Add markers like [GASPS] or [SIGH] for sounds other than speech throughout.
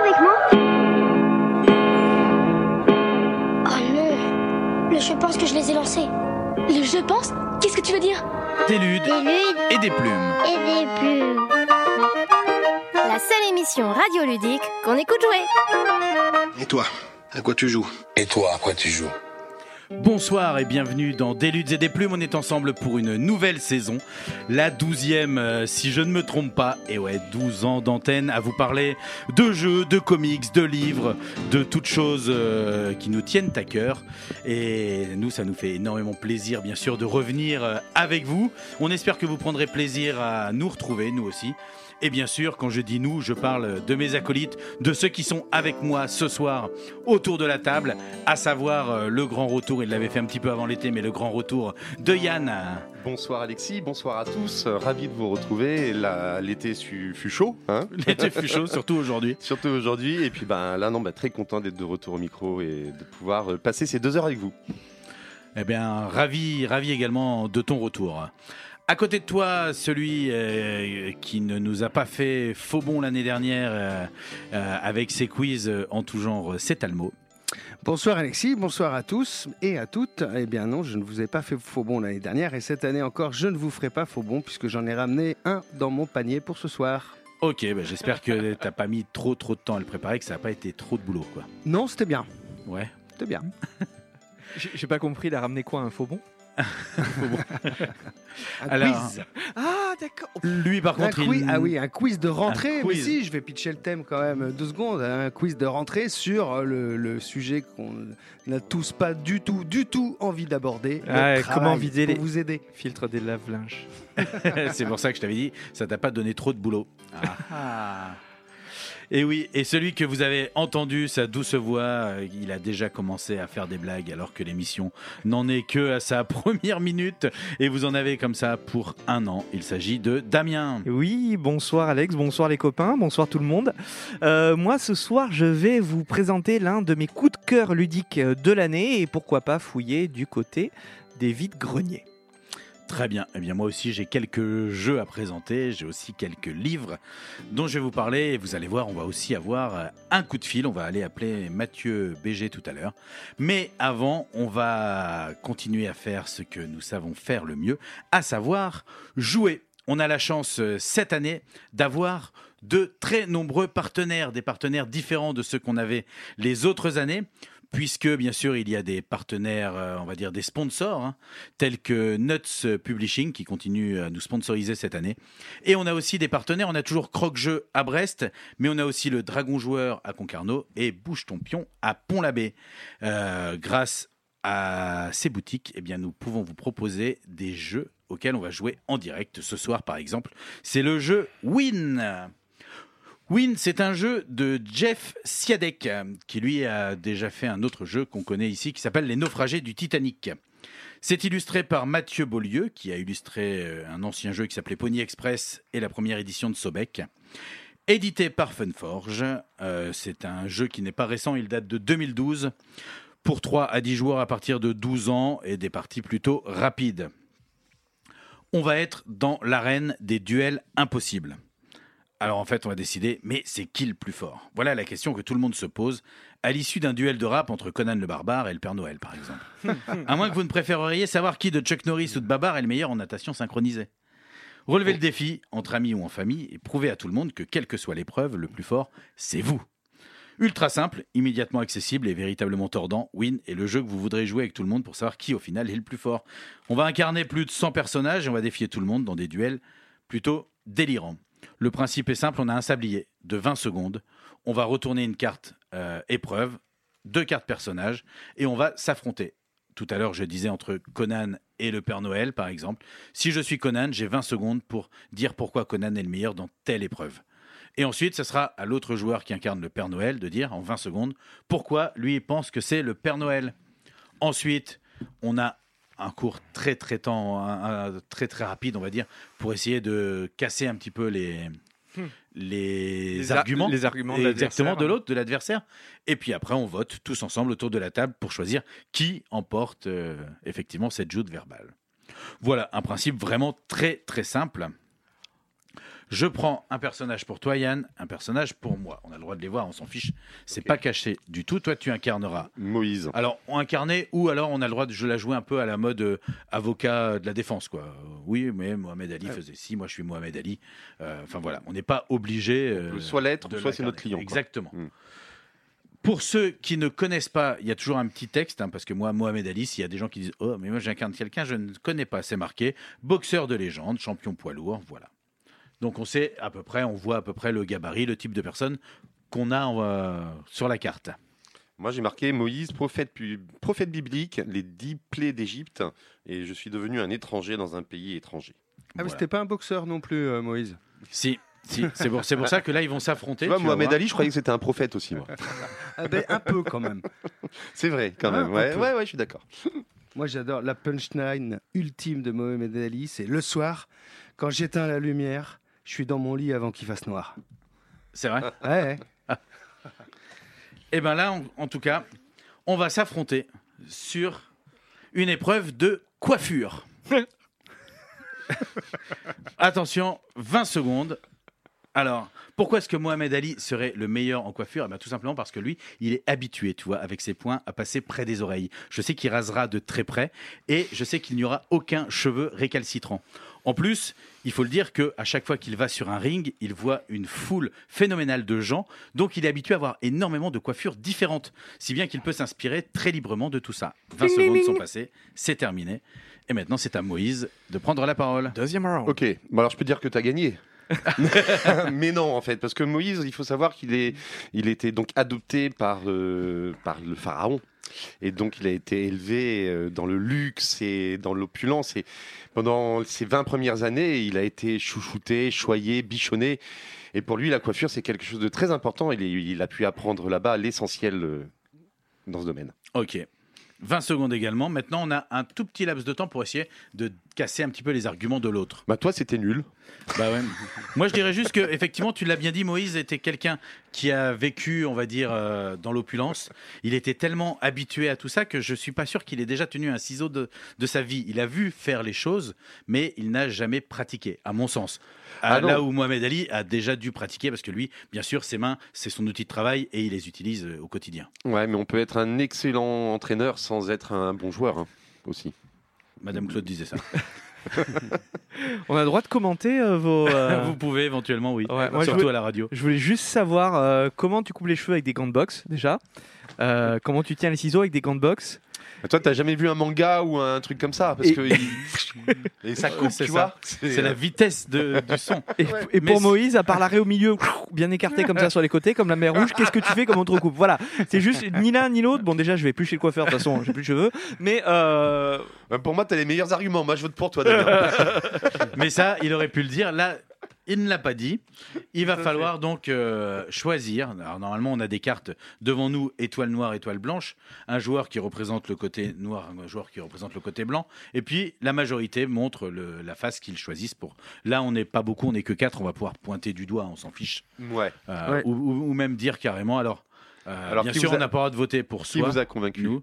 avec moi Oh non Le je pense que je les ai lancés. Le je pense Qu'est-ce que tu veux dire Des ludes Des ludes et des plumes. et des plumes. La seule émission radioludique qu'on écoute jouer. Et toi, à quoi tu joues? Et toi, à quoi tu joues? Bonsoir et bienvenue dans Des luttes et des plumes. On est ensemble pour une nouvelle saison, la douzième euh, si je ne me trompe pas. Et ouais, 12 ans d'antenne à vous parler de jeux, de comics, de livres, de toutes choses euh, qui nous tiennent à cœur. Et nous, ça nous fait énormément plaisir, bien sûr, de revenir euh, avec vous. On espère que vous prendrez plaisir à nous retrouver, nous aussi. Et bien sûr, quand je dis nous, je parle de mes acolytes, de ceux qui sont avec moi ce soir autour de la table, à savoir euh, le grand retour, il l'avait fait un petit peu avant l'été, mais le grand retour de Yann. Bonsoir Alexis, bonsoir à tous, Euh, ravi de vous retrouver. L'été fut chaud, hein [LAUGHS] L'été fut chaud, surtout aujourd'hui. [LAUGHS] surtout aujourd'hui. Et puis ben, là, non, bah, très content d'être de retour au micro et de pouvoir euh, passer ces deux heures avec vous. Eh bien, ravi, ravi également de ton retour. À côté de toi, celui euh, qui ne nous a pas fait faux bon l'année dernière euh, euh, avec ses quiz en tout genre, c'est Talmo. Bonsoir Alexis, bonsoir à tous et à toutes. Eh bien non, je ne vous ai pas fait faux bon l'année dernière et cette année encore, je ne vous ferai pas faux bon puisque j'en ai ramené un dans mon panier pour ce soir. Ok, bah, j'espère que t'as pas mis trop trop de temps à le préparer, que ça n'a pas été trop de boulot, quoi. Non, c'était bien, Ouais. c'était bien. [LAUGHS] J'ai j'ai pas compris, il a ramené quoi, un faux bon? [LAUGHS] Un Alors, quiz. Ah, d'accord. Lui, par contre, quiz- il... Ah oui, un quiz de rentrée. Un Mais quiz. si, je vais pitcher le thème quand même deux secondes. Un quiz de rentrée sur euh, le, le sujet qu'on n'a tous pas du tout, du tout envie d'aborder. Ah, comment vider les- vous aider. Filtre des lave-linges. [LAUGHS] [LAUGHS] c'est pour ça que je t'avais dit, ça t'a pas donné trop de boulot. Et oui, et celui que vous avez entendu, sa douce voix, euh, il a déjà commencé à faire des blagues alors que l'émission n'en est que à sa [LAUGHS] première minute. Et vous en avez comme ça pour un an. Il s'agit de Damien. Oui, bonsoir Alex, bonsoir les copains, bonsoir tout le monde. Euh, moi, ce soir, je vais vous présenter l'un de mes coups de cœur ludiques de l'année et pourquoi pas fouiller du côté des vides greniers. Très bien. Eh bien, moi aussi, j'ai quelques jeux à présenter. J'ai aussi quelques livres dont je vais vous parler. Et vous allez voir, on va aussi avoir euh, un coup de fil. On va aller appeler Mathieu BG tout à l'heure. Mais avant, on va continuer à faire ce que nous savons faire le mieux, à savoir jouer. On a la chance euh, cette année d'avoir de très nombreux partenaires, des partenaires différents de ceux qu'on avait les autres années puisque bien sûr il y a des partenaires, euh, on va dire des sponsors, hein, tels que Nuts Publishing qui continue à nous sponsoriser cette année. Et on a aussi des partenaires, on a toujours Croque-Jeu à Brest, mais on a aussi le Dragon Joueur à Concarneau et Bouge ton pion à Pont-l'Abbé. Euh, grâce à ces boutiques, eh bien, nous pouvons vous proposer des jeux auxquels on va jouer en direct. Ce soir, par exemple, c'est le jeu Win. Win, c'est un jeu de Jeff Siadek, qui lui a déjà fait un autre jeu qu'on connaît ici, qui s'appelle Les Naufragés du Titanic. C'est illustré par Mathieu Beaulieu, qui a illustré euh, un ancien jeu qui s'appelait Pony Express et la première édition de Sobek. Édité par Funforge, euh, c'est un jeu qui n'est pas récent, il date de 2012, pour 3 à 10 joueurs à partir de 12 ans et des parties plutôt rapides. On va être dans l'arène des duels impossibles. Alors en fait, on va décider, mais c'est qui le plus fort? Voilà la question que tout le monde se pose à l'issue d'un duel de rap entre Conan le Barbare et le Père Noël, par exemple. [LAUGHS] à moins que vous ne préféreriez savoir qui de Chuck Norris ou de Babar est le meilleur en natation synchronisée. Relevez le défi, entre amis ou en famille, et prouvez à tout le monde que, quelle que soit l'épreuve, le plus fort, c'est vous. Ultra simple, immédiatement accessible et véritablement tordant, Win est le jeu que vous voudrez jouer avec tout le monde pour savoir qui au final est le plus fort. On va incarner plus de 100 personnages et on va défier tout le monde dans des duels plutôt délirants. Le principe est simple, on a un sablier de 20 secondes, on va retourner une carte euh, épreuve, deux cartes personnages, et on va s'affronter. Tout à l'heure, je disais entre Conan et le Père Noël, par exemple. Si je suis Conan, j'ai 20 secondes pour dire pourquoi Conan est le meilleur dans telle épreuve. Et ensuite, ce sera à l'autre joueur qui incarne le Père Noël de dire en 20 secondes pourquoi lui pense que c'est le Père Noël? Ensuite, on a un cours très très temps, un- un- très très rapide, on va dire, pour essayer de casser un petit peu les les, Les ar- arguments, les arguments de exactement de l'autre, de l'adversaire. Et puis après, on vote tous ensemble autour de la table pour choisir qui emporte euh, effectivement cette joute verbale. Voilà un principe vraiment très très simple. Je prends un personnage pour toi, Yann, un personnage pour moi. On a le droit de les voir, on s'en fiche. C'est pas caché du tout. Toi, tu incarneras. Moïse. Alors, on incarnait ou alors on a le droit de je la jouer un peu à la mode euh, avocat de la défense, quoi. Euh, Oui, mais Mohamed Ali faisait ci, moi je suis Mohamed Ali. Euh, Enfin voilà, on n'est pas obligé. soit l'être, soit c'est notre client. Exactement. Mm. Pour ceux qui ne connaissent pas, il y a toujours un petit texte, hein, parce que moi, Mohamed Ali, s'il y a des gens qui disent Oh, mais moi j'incarne quelqu'un, je ne connais pas, c'est marqué boxeur de légende, champion poids lourd, voilà. Donc on sait à peu près, on voit à peu près le gabarit, le type de personne qu'on a euh, sur la carte. Moi, j'ai marqué Moïse, prophète, prophète biblique, les dix plaies d'Égypte, et je suis devenu un étranger dans un pays étranger. Ah, mais c'était pas un boxeur non plus, euh, Moïse. Si, si c'est pour, c'est pour ça que là, ils vont s'affronter. Vas Mohamed. Ali, je croyais que c'était un prophète aussi, moi. [LAUGHS] Ah ben, un peu quand même. [LAUGHS] C'est vrai, quand Ah, même. un Ouais, peu. ouais, ouais, je suis d'accord. [LAUGHS] Moi, j'adore la punchline ultime de Mohamed Ali. C'est le soir, quand j'éteins la lumière, je suis dans mon lit avant qu'il fasse noir. C'est vrai Ouais, ouais. Et bien là, en, en tout cas, on va s'affronter sur une épreuve de coiffure. [LAUGHS] Attention, 20 secondes. Alors, pourquoi est-ce que Mohamed Ali serait le meilleur en coiffure? Eh ben, Tout simplement parce que lui, il est habitué, tu vois, avec ses poings, à passer près des oreilles. Je sais qu'il rasera de très près et je sais qu'il n'y aura aucun cheveu récalcitrant. En plus, il faut le dire que à chaque fois qu'il va sur un ring, il voit une foule phénoménale de gens, donc il est habitué à avoir énormément de coiffures différentes, si bien qu'il peut s'inspirer très librement de tout ça. 20 secondes sont passées, c'est terminé. Et maintenant, c'est à Moïse de prendre la parole. Deuxième round. Ok, bon, alors je peux dire que tu as gagné. [LAUGHS] [LAUGHS] Mais non, en fait, parce que Moïse, il faut savoir qu'il est, il était donc adopté par, euh, par le pharaon. Et donc, il a été élevé euh, dans le luxe et dans l'opulence. Et pendant ses 20 premières années, il a été chouchouté, choyé, bichonné. Et pour lui, la coiffure, c'est quelque chose de très important. Il, il a pu apprendre là-bas l'essentiel euh, dans ce domaine. Ok. 20 secondes également. Maintenant, on a un tout petit laps de temps pour essayer de casser un petit peu les arguments de l'autre. Bah, toi, c'était nul. Bah ouais. Moi, je dirais juste que, effectivement, tu l'as bien dit, Moïse était quelqu'un qui a vécu, on va dire, euh, dans l'opulence. Il était tellement habitué à tout ça que je suis pas sûr qu'il ait déjà tenu un ciseau de, de sa vie. Il a vu faire les choses, mais il n'a jamais pratiqué, à mon sens. Ah À- là où Mohamed Ali a déjà dû pratiquer, parce que lui, bien sûr, ses mains, c'est son outil de travail et il les utilise euh, au quotidien. Ouais, mais on peut être un excellent entraîneur sans être un bon joueur hein, aussi. Madame Claude disait ça. [LAUGHS] On a le droit de commenter euh, vos. euh, [LAUGHS] Vous pouvez éventuellement, oui. Ouais, moi, je Surtout voulais- à la radio. Je voulais juste savoir euh, comment tu coupes les cheveux avec des gants de boxe déjà? Euh, comment tu tiens les ciseaux avec des gants de boxe? Et Toi, t'as jamais vu un manga ou un truc comme ça parce Et- que [LAUGHS] il- et ça coupe, c'est tu ça. vois. C'est la vitesse de- du son. Et, Ouais. et pour Mais Moïse, à part l'arrêt au milieu, bien écarté comme ça sur les côtés, comme la mer rouge, qu'est-ce que tu fais comme on te recoupe Voilà, c'est juste ni l'un ni l'autre. Bon, déjà, je vais plus chez le coiffeur, de toute façon, j'ai plus de cheveux. Mais euh, Euh, Pour moi, t'as les meilleurs arguments. Moi, je vote pour toi. Damien. [LAUGHS] Mais ça, il aurait pu le dire. Là, il ne l'a pas dit. Il va falloir donc euh, choisir. Alors, normalement, on a des cartes devant nous étoile noire, étoile blanche. Un joueur qui représente le côté noir, un joueur qui représente le côté blanc. Et puis, la majorité montre le- la face qu'ils choisissent pour. Là, on n'est pas beaucoup, on n'est que quatre. On va pouvoir pointer du doigt, on s'en fiche. ouais. Euh, Ouais. ou, ou- ou même dire carrément. Alors, euh, Alors, bien qui sûr, a- on n'a pas le droit de voter pour Qui soi. vous a convaincu Nous.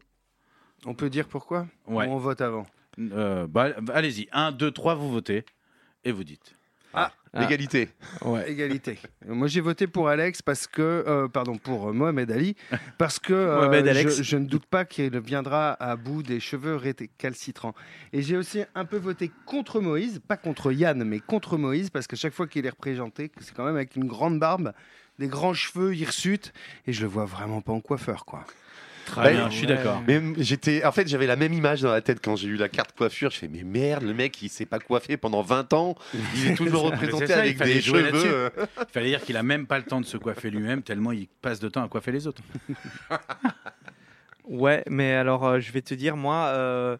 On peut dire pourquoi? Ouais. Ou On vote avant? Euh, bah, Allez-y. 1, 2, 3, vous votez. Et vous dites. Ah. L'égalité. ouais. Égalité. Moi, j'ai voté pour Alex parce que, euh, pardon, pour euh, Mohamed Ali, parce que euh, Mohamed je, Alex. je ne doute pas qu'il viendra à bout des cheveux récalcitrants. Et j'ai aussi un peu voté contre Moïse, pas contre Yann, mais contre Moïse, parce que chaque fois qu'il est représenté, c'est quand même avec une grande barbe, des grands cheveux hirsutes, et je le vois vraiment pas en coiffeur, quoi. Très Bah, bien, je suis d'accord. Mais j'étais, en fait, j'avais la même image dans la tête quand j'ai eu la carte coiffure. Je fais, mais merde, le mec, il s'est pas coiffé pendant 20 ans. Il est toujours [LAUGHS] représenté c'est ça, avec des cheveux. euh, Il fallait dire qu'il a même pas le temps de se coiffer lui-même, tellement il passe de temps à coiffer les autres. Ouais, mais alors euh, je vais te dire, moi, euh,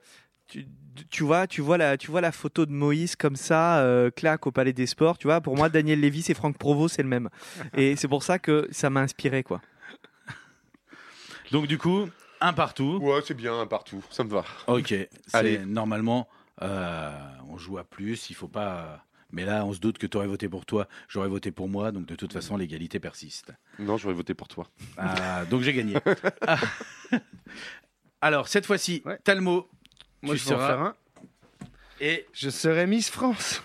tu, tu vois, tu vois la, tu vois la photo de Moïse comme ça, euh, claque au Palais des Sports. Tu vois, pour moi, Daniel Lévy et Franck Provost, c'est le même. Et c'est pour ça que ça m'a inspiré, quoi. Donc du coup, un partout. Ouais, c'est bien, un partout. Ça me va. Ok. [LAUGHS] Allez. Normalement, euh, on joue à plus. Il faut pas. Mais là, on se doute que tu aurais voté pour toi, j'aurais voté pour moi, donc de toute façon, l'égalité persiste. Non, j'aurais voté pour toi. Ah, donc j'ai gagné. Ah. [LAUGHS] Alors, cette fois-ci, Ouais. Talmo, Moi, Tu je vais en seras- faire un. et Je serai Miss France.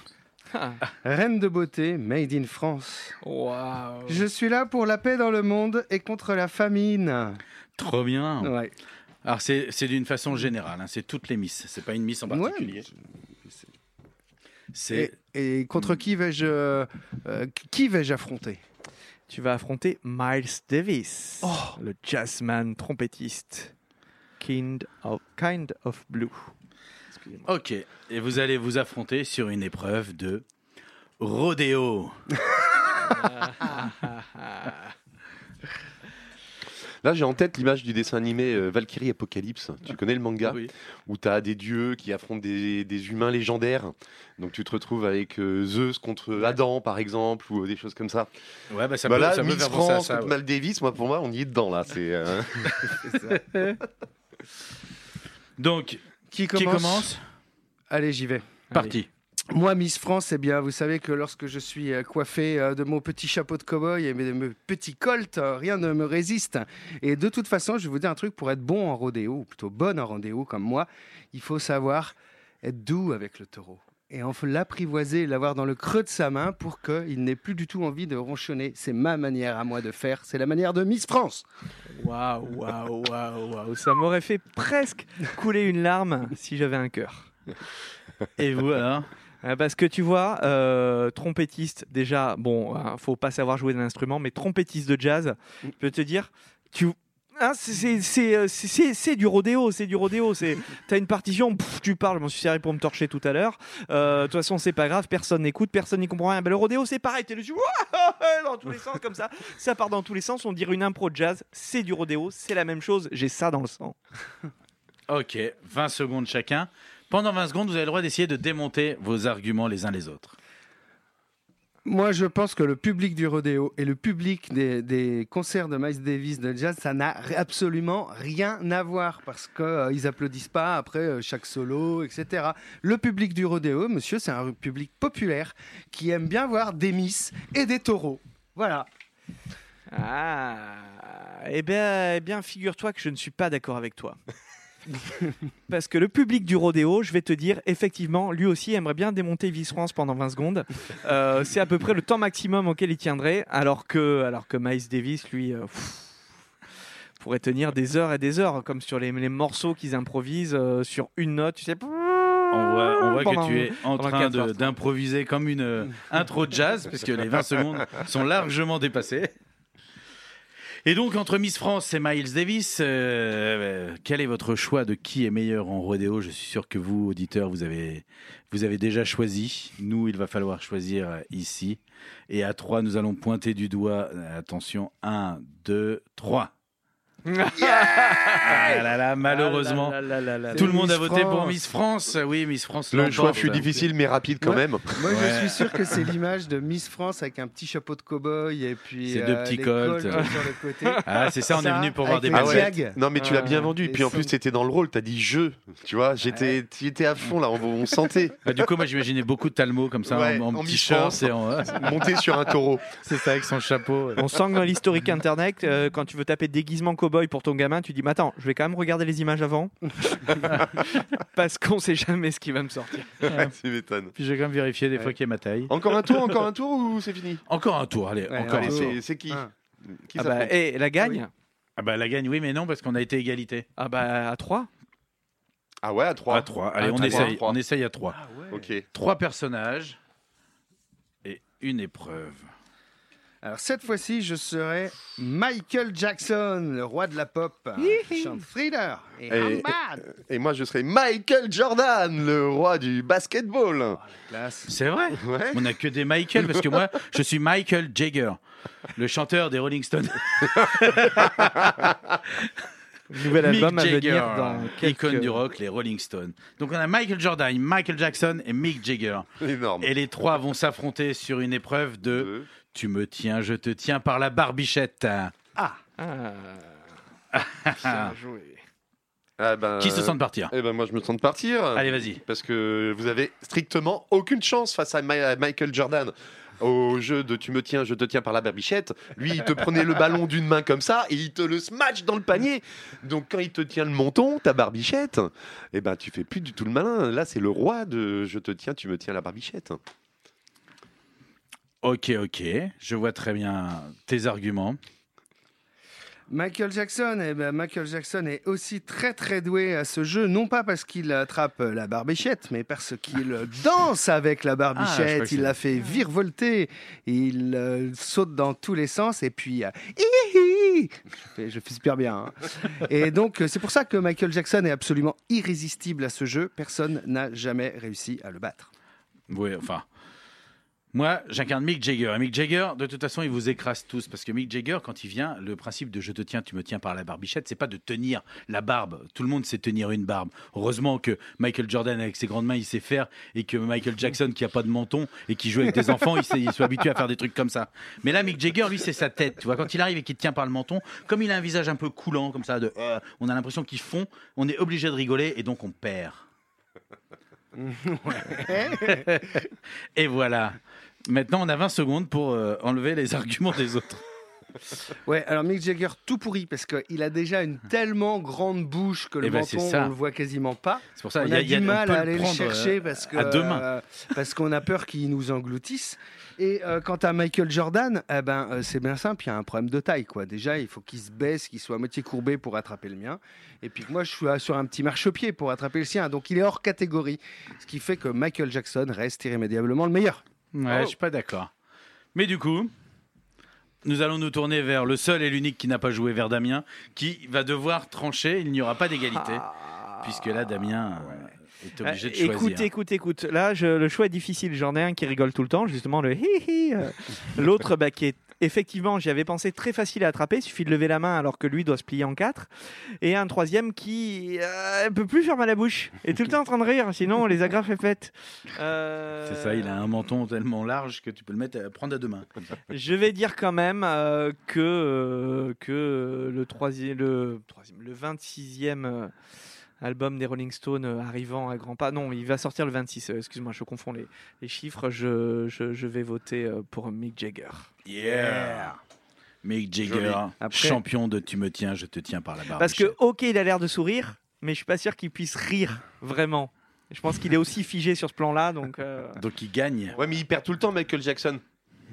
Reine de beauté, made in France. Waouh. Je suis là pour la paix dans le monde et contre la famine. Trop bien. Ouais. Alors c'est c'est d'une façon générale, hein, c'est toutes les Miss, c'est pas une Miss en Ouais. particulier. C'est Et, et contre qui vais-je euh, euh, qui vais-je affronter? Tu vas affronter Miles Davis, Oh. le jazzman trompettiste. Kind of, kind of Blue. Ok. Et vous allez vous affronter sur une épreuve de rodéo. [LAUGHS] [LAUGHS] Là, j'ai en tête l'image du dessin animé euh, Valkyrie Apocalypse. Tu connais le manga Oui. Où tu as des dieux qui affrontent des, des humains légendaires. Donc tu te retrouves avec euh, Zeus contre Adam, par exemple, ou euh, des choses comme ça. Ouais, bah ça Bah peut, là, ça Miss France ça. contre ouais. Mal Davis, moi, pour moi, on y est dedans, là. C'est, euh, [LAUGHS] Donc, Qui qui commence Allez, j'y vais. Parti. Moi, Miss France, eh bien, vous savez que lorsque je suis euh, coiffé euh, de mon petit chapeau de cow-boy et de mes petits colts, euh, rien ne me résiste. Et de toute façon, je vais vous dire un truc pour être bon en rodéo, ou plutôt bonne en rodéo comme moi, il faut savoir être doux avec le taureau. Et on faut l'apprivoiser et l'avoir dans le creux de sa main pour qu'il n'ait plus du tout envie de ronchonner. C'est ma manière à moi de faire. C'est la manière de Miss France. Waouh, waouh, waouh, waouh. Ça m'aurait fait presque couler une larme si j'avais un cœur. [LAUGHS] Et vous alors? Parce que tu vois, euh, trompettiste, déjà, bon, hein, faut pas savoir jouer d'un instrument, mais trompettiste de jazz, je peux te dire, tu. hein, c'est- c'est- c'est euh, c'est- c'est- c'est du rodéo, c'est du rodéo. C'est, t'as une partition, pff, tu parles, je m'en suis servi pour me torcher tout à l'heure. Euh, De toute façon, c'est pas grave, personne n'écoute, personne n'y comprend rien. Ben, le rodéo, c'est pareil, t'es dessus, ouah, [LAUGHS] dans tous les sens comme ça. Ça part dans tous les sens. On dirait une impro de jazz, c'est du rodéo, c'est la même chose. J'ai ça dans le sang. Ok, 20 secondes chacun. Pendant 20 secondes, vous avez le droit d'essayer de démonter vos arguments les uns les autres. Moi, je pense que le public du rodéo et le public des, des concerts de Miles Davis de jazz, ça n'a absolument rien à voir parce qu'ils ils applaudissent pas après euh, chaque solo, etc. Le public du rodéo, monsieur, c'est un public populaire qui aime bien voir des miss et des taureaux. Voilà. Ah, eh bien, eh bien figure-toi que je ne suis pas d'accord avec toi. [LAUGHS] [LAUGHS] Parce que le public du rodéo, je vais te dire, effectivement, lui aussi aimerait bien démonter Vice France pendant 20 secondes. Euh, c'est à peu près le temps maximum auquel il tiendrait, alors que, alors que Miles Davis, lui, euh, pff, pourrait tenir des heures et des heures, comme sur les, les morceaux qu'ils improvisent euh, sur une note, tu sais. On voit, on voit Pendant- que tu es en train d'improviser comme une euh, intro de jazz, parce que les 20 secondes sont largement dépassées. Et donc, entre Miss France et Miles Davis, euh, quel est votre choix de qui est meilleur en rodéo? Je suis sûr que vous, auditeurs, vous avez, vous avez déjà choisi. Nous, il va falloir choisir euh, ici. Et à 3, nous allons pointer du doigt. Euh, Attention, 1, 2, [LAUGHS] 3. Ah là là, malheureusement. Ah là là là là là. Tout le monde a voté pour. Miss France. Oui, Miss France. Le choix fut difficile, mais rapide quand Ouais. même. Moi, Ouais. je suis sûr que c'est [LAUGHS] l'image de Miss France avec un petit chapeau de cow-boy et puis Ces deux petits les colts. sur le côté. [LAUGHS] Ah, c'est ça, on est venu pour voir des Ah ouais. Non, mais tu l'as bien Euh, vendu. Et puis en plus, t'étais dans le rôle. T'as dit je. Tu vois, j'étais, étais à fond là. On, on sentait Bah, du coup, moi, j'imaginais beaucoup de Talmo comme ça, Ouais, en, en en petit short et en. monter sur un taureau. c'est ça, avec son chapeau. On sent que dans l'historique internet, euh, quand tu veux taper déguisement pour ton gamin, tu dis Mais attends, je vais quand même regarder les images avant. [LAUGHS] Parce qu'on sait jamais ce qui va me sortir. tu m'étonnes. Puis j'ai quand même vérifié des Ouais. fois qu'il y a ma taille. Encore un tour, encore un tour ou c'est fini? Encore un tour, allez, Ouais, encore Allez, un tour. c'est, qui? Un. Qui Ah bah, et la gagne Ah bah la gagne, oui, mais non, parce qu'on a été égalité. Ah bah à 3 Ah ouais, à 3. À 3. Allez, À on trois, essaye. trois. On essaye à 3. Ok. Trois personnages et une épreuve. Alors cette fois-ci, je serai Michael Jackson, le roi de la pop. Chante thriller. Et, Et- I'm bad. Et moi, je serai Michael Jordan, le roi du basketball. Classe. C'est vrai Ouais. On n'a que des Michael, parce que moi, je suis Michael Jagger, le chanteur des Rolling Stones. [LAUGHS] Nouvel album Mick à Jagger, venir dans quelques... icône du rock, les Rolling Stones. Donc on a Michael Jordan, Michael Jackson et Mick Jagger. Énorme. Et les trois vont s'affronter sur une épreuve de Deux. Tu me tiens, je te tiens par la barbichette. Ah. [LAUGHS] Bien joué. Ah ben, Qui se sent de partir Eh ben moi, je me sens de partir. Allez, vas-y. Parce que vous avez strictement aucune chance face à Ma- à Michael Jordan. Au jeu de tu me tiens, je te tiens par la barbichette, lui il te prenait le ballon d'une main comme ça et il te le smash dans le panier. Donc quand il te tient le menton, ta barbichette, eh ben tu fais plus du tout le malin. Là c'est le roi de je te tiens, tu me tiens la barbichette. Ok, ok, je vois très bien tes arguments. Michael Jackson, eh ben, Michael Jackson est aussi très très doué à ce jeu, non pas parce qu'il attrape la barbichette, mais parce qu'il [LAUGHS] danse avec la Ah, barbichette. il la fait virevolter, il euh, saute dans tous les sens et puis euh, hihi je, fais, je fais super bien. hein. [LAUGHS] Et donc c'est pour ça que Michael Jackson est absolument irrésistible à ce jeu. Personne n'a jamais réussi à le battre. Oui, enfin. Moi, j'incarne Mick Jagger. Et Mick Jagger, de toute façon, il vous écrase tous. Parce que Mick Jagger, quand il vient, le principe de je te tiens, tu me tiens par la barbichette, c'est pas de tenir la barbe. Tout le monde sait tenir une barbe. Heureusement que Michael Jordan, avec ses grandes mains, il sait faire. Et que Michael Jackson, qui a pas de menton et qui joue avec des enfants, il, sait- il soit habitué à faire des trucs comme ça. Mais là, Mick Jagger, lui, c'est sa tête. Tu vois, quand il arrive et qu'il te tient par le menton, comme il a un visage un peu coulant, comme ça, de, euh, on a l'impression qu'il fond, on est obligé de rigoler et donc on perd. [LAUGHS] [LAUGHS] Et voilà. Maintenant, on a 20 secondes pour euh, enlever les [LAUGHS] arguments des autres. [LAUGHS] Ouais, alors Mick Jagger tout pourri parce qu'il a déjà une tellement grande bouche que le Eh ben, c'est menton ça. on le voit quasiment pas. C'est pour ça on il y a, a, il y a- du on mal peut à aller le prendre, chercher euh, parce que à deux mains. euh, parce qu'on a peur qu'il nous engloutisse. Et euh, quant à Michael Jordan, eh ben euh, c'est bien simple, il y a un problème de taille quoi. Déjà, il faut qu'il se baisse, qu'il soit à moitié courbé pour attraper le mien. Et puis que moi, je suis sur un petit marchepied pour attraper le sien. Donc il est hors catégorie, ce qui fait que Michael Jackson reste irrémédiablement le meilleur. Ouais, je suis pas d'accord. Mais du coup, nous allons nous tourner vers le seul et l'unique qui n'a pas joué, vers Damien, qui va devoir trancher. Il n'y aura pas d'égalité, puisque là, Damien euh, est obligé de choisir. Écoute, écoute, écoute. Là, je- le choix est difficile. J'en ai un qui rigole tout le temps, justement le hi hi. euh. L'autre, bah, qui est effectivement, j'y avais pensé très facile à attraper. Il suffit de lever la main alors que lui doit se plier en quatre. Et un troisième qui euh, peut plus fermer la bouche. Et tout le temps en train de rire. Sinon, les agrafes est faite. Euh, C'est ça, il a un menton tellement large que tu peux le mettre à prendre à deux mains. [LAUGHS] Je vais dire quand même euh, que, euh, que le, troisième, le, troisième, le 26e euh, album des Rolling Stones euh, arrivant à grands pas. Non, il va sortir le 26, euh, excuse-moi, je confonds les, les chiffres. Je, je, je vais voter euh, pour Mick Jagger. Yeah Mick Jagger. Après- champion de Tu me tiens, je te tiens par la barre. Parce que, ok, il a l'air de sourire, mais je suis pas sûr qu'il puisse rire vraiment. Je pense qu'il est aussi figé sur ce plan-là, donc. euh, Donc il gagne. Ouais, mais il perd tout le temps, Michael Jackson.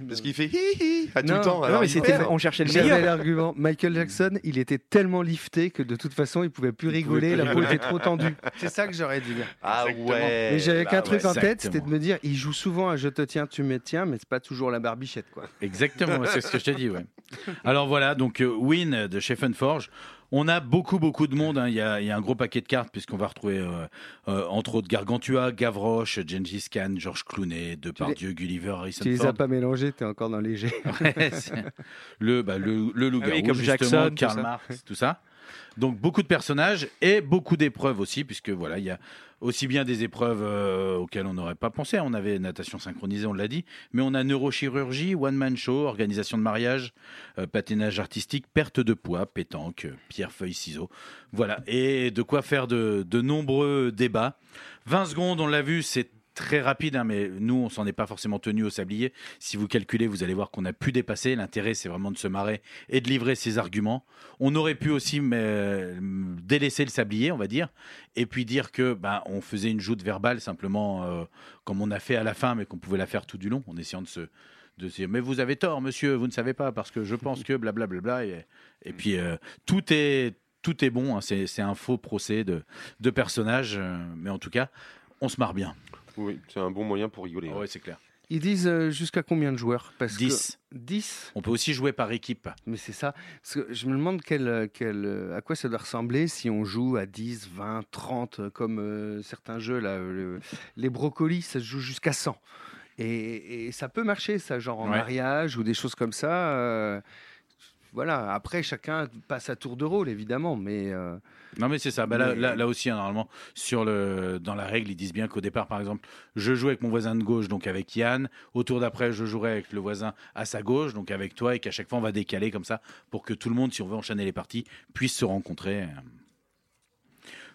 Parce qu'il fait hi hi à tout Non. le temps. Non, mais c'était, on cherchait le meilleur. l'argument. Michael Jackson, il était tellement lifté que de toute façon, il pouvait plus rigoler. plus La peau était trop tendue. [LAUGHS] C'est ça que j'aurais dû dire. Ah Exactement. ouais. Mais j'avais bah qu'un truc ouais. en tête, c'était de me dire, il joue souvent à Je te tiens, tu me tiens, mais c'est pas toujours la barbichette, quoi. Exactement, c'est ce que je t'ai dit. Ouais. [LAUGHS] Alors voilà, donc euh, Win de Forge. On a beaucoup, beaucoup de monde. hein. Il, y a, il y a un gros paquet de cartes, puisqu'on va retrouver, euh, euh, entre autres, Gargantua, Gavroche, Gengis Khan, Georges Clooney, Depardieu, Gulliver, Harrison Tu les Ford. as pas mélangés, t'es encore dans les jets. [LAUGHS] Ouais, le, bah, le, le loup-garou, Ah oui, comme justement, Jackson, Karl. Marx, tout ça. Donc beaucoup de personnages et beaucoup d'épreuves aussi, puisque voilà, il y a aussi bien des épreuves euh, auxquelles on n'aurait pas pensé. On avait natation synchronisée, on l'a dit, mais on a neurochirurgie, one-man show, organisation de mariage, euh, patinage artistique, perte de poids, pétanque, pierre, feuille, ciseaux. Voilà, et de quoi faire de, de nombreux débats. 20 secondes, on l'a vu, c'est très rapide, hein, mais nous, on s'en est pas forcément tenu au sablier. Si vous calculez, vous allez voir qu'on a pu dépasser. L'intérêt, c'est vraiment de se marrer et de livrer ses arguments. On aurait pu aussi mais, euh, délaisser le sablier, on va dire, et puis dire que ben, on faisait une joute verbale simplement euh, comme on a fait à la fin, mais qu'on pouvait la faire tout du long, en essayant de se de se dire mais vous avez tort, monsieur, vous ne savez pas parce que je pense que blablabla. Bla, bla, bla, et, et puis euh, tout est tout est bon. hein. c'est c'est un faux procès de de personnages, euh, mais en tout cas, on se marre bien. Oui, c'est un bon moyen pour rigoler. Ah ouais, c'est clair. Ils disent euh, jusqu'à combien de joueurs? Parce 10. Que 10 On peut aussi jouer par équipe. Mais c'est ça. Parce que je me demande quel, euh, quel, euh, à quoi ça doit ressembler si on joue à 10, 20, 30, euh, comme euh, certains jeux, là, euh, le- les brocolis, ça se joue jusqu'à 100. Et, et ça peut marcher, ça, genre en Ouais. mariage ou des choses comme ça. euh, voilà, après, chacun passe à tour de rôle, évidemment, mais euh, Non mais c'est ça. Bah, là, Mais- là, là aussi, hein, normalement, sur le, dans la règle, ils disent bien qu'au départ, par exemple, je joue avec mon voisin de gauche, donc avec Yann. Au tour d'après, je jouerai avec le voisin à sa gauche, donc avec toi, et qu'à chaque fois, on va décaler comme ça pour que tout le monde, si on veut enchaîner les parties, puisse se rencontrer.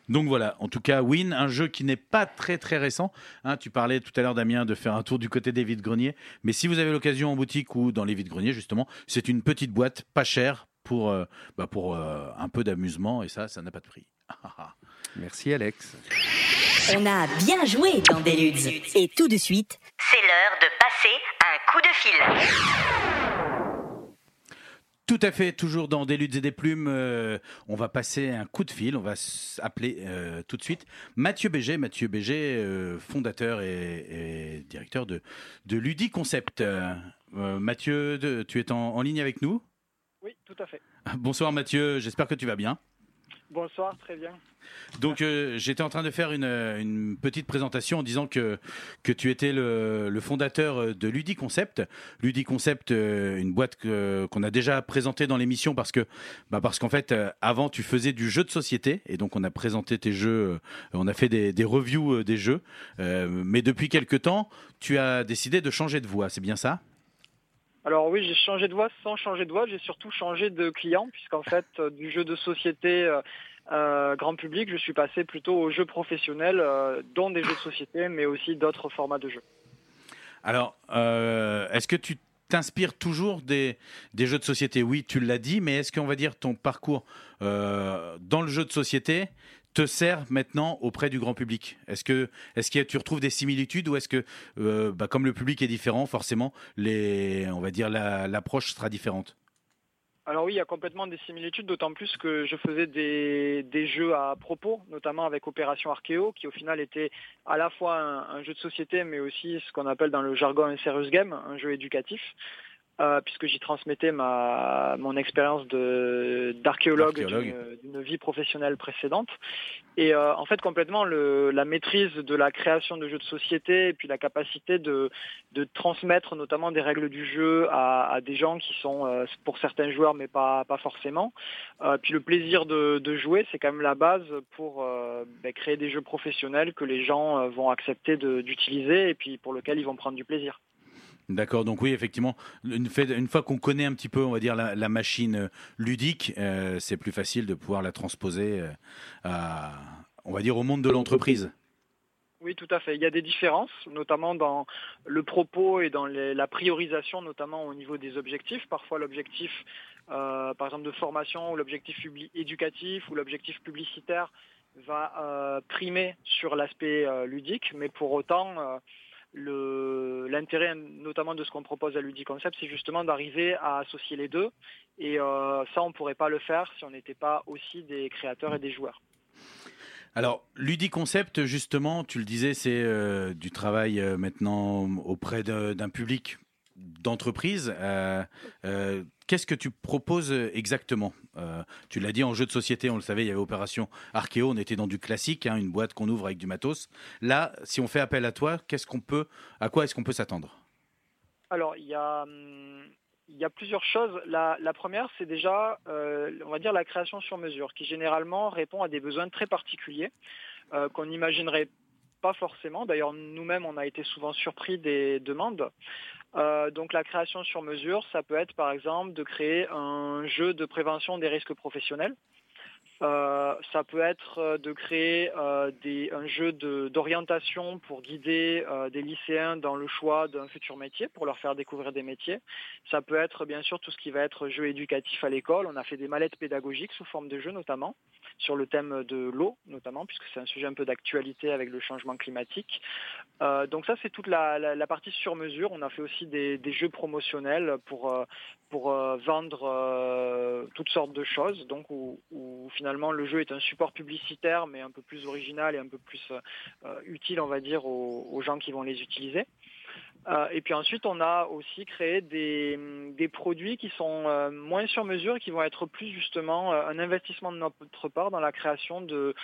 Donc voilà, en tout cas, Win, un jeu qui n'est pas très très récent. Hein, tu parlais tout à l'heure, Damien, de faire un tour du côté des vides-greniers. Mais si vous avez l'occasion en boutique ou dans les vides-greniers, justement, c'est une petite boîte pas chère pour, euh, bah, pour euh, un peu d'amusement et ça, ça n'a pas de prix. [LAUGHS] Merci Alex. On a bien joué dans Deludes. Et tout de suite, c'est l'heure de passer un coup de fil. Tout à fait, toujours dans des luttes et des plumes, euh, on va passer un coup de fil, on va appeler euh, tout de suite Mathieu Béger, Mathieu Béger, euh, fondateur et, directeur de, de Ludi Concept. Mathieu, tu es en ligne avec nous? Oui, tout à fait. Bonsoir Mathieu, j'espère que tu vas bien. Bonsoir, très bien. Donc euh, j'étais en train de faire une, petite présentation en disant que, que tu étais le, fondateur de Ludi Concept. Ludi Concept, euh, une boîte qu'on a déjà présentée dans l'émission parce que bah parce qu'en fait euh, avant tu faisais du jeu de société et donc on a présenté tes jeux, on a fait des, des reviews des jeux. mais depuis quelques temps, tu as décidé de changer de voie, c'est bien ça? Alors oui, j'ai changé de voie sans changer de voie, j'ai surtout changé de client, puisqu'en fait, euh, du jeu de société euh, euh, grand public, je suis passé plutôt aux jeux professionnels, dont des jeux de société, mais aussi d'autres formats de jeux. Alors, est-ce que tu t'inspires toujours des, des, jeux de société? Oui, tu l'as dit, mais est-ce qu'on va dire ton parcours dans le jeu de société te sert maintenant auprès du grand public Est-ce que, est-ce que tu retrouves des similitudes ou est-ce que, euh, bah, comme le public est différent, forcément, les, on va dire l'approche sera différente? Alors oui, il y a complètement des similitudes, d'autant plus que je faisais des, jeux à propos, notamment avec Opération Archeo, qui au final était à la fois un, jeu de société, mais aussi ce qu'on appelle dans le jargon un serious game, un jeu éducatif. Euh, puisque j'y transmettais ma, mon expérience d'archéologue d'une vie professionnelle précédente. Et euh, en fait, complètement, le, la maîtrise de la création de jeux de société et puis la capacité de, de transmettre notamment des règles du jeu à, à des gens qui sont, euh, pour certains joueurs, mais pas, pas forcément. puis le plaisir de, de jouer, c'est quand même la base pour ben, créer des jeux professionnels que les gens vont accepter d'utiliser et puis pour lesquels ils vont prendre du plaisir. D'accord, donc oui, effectivement, une, fois qu'on connaît un petit peu, on va dire, la, machine euh, ludique, euh, c'est plus facile de pouvoir la transposer euh, on va dire, au monde de l'entreprise. Oui, tout à fait. Il y a des différences, notamment dans le propos et dans la priorisation, notamment au niveau des objectifs. Parfois, l'objectif, par exemple, de formation ou l'objectif éducatif ou l'objectif publicitaire va primer sur l'aspect ludique, mais pour autant l'intérêt notamment de ce qu'on propose à Ludi Concept, c'est justement d'arriver à associer les deux. Et euh, ça, on ne pourrait pas le faire si on n'était pas aussi des créateurs et des joueurs. Alors, Ludi Concept, justement, tu le disais, c'est euh, du travail euh, maintenant auprès d'un public d'entreprise. Qu'est-ce que tu proposes exactement? Euh, Tu l'as dit en jeu de société, on le savait, il y avait Opération Archéo, on était dans du classique, hein, une boîte qu'on ouvre avec du matos. Là, si on fait appel à toi, qu'est-ce qu'on peut, à quoi est-ce qu'on peut s'attendre? Alors, il y a, hum, il y a plusieurs choses. La, première, c'est déjà, euh, on va dire, la création sur mesure, qui généralement répond à des besoins très particuliers euh, qu'on n'imaginerait pas forcément. D'ailleurs, nous-mêmes, on a été souvent surpris des demandes. Euh, donc la création sur mesure, ça peut être par exemple de créer un jeu de prévention des risques professionnels. Euh, ça peut être euh, de créer un jeu d'orientation pour guider des lycéens dans le choix d'un futur métier, pour leur faire découvrir des métiers. Ça peut être bien sûr tout ce qui va être jeu éducatif à l'école. On a fait des mallettes pédagogiques sous forme de jeu notamment sur le thème de l'eau notamment, puisque c'est un sujet un peu d'actualité avec le changement climatique. Euh, donc ça, c'est toute la, partie sur mesure. On a fait aussi des, jeux promotionnels pour, euh, euh, vendre toutes sortes de choses, donc où, finalement le jeu est un support publicitaire, mais un peu plus original et un peu plus utile, on va dire, aux gens qui vont les utiliser. Euh, et puis ensuite, on a aussi créé des, produits qui sont euh, moins sur mesure et qui vont être plus justement euh, un investissement de notre part dans la création de,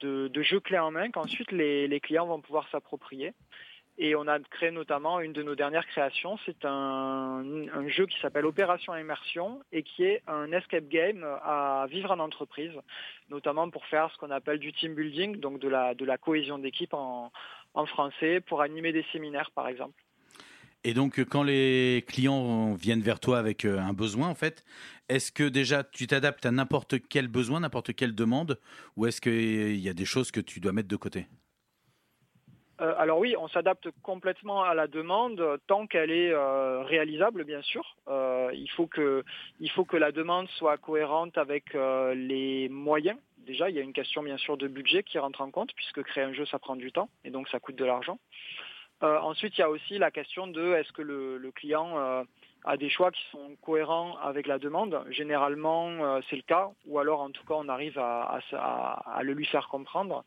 jeux clés en main qu'ensuite les, clients vont pouvoir s'approprier. Et on a créé notamment une de nos dernières créations, c'est un, jeu qui s'appelle Opération Immersion et qui est un escape game à vivre en entreprise, notamment pour faire ce qu'on appelle du team building, donc de la, de la cohésion d'équipe en français, pour animer des séminaires par exemple. Et donc, quand les clients viennent vers toi avec euh, un besoin, en fait, est-ce que déjà tu t'adaptes à n'importe quel besoin, n'importe quelle demande, ou est-ce qu'il y a des choses que tu dois mettre de côté? Euh, alors oui, on s'adapte complètement à la demande tant qu'elle est euh, réalisable, bien sûr. il, faut que, la demande soit cohérente avec les moyens déjà, il y a une question bien sûr de budget qui rentre en compte, puisque créer un jeu, ça prend du temps, et donc ça coûte de l'argent. ensuite, il y a aussi la question de est-ce que le, client a des choix qui sont cohérents avec la demande. Généralement, c'est le cas, ou alors en tout cas, on arrive à le lui faire comprendre.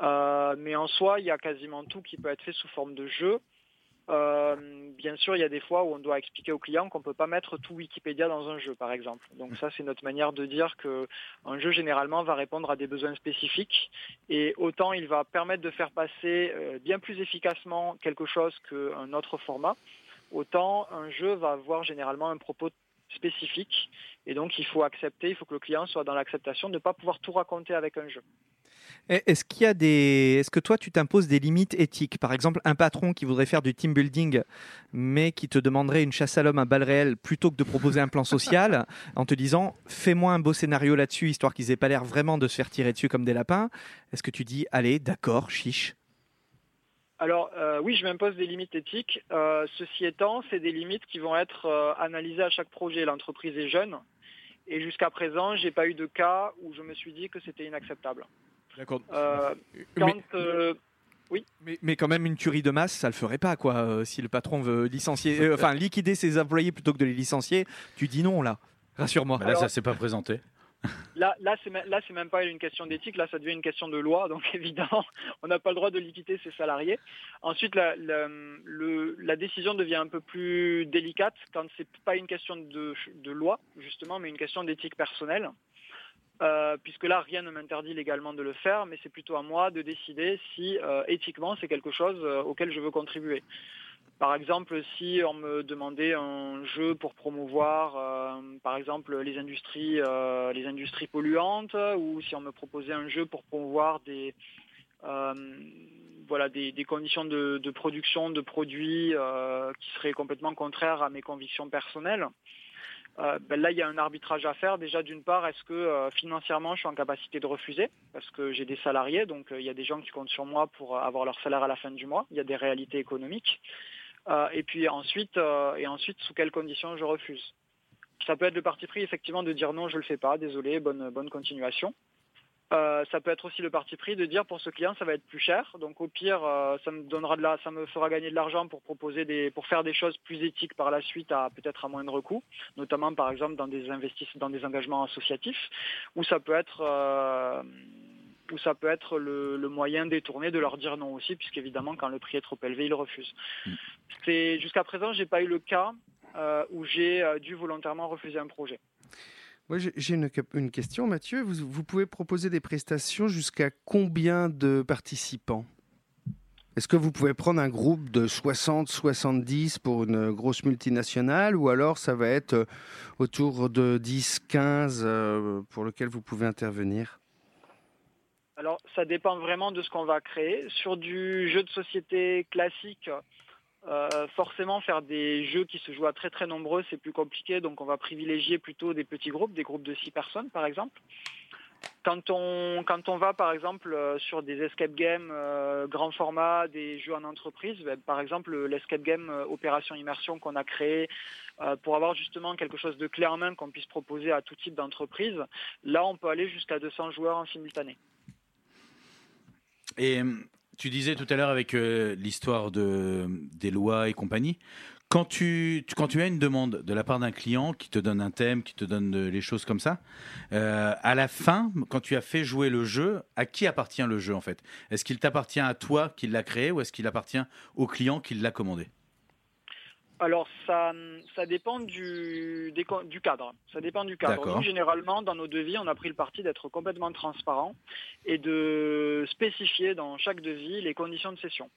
Mais en soi, il y a quasiment tout qui peut être fait sous forme de jeu. Euh, bien sûr, il y a des fois où on doit expliquer au client qu'on ne peut pas mettre tout Wikipédia dans un jeu, par exemple. Donc ça, c'est notre manière de dire qu'un jeu, généralement, va répondre à des besoins spécifiques. Et autant il va permettre de faire passer euh, bien plus efficacement quelque chose qu'un autre format, autant un jeu va avoir généralement un propos spécifique. Et donc, il faut accepter, il faut que le client soit dans l'acceptation de ne pas pouvoir tout raconter avec un jeu. Est-ce qu'il y a des, est-ce que toi tu t'imposes des limites éthiques? Par exemple, un patron qui voudrait faire du team building, mais qui te demanderait une chasse à l'homme à balles réelles plutôt que de proposer un plan social, en te disant fais-moi un beau scénario là-dessus, histoire qu'ils aient pas l'air vraiment de se faire tirer dessus comme des lapins. Est-ce que tu dis allez, d'accord, chiche? Alors euh, oui, je m'impose des limites éthiques. Euh, ceci étant, c'est des limites qui vont être euh, analysées à chaque projet. L'entreprise est jeune et jusqu'à présent, j'ai pas eu de cas où je me suis dit que c'était inacceptable. D'accord. Euh, euh, oui. Mais, quand même, une tuerie de masse, ça le ferait pas, quoi. Euh, si le patron veut licencier, enfin liquider ses employés plutôt que de les licencier, tu dis non, là. Rassure-moi. là, ça s'est pas présenté. [LAUGHS] Là, là, c'est là, c'est même pas une question d'éthique. Là, ça devient une question de loi. Donc, [LAUGHS] évidemment, on n'a pas le droit de liquider ses salariés. Ensuite, la, la, décision devient un peu plus délicate quand c'est pas une question de, de loi, justement, mais une question d'éthique personnelle. Euh, puisque là, rien ne m'interdit légalement de le faire, mais c'est plutôt à moi de décider si euh, éthiquement c'est quelque chose euh, auquel je veux contribuer. Par exemple, si on me demandait un jeu pour promouvoir, par exemple, les industries, les industries polluantes, ou si on me proposait un jeu pour promouvoir des, voilà, des, conditions de, de, production de produits qui seraient complètement contraires à mes convictions personnelles, euh, ben là, il y a un arbitrage à faire. Déjà, d'une part, est-ce que euh, financièrement, je suis en capacité de refuser? Parce que j'ai des salariés, donc euh, il y a des gens qui comptent sur moi pour avoir leur salaire à la fin du mois. Il y a des réalités économiques. et puis ensuite, et ensuite, sous quelles conditions je refuse? Ça peut être le parti pris, effectivement, de dire non, je le fais pas, désolé, bonne, bonne continuation. Euh, ça peut être aussi le parti pris de dire pour ce client ça va être plus cher. Donc au pire, euh, ça me donnera de la, ça me fera gagner de l'argent pour proposer des, pour faire des choses plus éthiques par la suite à peut-être à moindre coût, notamment par exemple dans des investissements, dans des engagements associatifs, ou ça peut être euh, ou ça peut être le, moyen détourné de leur dire non aussi, puisqu'évidemment quand le prix est trop élevé, ils refusent. Mm. C'est jusqu'à présent, j'ai pas eu le cas où j'ai dû volontairement refuser un projet. J'ai une, question, Mathieu. Vous, pouvez proposer des prestations jusqu'à combien de participants? Est-ce que vous pouvez prendre un groupe de 60, 70 pour une grosse multinationale ou alors ça va être euh, autour de 10, 15 euh, pour lequel vous pouvez intervenir? Alors, ça dépend vraiment de ce qu'on va créer. Sur du jeu de société classique, euh, forcément, faire des jeux qui se jouent à très très nombreux, c'est plus compliqué, donc on va privilégier plutôt des petits groupes, des groupes de six personnes par exemple. Quand on, quand on va par exemple euh, sur des escape games euh, grand format, des jeux en entreprise, ben, par exemple l'escape game Opération Immersion qu'on a créé pour avoir justement quelque chose de clé en main qu'on puisse proposer à tout type d'entreprise, là on peut aller jusqu'à 200 joueurs en simultané. Et tu disais tout à l'heure avec euh, l'histoire de, des lois et compagnie, quand tu, as une demande de la part d'un client qui te donne un thème, qui te donne les choses comme ça, euh, à la fin, quand tu as fait jouer le jeu, à qui appartient le jeu en fait? Est-ce qu'il t'appartient à toi qui l'a créé ou est-ce qu'il appartient au client qui l'a commandé? Alors ça, ça dépend du, du cadre. Ça dépend du cadre. Nous, généralement, dans nos devis, on a pris le parti d'être complètement transparent et de spécifier dans chaque devis les conditions de cession.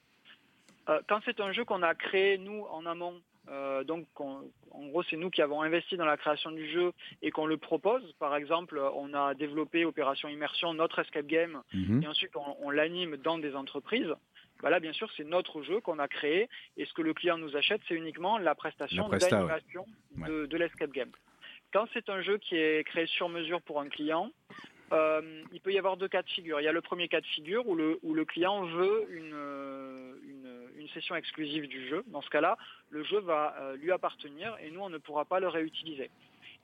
Euh, quand c'est un jeu qu'on a créé nous en amont, euh, donc en gros c'est nous qui avons investi dans la création du jeu et qu'on le propose. Par exemple, on a développé Opération Immersion, notre escape game, mhm. et ensuite on l'anime dans des entreprises. Bah là, bien sûr, c'est notre jeu qu'on a créé et ce que le client nous achète, c'est uniquement la prestation d'animation de, l'escape game. Quand c'est un jeu qui est créé sur mesure pour un client, euh, il peut y avoir deux cas de figure. Il y a le premier cas de figure où le, où le client veut une, une, session exclusive du jeu. Dans ce cas-là, le jeu va euh, lui appartenir et nous, on ne pourra pas le réutiliser.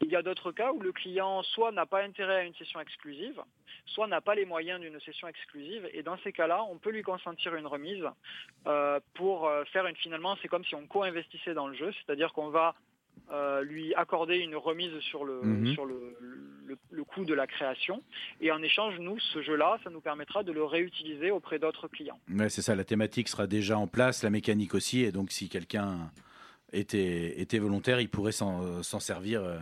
Il y a d'autres cas où le client soit n'a pas intérêt à une session exclusive, soit n'a pas les moyens d'une session exclusive. Et dans ces cas-là, on peut lui consentir une remise euh, pour euh, faire une finalement, c'est comme si on co-investissait dans le jeu, c'est-à-dire qu'on va euh, lui accorder une remise sur le, Mhm. sur le, le- le coût de la création. Et en échange, nous, ce jeu-là, ça nous permettra de le réutiliser auprès d'autres clients. Ouais, c'est ça, la thématique sera déjà en place, la mécanique aussi, et donc si quelqu'un était, était volontaire, il pourrait s'en s'en servir. euh.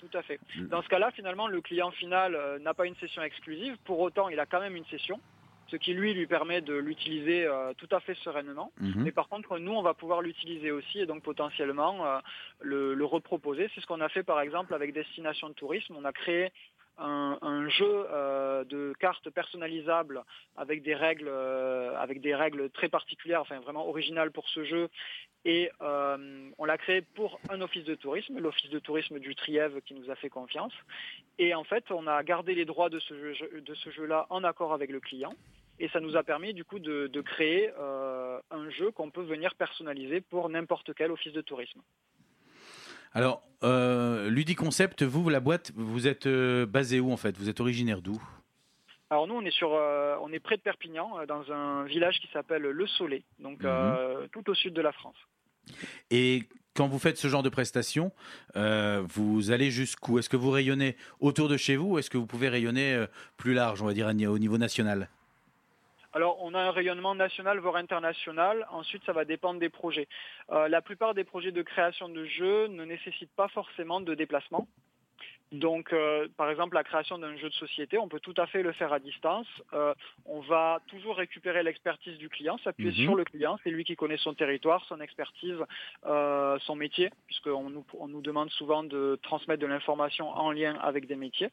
Tout à fait. Dans ce cas-là, finalement, le client final euh, n'a pas une session exclusive. Pour autant, il a quand même une session, ce qui lui lui permet de l'utiliser euh, tout à fait sereinement. Mhm. Mais par contre, nous, on va pouvoir l'utiliser aussi et donc potentiellement euh, le, le reproposer. C'est ce qu'on a fait par exemple avec Destination de Tourisme. On a créé un, jeu euh, de cartes personnalisables avec des règles, euh, avec des règles très particulières, enfin vraiment originales pour ce jeu. Et euh, on l'a créé pour un office de tourisme, l'office de tourisme du Trièvre qui nous a fait confiance. Et en fait, on a gardé les droits de ce jeu-là en accord avec le client. Et ça nous a permis du coup de, créer un jeu qu'on peut venir personnaliser pour n'importe quel office de tourisme. Alors, euh, Ludi Concept, vous, la boîte, vous êtes euh, basé où en fait? Vous êtes originaire d'où? Alors nous, on est sur, euh, on est près de Perpignan, euh, dans un village qui s'appelle Le Soleil, donc Mhm. tout au sud de la France. Et quand vous faites ce genre de prestations, vous allez jusqu'où? Est-ce que vous rayonnez autour de chez vous ou est-ce que vous pouvez rayonner plus large, on va dire au niveau national? Alors, on a un rayonnement national, voire international. Ensuite, ça va dépendre des projets. Euh, la plupart des projets de création de jeux ne nécessitent pas forcément de déplacement. Donc, euh, par exemple, la création d'un jeu de société, on peut tout à fait le faire à distance. Euh, on va toujours récupérer l'expertise du client, s'appuyer Mhm. sur le client. C'est lui qui connaît son territoire, son expertise, euh, son métier, puisqu'on nous, on nous demande souvent de transmettre de l'information en lien avec des métiers.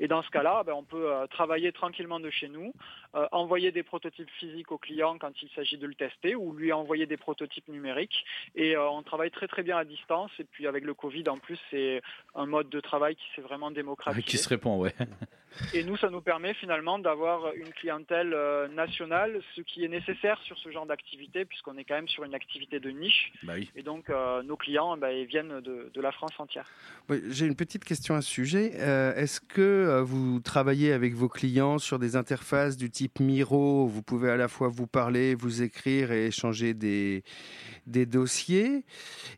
Et dans ce cas-là, ben, on peut euh, travailler tranquillement de chez nous, euh, envoyer des prototypes physiques au client quand il s'agit de le tester, ou lui envoyer des prototypes numériques. Et euh, on travaille très très bien à distance. Et puis avec le Covid, en plus, c'est un mode de travail qui s'est vraiment démocratisé. Qui se répond, ouais. Et nous, ça nous permet finalement d'avoir une clientèle euh, nationale, ce qui est nécessaire sur ce genre d'activité, puisqu'on est quand même sur une activité de niche. Bah oui. Et donc, euh, nos clients, bah, ils viennent de, de la France entière. Oui, J'ai une petite question à ce sujet. Euh, Est-ce que vous travaillez avec vos clients sur des interfaces du type Miro où Vous pouvez à la fois vous parler, vous écrire et échanger des, des dossiers?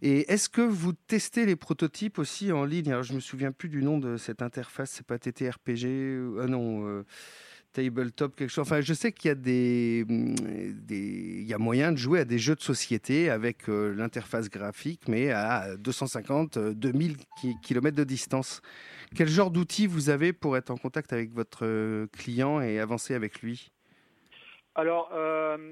Et est-ce que vous testez les prototypes aussi en ligne? Alors, je me souviens plus du nom de cette interface. C'est pas TTRPG Ah non. euh, Tabletop, quelque chose. Enfin, je sais qu'il y a des, hum, des, il y a moyen de jouer à des jeux de société avec euh, l'interface graphique, mais à 250, euh, 2000 km de distance. Quel genre d'outils vous avez pour être en contact avec votre euh, client et avancer avec lui? Alors,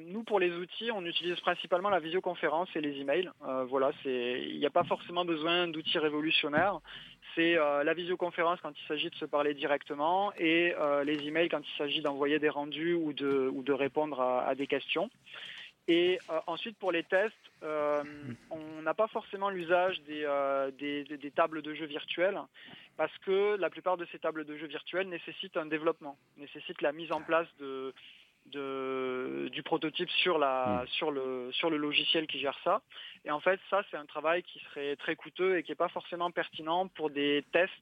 nous, pour les outils, on utilise principalement la visioconférence et les emails. Euh, voilà, il n'y a pas forcément besoin d'outils révolutionnaires. C'est euh, la visioconférence quand il s'agit de se parler directement et euh, les emails quand il s'agit d'envoyer des rendus ou de, ou de répondre à, des questions. Et euh, ensuite, pour les tests, on n'a pas forcément l'usage des- des tables de jeux virtuelles parce que la plupart de ces tables de jeux virtuelles nécessitent un développement, nécessitent la mise en place de, de- du prototype sur, la, sur, le, sur le logiciel qui gère ça. Et en fait, ça, c'est un travail qui serait très coûteux et qui n'est pas forcément pertinent pour des tests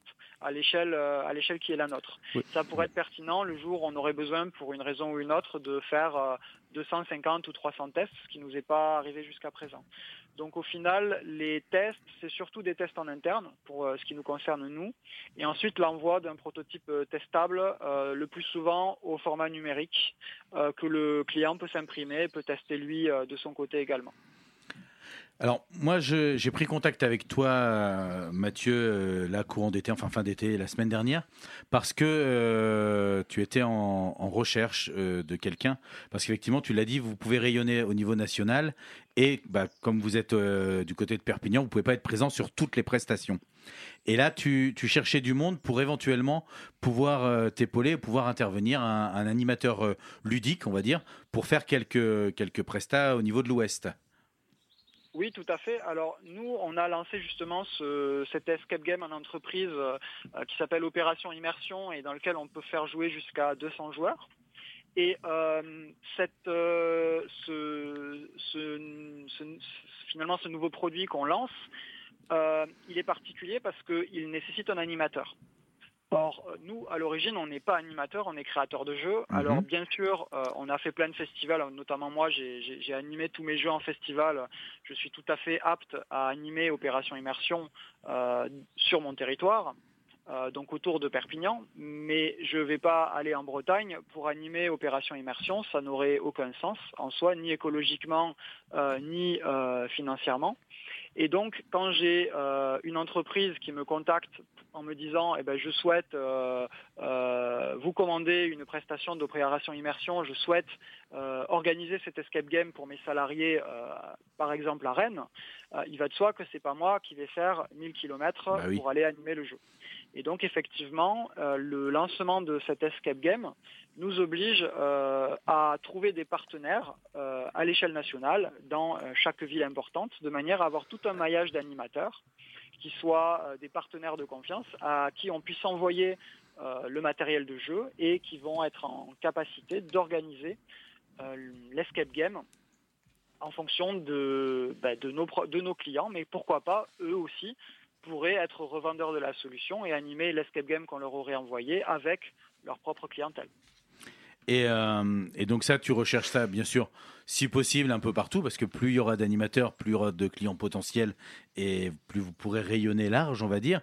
à l'échelle euh, à l'échelle qui est la nôtre. Oui. Ça pourrait être pertinent le jour où on aurait besoin, pour une raison ou une autre, de faire euh, 250 ou 300 tests, ce qui nous est pas arrivé jusqu'à présent. Donc au final, les tests, c'est surtout des tests en interne pour euh, ce qui nous concerne nous, et ensuite l'envoi d'un prototype euh, testable, euh, le plus souvent au format numérique, que le client peut s'imprimer et peut tester lui de son côté également. Alors, moi, j'ai pris contact avec toi, euh, Mathieu, euh, là, courant d'été, enfin fin d'été, la semaine dernière, parce que euh, tu étais en, recherche de quelqu'un. Parce qu'effectivement, tu l'as dit, vous pouvez rayonner au niveau national. Et bah, comme vous êtes du côté de Perpignan, vous pouvez pas être présent sur toutes les prestations. Et là, tu, cherchais du monde pour éventuellement pouvoir t'épauler, pouvoir intervenir, un, un animateur ludique, on va dire, pour faire quelques, quelques prestats au niveau de l'Ouest. Oui, tout à fait. Alors nous, on a lancé justement ce, cet escape game en entreprise euh, qui s'appelle Opération Immersion et dans lequel on peut faire jouer jusqu'à 200 joueurs. Et euh, euh, finalement, ce nouveau produit qu'on lance il est particulier parce qu'il nécessite un animateur. Or, euh, nous, à l'origine, on n'est pas animateur, on est créateur de jeux. Mhm. Alors, bien sûr, euh, on a fait plein de festivals, notamment moi, j'ai- animé tous mes jeux en festival. Je suis tout à fait apte à animer Opération Immersion euh, sur mon territoire, euh, donc autour de Perpignan. Mais je ne vais pas aller en Bretagne pour animer Opération Immersion, ça n'aurait aucun sens en soi, ni écologiquement, euh, ni euh, financièrement. Et donc, quand j'ai euh, une entreprise qui me contacte en me disant, eh ben, je souhaite euh, euh, vous commander une prestation d'opération immersion, je souhaite organiser cet escape game pour mes salariés, par exemple à Rennes, il va de soi que c'est pas moi qui vais faire 1000 km Bah oui. pour aller animer le jeu. Et donc, effectivement, le lancement de cet escape game nous oblige euh, à trouver des partenaires euh, à l'échelle nationale dans euh, chaque ville importante, de manière à avoir tout un maillage d'animateurs qui soient des partenaires de confiance à qui on puisse envoyer le matériel de jeu et qui vont être en capacité d'organiser l'escape game en fonction bah, de nos clients, mais pourquoi pas eux aussi pourraient être revendeurs de la solution et animer l'escape game qu'on leur aurait envoyé avec leur propre clientèle. Et, euh, et donc ça, tu recherches ça, bien sûr, si possible, un peu partout, parce que plus il y aura d'animateurs, plus il y aura de clients potentiels, et plus vous pourrez rayonner large, on va dire.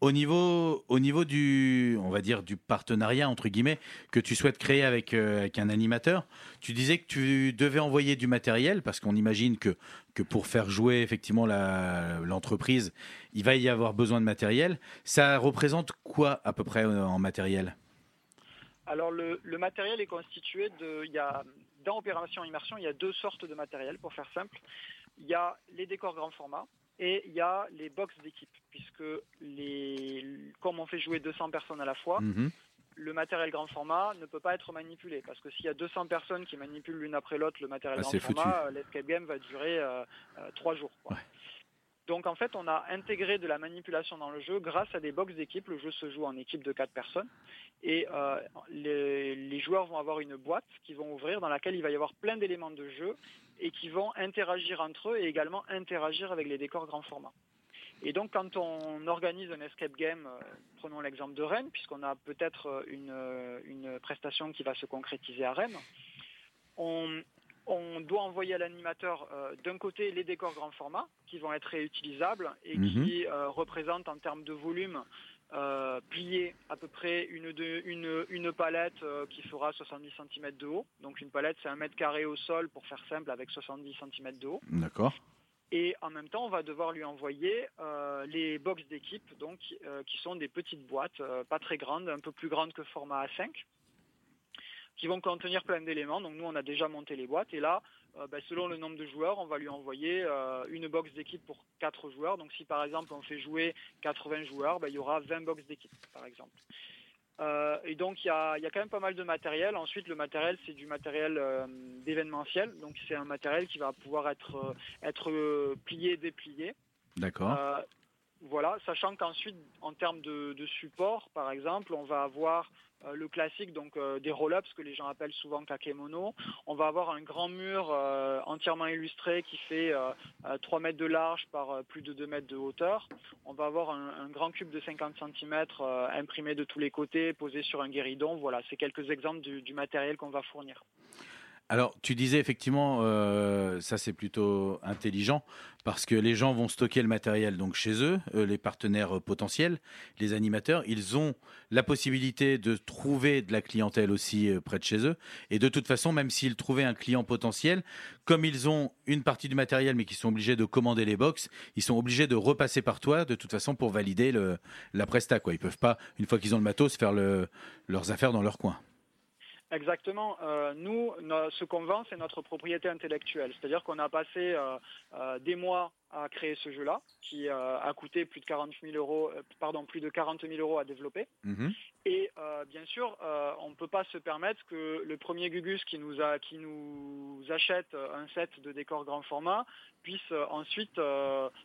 Au niveau, au niveau du, on va dire, du partenariat, entre guillemets, que tu souhaites créer avec, euh, avec un animateur, tu disais que tu devais envoyer du matériel, parce qu'on imagine que, que pour faire jouer effectivement l'entreprise, il va y avoir besoin de matériel. Ça représente quoi à peu près euh, en matériel? Alors le, le matériel est constitué de, il y a, dans Opération Immersion, il y a deux sortes de matériel, pour faire simple. Il y a les décors grand format et il y a les box d'équipe, puisque les, comme on fait jouer 200 personnes à la fois, Mhm. le matériel grand format ne peut pas être manipulé, parce que s'il y a 200 personnes qui manipulent l'une après l'autre le matériel Ah, grand format, euh, l'escape game va durer euh, euh, trois jours. quoi. Donc en fait, on a intégré de la manipulation dans le jeu grâce à des box d'équipe. Le jeu se joue en équipe de quatre personnes et euh, les, joueurs vont avoir une boîte qu'ils vont ouvrir dans laquelle il va y avoir plein d'éléments de jeu et qui vont interagir entre eux et également interagir avec les décors grand format. Et donc quand on organise un escape game, euh, prenons l'exemple de Rennes, puisqu'on a peut-être euh, une, une prestation qui va se concrétiser à Rennes, on, on doit envoyer à l'animateur euh, d'un côté les décors grand format qui vont être réutilisables et Mhm. qui euh, représentent en termes de volume euh, pliés à peu près une, de- une, une palette qui fera 70 cm de haut. Donc une palette c'est un mètre carré au sol pour faire simple avec 70 cm de haut. D'accord. Et en même temps, on va devoir lui envoyer euh, les box d'équipe, donc euh, qui sont des petites boîtes, euh, pas très grandes, un peu plus grandes que format A5, qui vont contenir plein d'éléments. Donc nous, on a déjà monté les boîtes, et là, euh, ben, selon le nombre de joueurs, on va lui envoyer euh, une box d'équipe pour 4 joueurs. Donc si par exemple on fait jouer 80 joueurs, ben, il y aura 20 box d'équipe, par exemple. Euh, et donc il y a, il y a quand même pas mal de matériel. Ensuite, le matériel, c'est du matériel d'événementiel. Donc c'est un matériel qui va pouvoir être, être plié, déplié. D'accord. Voilà, sachant qu'ensuite, en termes de, de support, par exemple, on va avoir euh, le classique, donc euh, des roll-ups que les gens appellent souvent kakemono. On va avoir un grand mur euh, entièrement illustré qui fait euh, euh, 3 mètres de large par plus de 2 mètres de hauteur. On va avoir un, grand cube de 50 cm imprimé de tous les côtés, posé sur un guéridon. Voilà, c'est quelques exemples du matériel qu'on va fournir. Alors, tu disais effectivement, euh, ça c'est plutôt intelligent, parce que les gens vont stocker le matériel donc chez eux, euh, les partenaires euh, potentiels, les animateurs, ils ont la possibilité de trouver de la clientèle aussi près de chez eux. Et de toute façon, même s'ils trouvaient un client potentiel, comme ils ont une partie du matériel, mais qu'ils sont obligés de commander les box, ils sont obligés de repasser par toi de toute façon pour valider la presta. Quoi. Ils peuvent pas, une fois qu'ils ont le matos, faire le, leurs affaires dans leur coin. Exactement. Euh, nous, no- ce qu'on vend, c'est notre propriété intellectuelle. C'est-à-dire qu'on a passé euh, euh, des mois à créer ce jeu-là, qui a coûté plus de 40 000 euros, pardon, plus de 40 000 euros à développer. Et euh, bien sûr, on ne peut pas se permettre que le premier Gugus qui nous, a, qui nous achète un set de décors grand format puisse ensuite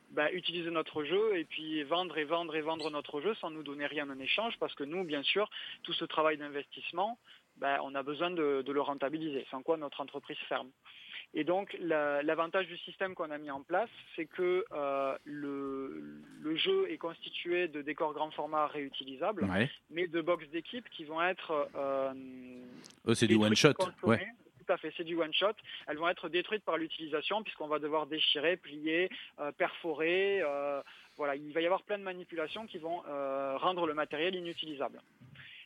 bah, utiliser notre jeu et puis vendre et vendre et vendre notre jeu sans nous donner rien en échange parce que nous, bien sûr, tout ce travail d'investissement, bah, on a besoin de, de le rentabiliser, sans quoi notre entreprise ferme. Et donc l'avantage du système qu'on a mis en place, c'est que euh, le, le, jeu est constitué de décors grand format réutilisables, mais de box d'équipe qui vont être... Euh, oh, c'est du one shot. Ouais. Tout à fait, c'est du one shot. Elles vont être détruites par l'utilisation puisqu'on va devoir déchirer, plier, euh, perforer. Euh, voilà, il va y avoir plein de manipulations qui vont rendre le matériel inutilisable.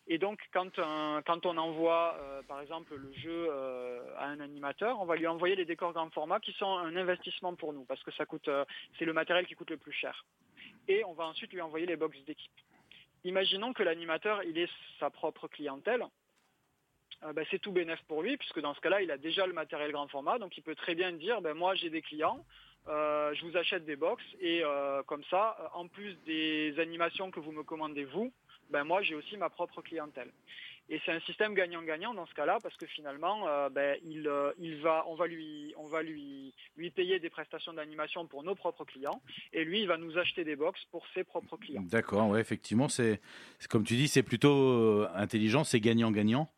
Et donc, quand, on envoie, euh, par exemple, le jeu euh, à un animateur, on va lui envoyer les décors grand format qui sont un investissement pour nous, parce que ça coûte, euh, c'est le matériel qui coûte le plus cher. Et on va ensuite lui envoyer les box d'équipe. Imaginons que l'animateur, il ait sa propre clientèle. Ben, c'est tout bénéf pour lui, puisque dans ce cas-là, il a déjà le matériel grand format, donc il peut très bien dire, ben, moi j'ai des clients, je vous achète des box, et comme ça, en plus des animations que vous me commandez vous, ben moi j'ai aussi ma propre clientèle. Et c'est un système gagnant-gagnant dans ce cas-là parce que finalement, euh, ben, il, euh, il va, on va lui, on va lui, lui payer des prestations d'animation pour nos propres clients et lui, il va nous acheter des box pour ses propres clients. D'accord, ouais, effectivement, c'est, comme tu dis, c'est plutôt euh, intelligent, c'est gagnant-gagnant.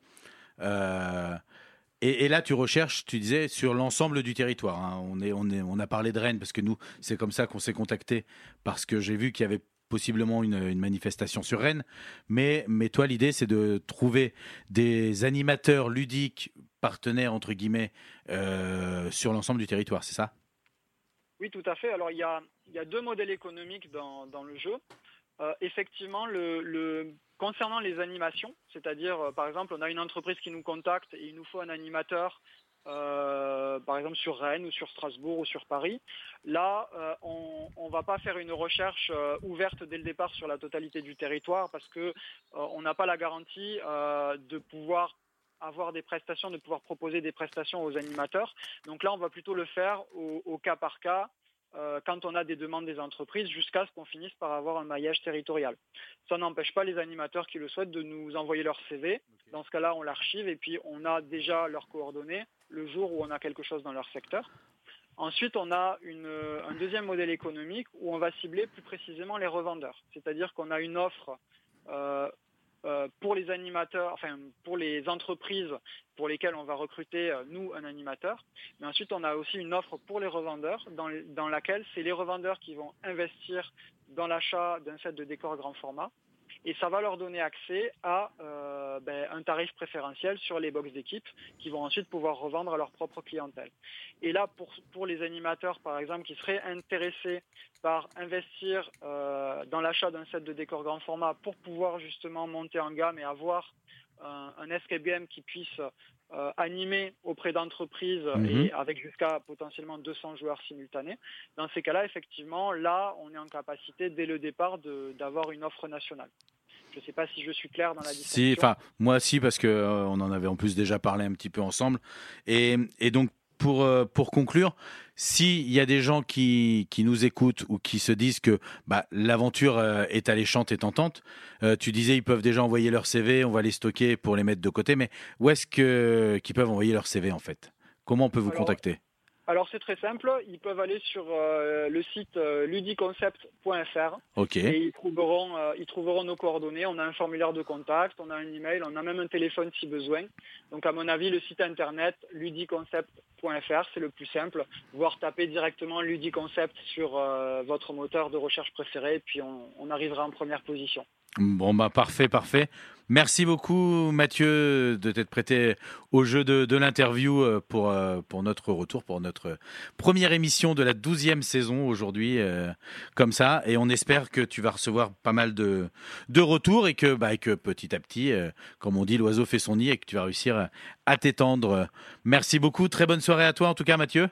Et, là, tu recherches, tu disais, sur l'ensemble du territoire. Hein. On, est, on, est, on a parlé de Rennes parce que nous, c'est comme ça qu'on s'est contacté parce que j'ai vu qu'il y avait possiblement une, manifestation sur Rennes. Mais, mais toi, l'idée, c'est de trouver des animateurs ludiques, partenaires, entre guillemets, euh, sur l'ensemble du territoire, c'est ça? Oui, tout à fait. Alors, il y a, y a deux modèles économiques dans, le jeu. Euh, effectivement, concernant les animations, c'est-à-dire, euh, par exemple, on a une entreprise qui nous contacte et il nous faut un animateur euh, par exemple sur Rennes ou sur Strasbourg ou sur Paris. Là, euh, on ne va pas faire une recherche euh, ouverte dès le départ sur la totalité du territoire parce que on n'a pas la garantie de pouvoir avoir des prestations, de pouvoir proposer des prestations aux animateurs. Donc là, on va plutôt le faire au cas par cas euh, quand on a des demandes des entreprises jusqu'à ce qu'on finisse par avoir un maillage territorial. Ça n'empêche pas les animateurs qui le souhaitent de nous envoyer leur CV. Dans ce cas-là, on l'archive et puis on a déjà leurs coordonnées le jour où on a quelque chose dans leur secteur. Ensuite, on a un deuxième modèle économique où on va cibler plus précisément les revendeurs. C'est-à-dire qu'on a une offre euh, euh, pour les animateurs, enfin pour les entreprises pour lesquelles on va recruter euh, nous un animateur. Mais ensuite, on a aussi une offre pour les revendeurs dans, dans laquelle c'est les revendeurs qui vont investir dans l'achat d'un set de décors grand format et ça va leur donner accès à euh, ben, un tarif préférentiel sur les box d'équipe qui vont ensuite pouvoir revendre à leur propre clientèle. Et là, pour, les animateurs, par exemple, qui seraient intéressés par investir euh, dans l'achat d'un set de décor grand format pour pouvoir justement monter en gamme et avoir un, un escape game qui puisse euh, animé auprès d'entreprises mhm. et avec jusqu'à potentiellement 200 joueurs simultanés. Dans ces cas-là, effectivement, là, on est en capacité dès le départ d'avoir une offre nationale. Je ne sais pas si je suis clair dans la discussion. Si, enfin, moi si, parce qu'on euh, on en avait en plus déjà parlé un petit peu ensemble. Et, et donc, pour, euh, pour conclure, s'il y a des gens qui, qui, nous écoutent ou qui se disent que bah, l'aventure euh, est alléchante et tentante, euh, tu disais ils peuvent déjà envoyer leur CV, on va les stocker pour les mettre de côté, mais où est-ce qu'ils peuvent envoyer leur CV en fait? Comment on peut vous contacter? Alors c'est très simple, ils peuvent aller sur euh, le site euh, ludiconcept.fr et ils trouveront, euh, ils trouveront nos coordonnées. On a un formulaire de contact, on a un email, on a même un téléphone si besoin. Donc à mon avis, le site internet ludiconcept.fr c'est le plus simple. Voire taper directement ludiconcept sur votre moteur de recherche préféré et puis on, on arrivera en première position. Bon bah parfait, parfait. Merci beaucoup Mathieu de t'être prêté au jeu de, l'interview euh, pour, euh, pour notre retour, pour notre première émission de la douzième saison aujourd'hui, euh, comme ça. Et on espère que tu vas recevoir pas mal de, de retours et que, bah, que petit à petit, comme on dit, l'oiseau fait son nid et que tu vas réussir à t'étendre. Merci beaucoup, très bonne soirée à toi en tout cas Mathieu.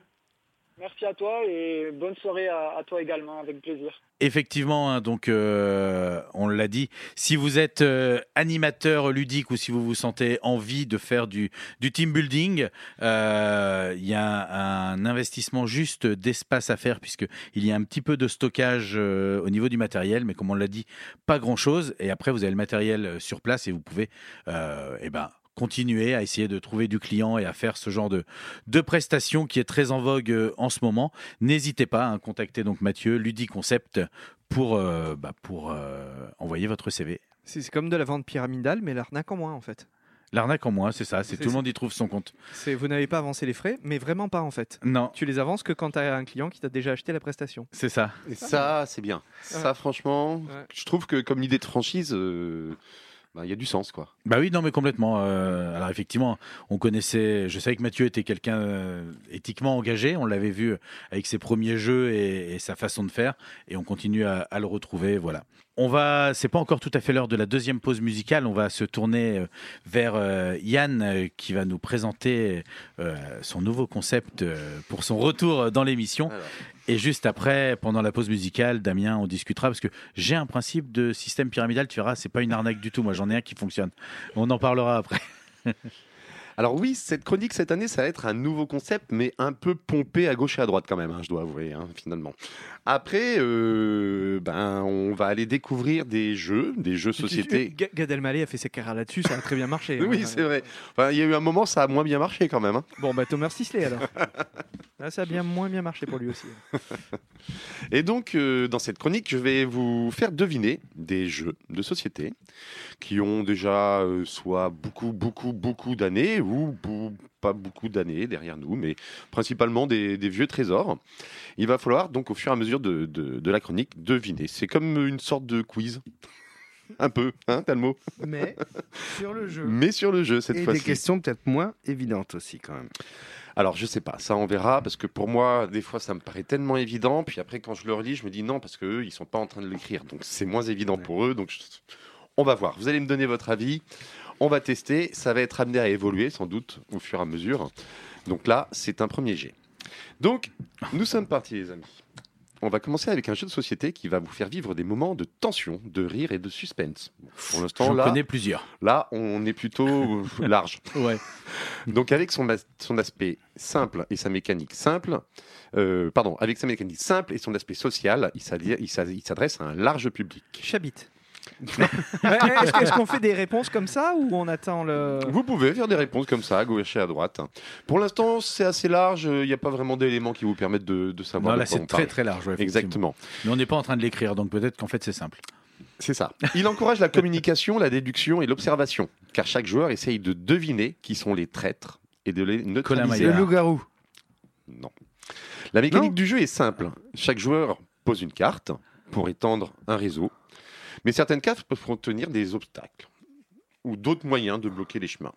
Merci à toi et bonne soirée à, toi également, avec plaisir. Effectivement, hein, donc euh, on l'a dit, si vous êtes euh, animateur ludique ou si vous vous sentez envie de faire du, team building, euh, il y a un, investissement juste d'espace à faire puisqu'il y a un petit peu de stockage au niveau du matériel, mais comme on l'a dit, pas grand-chose. Et après, vous avez le matériel sur place et vous pouvez eh ben, continuer à essayer de trouver du client et à faire ce genre de, de prestations qui est très en vogue euh, en ce moment. N'hésitez pas à contacter donc Mathieu, Ludi Concept, pour, euh, bah, pour euh, envoyer votre CV. C'est comme de la vente pyramidale, mais l'arnaque en moins en fait. L'arnaque en moins, c'est ça. C'est tout le monde y trouve son compte. Vous n'avez pas avancé les frais, mais vraiment pas en fait. Non, Tu les avances que quand tu as un client qui t'a déjà acheté la prestation. c'est ça. Et ça, c'est bien. Ça, franchement, Ouais. je trouve que comme idée de franchise, euh, bah, il y a du sens, quoi. Bah oui, non, mais complètement. Euh, alors effectivement, on connaissait. Je savais que Mathieu était quelqu'un euh, éthiquement engagé. On l'avait vu avec ses premiers jeux et, sa façon de faire, et on continue à, à le retrouver. Voilà. On va. C'est pas encore tout à fait l'heure de la deuxième pause musicale. On va se tourner euh, vers euh, Yann euh, qui va nous présenter euh, son nouveau concept euh, pour son retour dans l'émission. Et juste après, pendant la pause musicale, Damien, on discutera parce que j'ai un principe de système pyramidal. Tu verras, c'est pas une arnaque du tout. Moi, j'en ai un qui fonctionne. On en parlera après. [LAUGHS] Alors oui, cette chronique cette année, ça va être un nouveau concept, mais un peu pompé à gauche et à droite quand même, hein, je dois avouer, hein, finalement. Après, euh, ben, on va aller découvrir des jeux, des jeux société. Ga- Gad Elmaleh a fait ses carrières là-dessus, ça a très bien marché. [LAUGHS] Oui, hein. c'est vrai. Enfin, il y a eu un moment, ça a moins bien marché quand même. hein. Bon, bah Thomas Sisley alors. [LAUGHS] Là, ça a bien moins bien marché pour lui aussi. Et donc, euh, dans cette chronique, je vais vous faire deviner des jeux de société qui ont déjà euh, soit beaucoup, beaucoup, beaucoup d'années ou pas beaucoup d'années derrière nous, mais principalement des, des vieux trésors. Il va falloir donc au fur et à mesure de, de- de la chronique deviner. C'est comme une sorte de quiz. [LAUGHS] Un peu, hein, t'as le mot Mais sur le jeu. Mais sur le jeu cette Et des fois-ci. questions peut-être moins évidentes aussi quand même. Alors, je sais pas, ça on verra, parce que pour moi, des fois, ça me paraît tellement évident, puis après, quand je le relis, je me dis non, parce qu'eux, ils sont pas en train de l'écrire, donc c'est moins évident Ouais. pour eux, donc je- on va voir. Vous allez me donner votre avis, on va tester, ça va être amené à évoluer, sans doute, au fur et à mesure. Donc là, c'est un premier jet. Donc, nous sommes partis, les amis. On va commencer avec un jeu de société qui va vous faire vivre des moments de tension, de rire et de suspense. Pour l'instant, là, connais plusieurs. là, on est plutôt [LAUGHS] large. Ouais. Donc avec son, as- son aspect simple et sa mécanique simple, euh, pardon, avec sa mécanique simple et son aspect social, il s'adresse à un large public. Chabit. Est-ce que- est-ce qu'on fait des réponses comme ça ou on attend le. Vous pouvez faire des réponses comme ça, à gauche et à droite. Pour l'instant, c'est assez large, il n'y a pas vraiment d'éléments qui vous permettent de, de savoir Non, de là, quoi c'est très parle. très large. ouais, effectivement. Exactement, Mais on n'est pas en train de l'écrire, donc peut-être qu'en fait c'est simple. c'est ça. Il encourage la communication, la déduction et l'observation, car chaque joueur essaye de deviner qui sont les traîtres et de les neutraliser. Le Maillard. loup-garou. Non. La mécanique Non du jeu est simple. Chaque joueur pose une carte pour étendre un réseau, mais certaines cartes peuvent contenir des obstacles ou d'autres moyens de bloquer les chemins.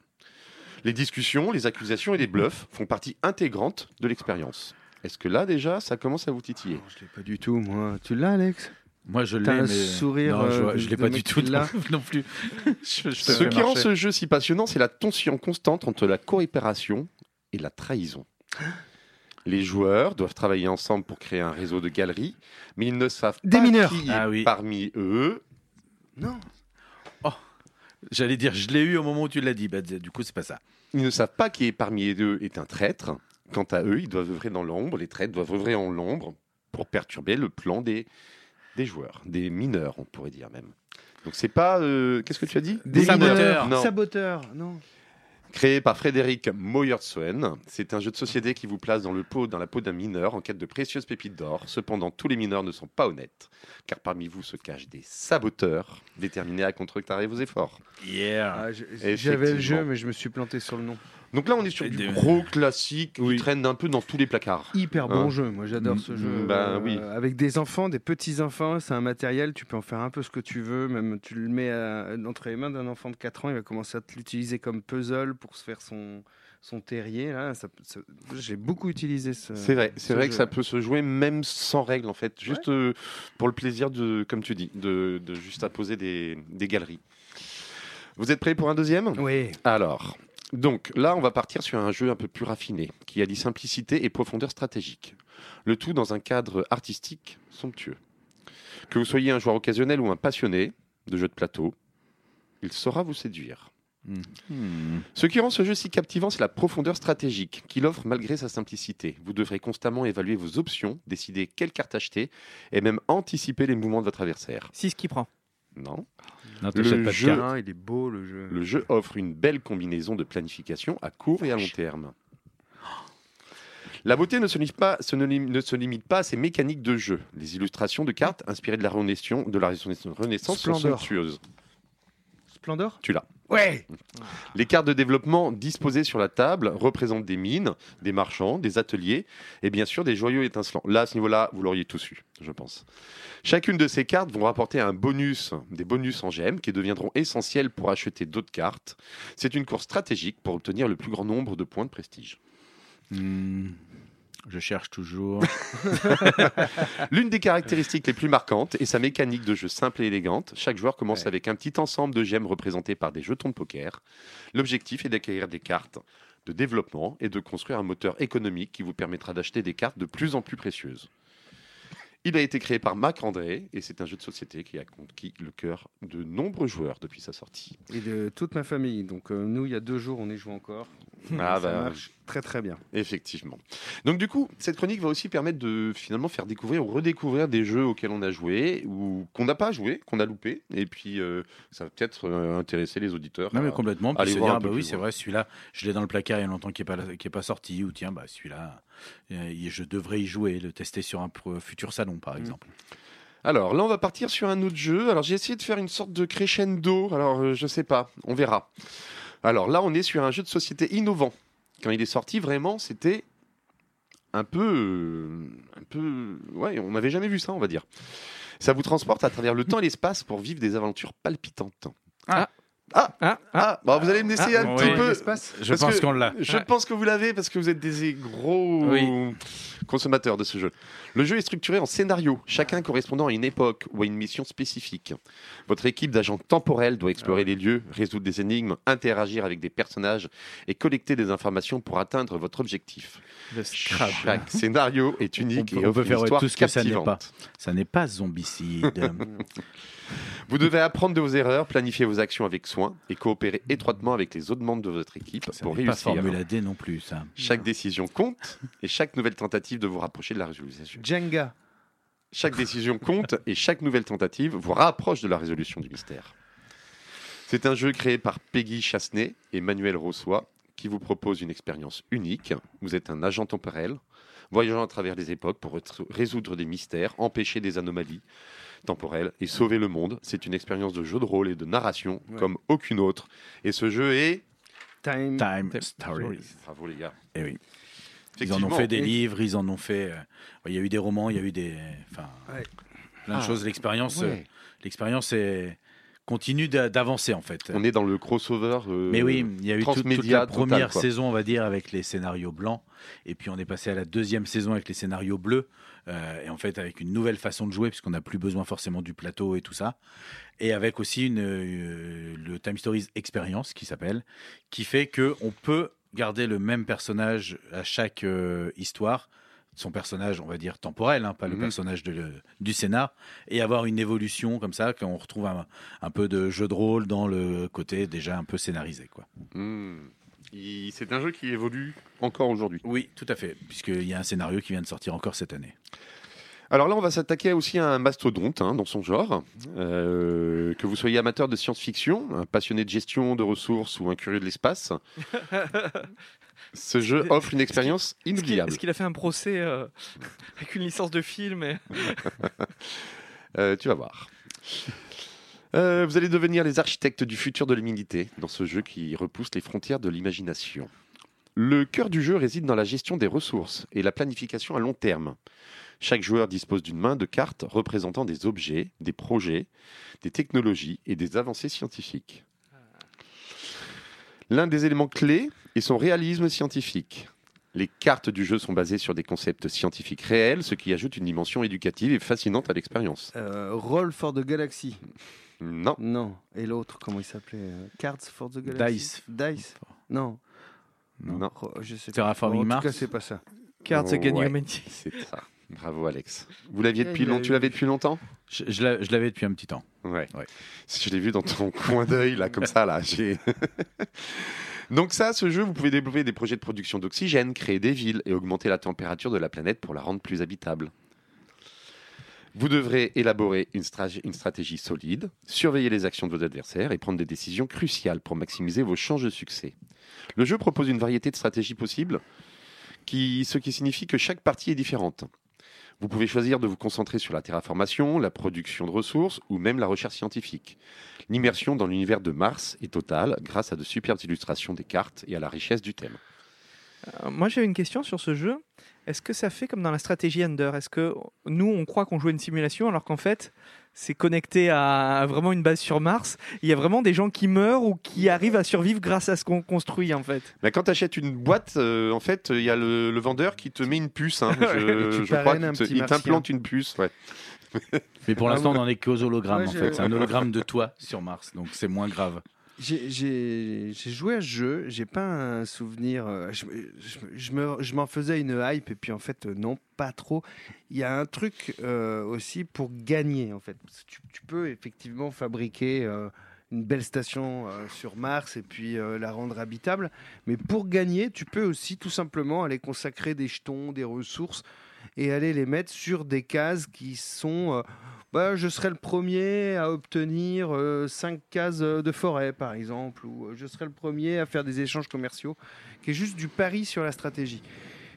Les discussions, les accusations et les bluffs font partie intégrante de l'expérience. Est-ce que là déjà, ça commence à vous titiller? Non, je l'ai pas du tout, moi. Tu l'as, Alex? Moi je l'ai, T'as un mais sourire, non, je, euh, je l'ai pas du tout l'a. [LAUGHS] non, plus. [LAUGHS] je, je te Ce qui rend ce jeu si passionnant, c'est la tension constante entre la coopération et la trahison. [GASPS] Les joueurs doivent travailler ensemble pour créer un réseau de galeries, mais ils ne savent Des pas mineurs. qui est Ah oui. parmi eux Non. J'allais dire, je l'ai eu au moment où tu l'as dit. Bah, du coup, c'est pas ça. Ils ne savent pas qui est parmi eux est un traître. Quant à eux, ils doivent œuvrer dans l'ombre. Les traîtres doivent œuvrer en l'ombre pour perturber le plan des, des joueurs, des mineurs, on pourrait dire même. Donc c'est pas. euh, Qu'est-ce que tu as dit? Des Saboteur. mineurs. Non. Saboteur. Non. Créé par Frédéric Moyerswen, c'est un jeu de société qui vous place dans, le pot, dans la peau d'un mineur en quête de précieuses pépites d'or. Cependant, tous les mineurs ne sont pas honnêtes, car parmi vous se cachent des saboteurs déterminés à contrecarrer vos efforts. Yeah. Ah. J'avais le jeu, mais je me suis planté sur le nom. Donc là, on est sur Et du des- gros classique Oui. qui traîne un peu dans tous les placards. Hyper bon Hein. jeu, moi j'adore ce Mm, jeu. mm, bah Euh, oui. Avec des enfants, des petits enfants, c'est un matériel, tu peux en faire un peu ce que tu veux, même tu le mets à- entre les mains d'un enfant de 4 ans, il va commencer à te l'utiliser comme puzzle pour se faire son, son terrier. Là, ça- ça- J'ai beaucoup utilisé ce. C'est vrai, c'est ce vrai que ça peut se jouer même sans règles en fait, juste euh, pour le plaisir de, comme tu dis, de, de juste apposer des, des galeries. Vous êtes prêts pour un deuxième? Oui. Alors, donc là, on va partir sur un jeu un peu plus raffiné, qui allie simplicité et profondeur stratégique. Le tout dans un cadre artistique somptueux. Que vous soyez un joueur occasionnel ou un passionné de jeux de plateau, il saura vous séduire. Hmm. Ce qui rend ce jeu si captivant, c'est la profondeur stratégique qu'il offre malgré sa simplicité. Vous devrez constamment évaluer vos options, décider quelle carte acheter et même anticiper les mouvements de votre adversaire. 6 qui prend. Non. Non, Le pas jeu- carte. Il est beau le jeu. Le jeu offre une belle combinaison de planification à court et à long terme. La beauté ne se, limite pas, ce ne, lim- ne se limite pas à ses mécaniques de jeu. Les illustrations de cartes inspirées de la Renaissance, de la Renaissance sont Splendeur. somptueuses. Splendor? Tu l'as. Ouais Les cartes de développement disposées sur la table représentent des mines, des marchands, des ateliers et bien sûr des joyaux étincelants. Là, à ce niveau-là, vous l'auriez tous eu, je pense. Chacune de ces cartes vont rapporter un bonus, des bonus en gemmes qui deviendront essentiels pour acheter d'autres cartes. C'est une course stratégique pour obtenir le plus grand nombre de points de prestige. Hmm, je cherche toujours. [LAUGHS] [LAUGHS] L'une des caractéristiques les plus marquantes est sa mécanique de jeu simple et élégante. Chaque joueur commence Ouais. avec un petit ensemble de gemmes représentés par des jetons de poker. L'objectif est d'acquérir des cartes de développement et de construire un moteur économique qui vous permettra d'acheter des cartes de plus en plus précieuses. Il a été créé par Mac André et c'est un jeu de société qui a conquis le cœur de nombreux joueurs depuis sa sortie. Et de toute ma famille. Donc euh, nous, il y a deux jours, on y joue encore. Ah ça bah, marche très très bien. Effectivement. Donc du coup, cette chronique va aussi permettre de finalement faire découvrir ou redécouvrir des jeux auxquels on a joué ou qu'on n'a pas joué, qu'on a loupé. Et puis euh, ça va peut-être euh, intéresser les auditeurs. Non, mais complètement. Puis allez se voir dire, un ah peu bah oui, c'est vrai, celui-là, je l'ai dans le placard il y a longtemps qui n'est pas, qui est pas sorti. Ou tiens, bah, celui-là, euh, je devrais y jouer, le tester sur un futur salon, par exemple. Alors là, on va partir sur un autre jeu. Alors j'ai essayé de faire une sorte de crescendo. Alors euh, je sais pas, on verra. Alors là, on est sur un jeu de société innovant. Quand il est sorti, vraiment, c'était un peu, euh, un peu, ouais, on n'avait jamais vu ça, on va dire. Ça vous transporte à travers le temps et l'espace pour vivre des aventures palpitantes. Ah. Ah, Ah, ah, bon, vous allez me laisser Ah, un oui. petit peu. Je Parce pense que qu'on l'a. Je Ouais. pense que vous l'avez parce que vous êtes des gros Oui. consommateurs de ce jeu. Le jeu est structuré en scénario, chacun correspondant à une époque ou à une mission spécifique. Votre équipe d'agents temporels doit explorer les lieux, résoudre des énigmes, interagir avec des personnages et collecter des informations pour atteindre votre objectif. Le Scrabble. Chaque scénario est unique On peut- et on offre peut faire une histoire tout ce que ça n'est captivante. pas. Ça n'est pas zombicide. [LAUGHS] Vous devez apprendre de vos erreurs, planifier vos actions avec soin et coopérer étroitement avec les autres membres de votre équipe ça pour n'est pas réussir. Formule D non plus, ça. Chaque décision compte et chaque nouvelle tentative de vous rapprocher de la résolution. Jenga. Chaque décision compte et chaque nouvelle tentative vous rapproche de la résolution du mystère. C'est un jeu créé par Peggy Chasney et Manuel Rossois qui vous propose une expérience unique. Vous êtes un agent temporel, voyageant à travers les époques pour résoudre des mystères, empêcher des anomalies temporelles et sauver le monde. C'est une expérience de jeu de rôle et de narration Ouais. comme aucune autre. Et ce jeu est... Time. Time Time Stories. Bravo les gars. Eh oui. Ils en ont fait des livres, ils en ont fait. euh, Il y a eu des romans, il y a eu des. Enfin, Ouais. plein de Ah, choses. L'expérience, euh, Ouais. l'expérience est continue d'a- d'avancer en fait. On est dans le crossover. euh, Mais oui, il y a eu toute- la première saison, on va dire, avec les scénarios blancs, et puis on est passé à la deuxième saison avec les scénarios bleus, euh, et en fait avec une nouvelle façon de jouer, puisqu'on n'a plus besoin forcément du plateau et tout ça, et avec aussi une, euh, le Time Stories Experience qui s'appelle, qui fait que on peut garder le même personnage à chaque euh, histoire son personnage, on va dire temporel, hein, pas le Mhm. personnage de le- du scénar, et avoir une évolution comme ça, qu'on retrouve un, un peu de jeu de rôle dans le côté déjà un peu scénarisé. Quoi. Hmm. C'est un jeu qui évolue encore aujourd'hui. Oui, tout à fait, puisqu'il y a un scénario qui vient de sortir encore cette année. Alors là, on va s'attaquer aussi à un mastodonte hein, dans son genre. Euh, que vous soyez amateur de science-fiction, un passionné de gestion de ressources ou un curieux de l'espace, ce jeu [LAUGHS] offre une expérience Est-ce qu'il inoubliable. est-ce qu'il a fait un procès euh, avec une licence de film et... [LAUGHS] Euh, tu vas voir. Euh, vous allez devenir les architectes du futur de l'humanité dans ce jeu qui repousse les frontières de l'imagination. Le cœur du jeu réside dans la gestion des ressources et la planification à long terme. Chaque joueur dispose d'une main de cartes représentant des objets, des projets, des technologies et des avancées scientifiques. L'un des éléments clés est son réalisme scientifique. Les cartes du jeu sont basées sur des concepts scientifiques réels, ce qui ajoute une dimension éducative et fascinante à l'expérience. Euh, Roll for the Galaxy. Non, Non. Et l'autre, comment il s'appelait euh, Cards for the Galaxy? Dice. Dice. Non. non, Ro- Je sais. Terraforming en tout Mars? cas, c'est pas ça. Cards Against Ouais. Humanity. c'est ça. Bravo Alex. Vous l'aviez depuis long... Tu l'avais depuis longtemps? Je, je l'a- je l'avais depuis un petit temps. Ouais. Ouais. Je l'ai vu dans ton [LAUGHS] coin d'œil là, comme ça là. j'ai- [LAUGHS] Donc ça, ce jeu, vous pouvez développer des projets de production d'oxygène, créer des villes et augmenter la température de la planète pour la rendre plus habitable. Vous devrez élaborer une, stra- une stratégie solide, surveiller les actions de vos adversaires et prendre des décisions cruciales pour maximiser vos chances de succès. Le jeu propose une variété de stratégies possibles, ce qui signifie que chaque partie est différente. Vous pouvez choisir de vous concentrer sur la terraformation, la production de ressources ou même la recherche scientifique. L'immersion dans l'univers de Mars est totale grâce à de superbes illustrations des cartes et à la richesse du thème. Euh, moi, j'ai une question sur ce jeu. Est-ce que ça fait comme dans la stratégie Under? Est-ce que nous, on croit qu'on joue à une simulation alors qu'en fait, c'est connecté à vraiment une base sur Mars? Il y a vraiment des gens qui meurent ou qui arrivent à survivre grâce à ce qu'on construit en fait? Mais quand tu achètes une boîte, euh, en fait, il y a le, le vendeur qui te met une puce. hein. [LAUGHS] Je, Tu je crois qu'il t'implante une puce. Ouais. Mais pour Ah, l'instant, on n'en est qu'aux hologrammes Ouais, en je- fait. C'est un hologramme de toi sur Mars, donc c'est moins grave. J'ai- joué à ce jeu, j'ai pas un souvenir. euh, Je, je- je me- je m'en faisais une hype, et puis en fait, euh, non, pas trop. Il y a un truc euh, aussi pour gagner, en fait. Tu, peux effectivement fabriquer une belle station sur Mars et puis la rendre habitable. Mais pour gagner, tu peux aussi tout simplement aller consacrer des jetons, des ressources et aller les mettre sur des cases qui sont. euh, bah, je serai le premier à obtenir 5 cases euh, de forêt, par exemple, ou euh, je serai le premier à faire des échanges commerciaux, qui est juste du pari sur la stratégie.